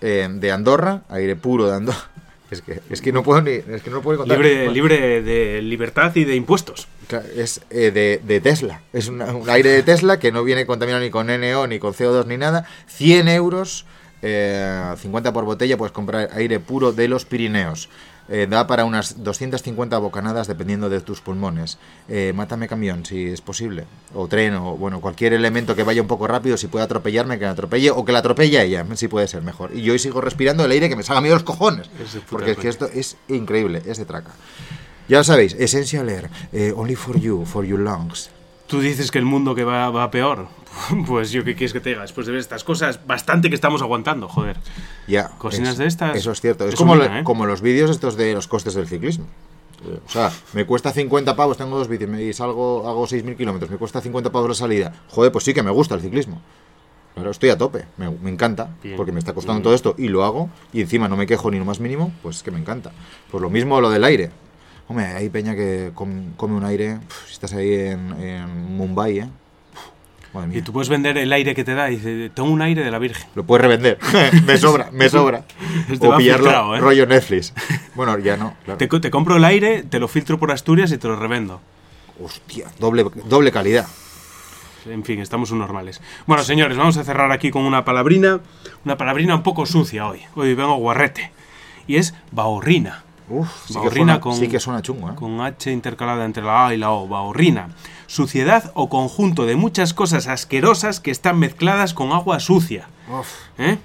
eh, de Andorra, aire puro de Andorra. Es que, es que no puedo ni, es que no puedo contar. libre, libre de libertad y de impuestos. Es eh, de, de Tesla. Es una- un aire de Tesla que no viene contaminado ni con NO, ni con CO2, ni nada. 100 euros, eh, 50 por botella, puedes comprar aire puro de los Pirineos. Eh, da para unas 250 bocanadas dependiendo de tus pulmones. Eh, mátame camión, si es posible. O tren, o bueno, cualquier elemento que vaya un poco rápido, si puede atropellarme, que la atropelle, o que la atropelle a ella, si puede ser mejor. Y yo hoy sigo respirando el aire que me salga miedo los cojones. Es Porque es que esto es increíble, es de traca. Ya lo sabéis, Essential Air, eh, only for you, for your lungs. Tú dices que el mundo que va, va peor. *laughs* Pues yo qué quieres que te diga, después de ver estas cosas, bastante que estamos aguantando, joder. Ya. Cocinas es- de estas, Eso es cierto. Es como, lo- ¿eh? como los vídeos estos de los costes del ciclismo. O sea, me cuesta 50 pavos, tengo dos vídeos y salgo, hago 6.000 kilómetros, me cuesta 50 pavos la salida. Joder, pues sí que me gusta el ciclismo. Claro, estoy a tope, me, me encanta, Bien. porque me está costando todo esto y lo hago, y encima no me quejo ni lo más mínimo, pues es que me encanta. Pues lo mismo lo del aire. Hombre, hay peña que com- come un aire, si estás ahí en, en Mumbai, ¿eh? Y tú puedes vender el aire que te da y dices, tengo un aire de la Virgen. Lo puedes revender. *laughs* *laughs* me sobra, me sobra. *laughs* Este o pillarlo ¿eh? rollo Netflix. Bueno, ya no, claro. Te, te compro el aire, te lo filtro por Asturias y te lo revendo. Hostia, doble, doble calidad. En fin, estamos normales. Bueno, señores, vamos a cerrar aquí con una palabrina, una palabrina un poco sucia hoy. Hoy vengo guarrete. Y es bahorrina. Uf, sí que, suena, con, sí que suena chungo, ¿eh? con H intercalada entre la A y la O. Bahorrina. Suciedad o conjunto de muchas cosas asquerosas que están mezcladas con agua sucia. Uf, ¿eh?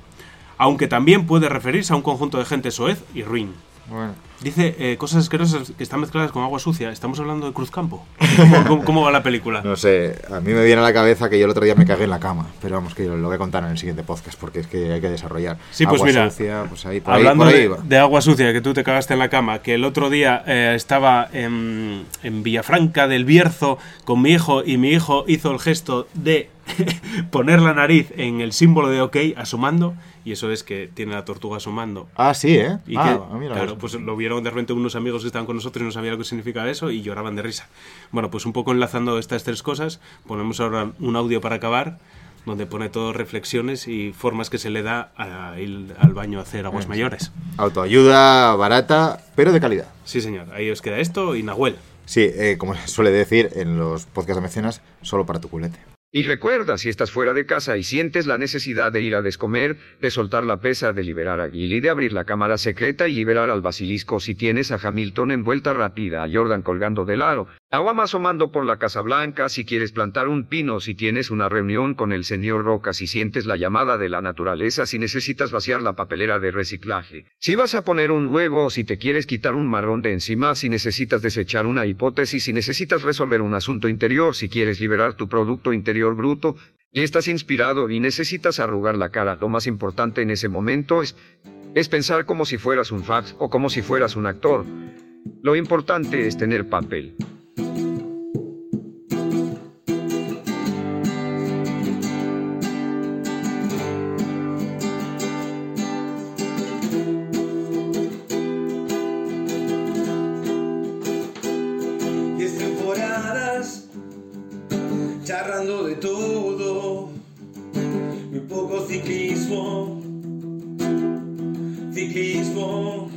Aunque también puede referirse a un conjunto de gente soez y ruin. bueno. Dice eh, cosas asquerosas que están mezcladas con agua sucia. ¿Estamos hablando de Cruzcampo? ¿Cómo, *laughs* cómo- cómo va la película? No sé, a mí me viene a la cabeza que yo el otro día me cagué en la cama, pero vamos, que lo voy a contar en el siguiente podcast porque es que hay que desarrollar. Sí, pues Agua mira, sucia, pues ahí, por ahí, Hablando por ahí de, va. de agua sucia, que tú te cagaste en la cama, que el otro día eh, estaba en, en Villafranca del Bierzo con mi hijo y mi hijo hizo el gesto de *laughs* poner la nariz en el símbolo de OK asomando y eso es que tiene la tortuga asomando. Ah, sí, ¿eh? Y ah, que, ah, mira, claro, pues lo vieron de repente unos amigos que estaban con nosotros y no sabían lo que significaba eso y lloraban de risa. Bueno, pues un poco enlazando estas tres cosas, ponemos ahora un audio para acabar donde pone todo reflexiones y formas que se le da a ir al baño a hacer aguas mayores. Autoayuda barata, pero de calidad. Sí, señor. Ahí os queda esto y Nahuel. Sí, eh, como suele decir en los podcasts de mecenas, solo para tu culete. Y recuerda, si estás fuera de casa y sientes la necesidad de ir a descomer, de soltar la pesa, de liberar a Gilly, de abrir la cámara secreta y liberar al basilisco, si tienes a Hamilton en vuelta rápida, a Jordan colgando del aro, a Obama asomando por la Casa Blanca, si quieres plantar un pino, si tienes una reunión con el señor Roca, si sientes la llamada de la naturaleza, si necesitas vaciar la papelera de reciclaje, si vas a poner un huevo, si te quieres quitar un marrón de encima, si necesitas desechar una hipótesis, si necesitas resolver un asunto interior, si quieres liberar tu producto interior bruto, y estás inspirado y necesitas arrugar la cara, lo más importante en ese momento es, es pensar como si fueras un fax o como si fueras un actor. Lo importante es tener papel. Ciclismo, ciclismo,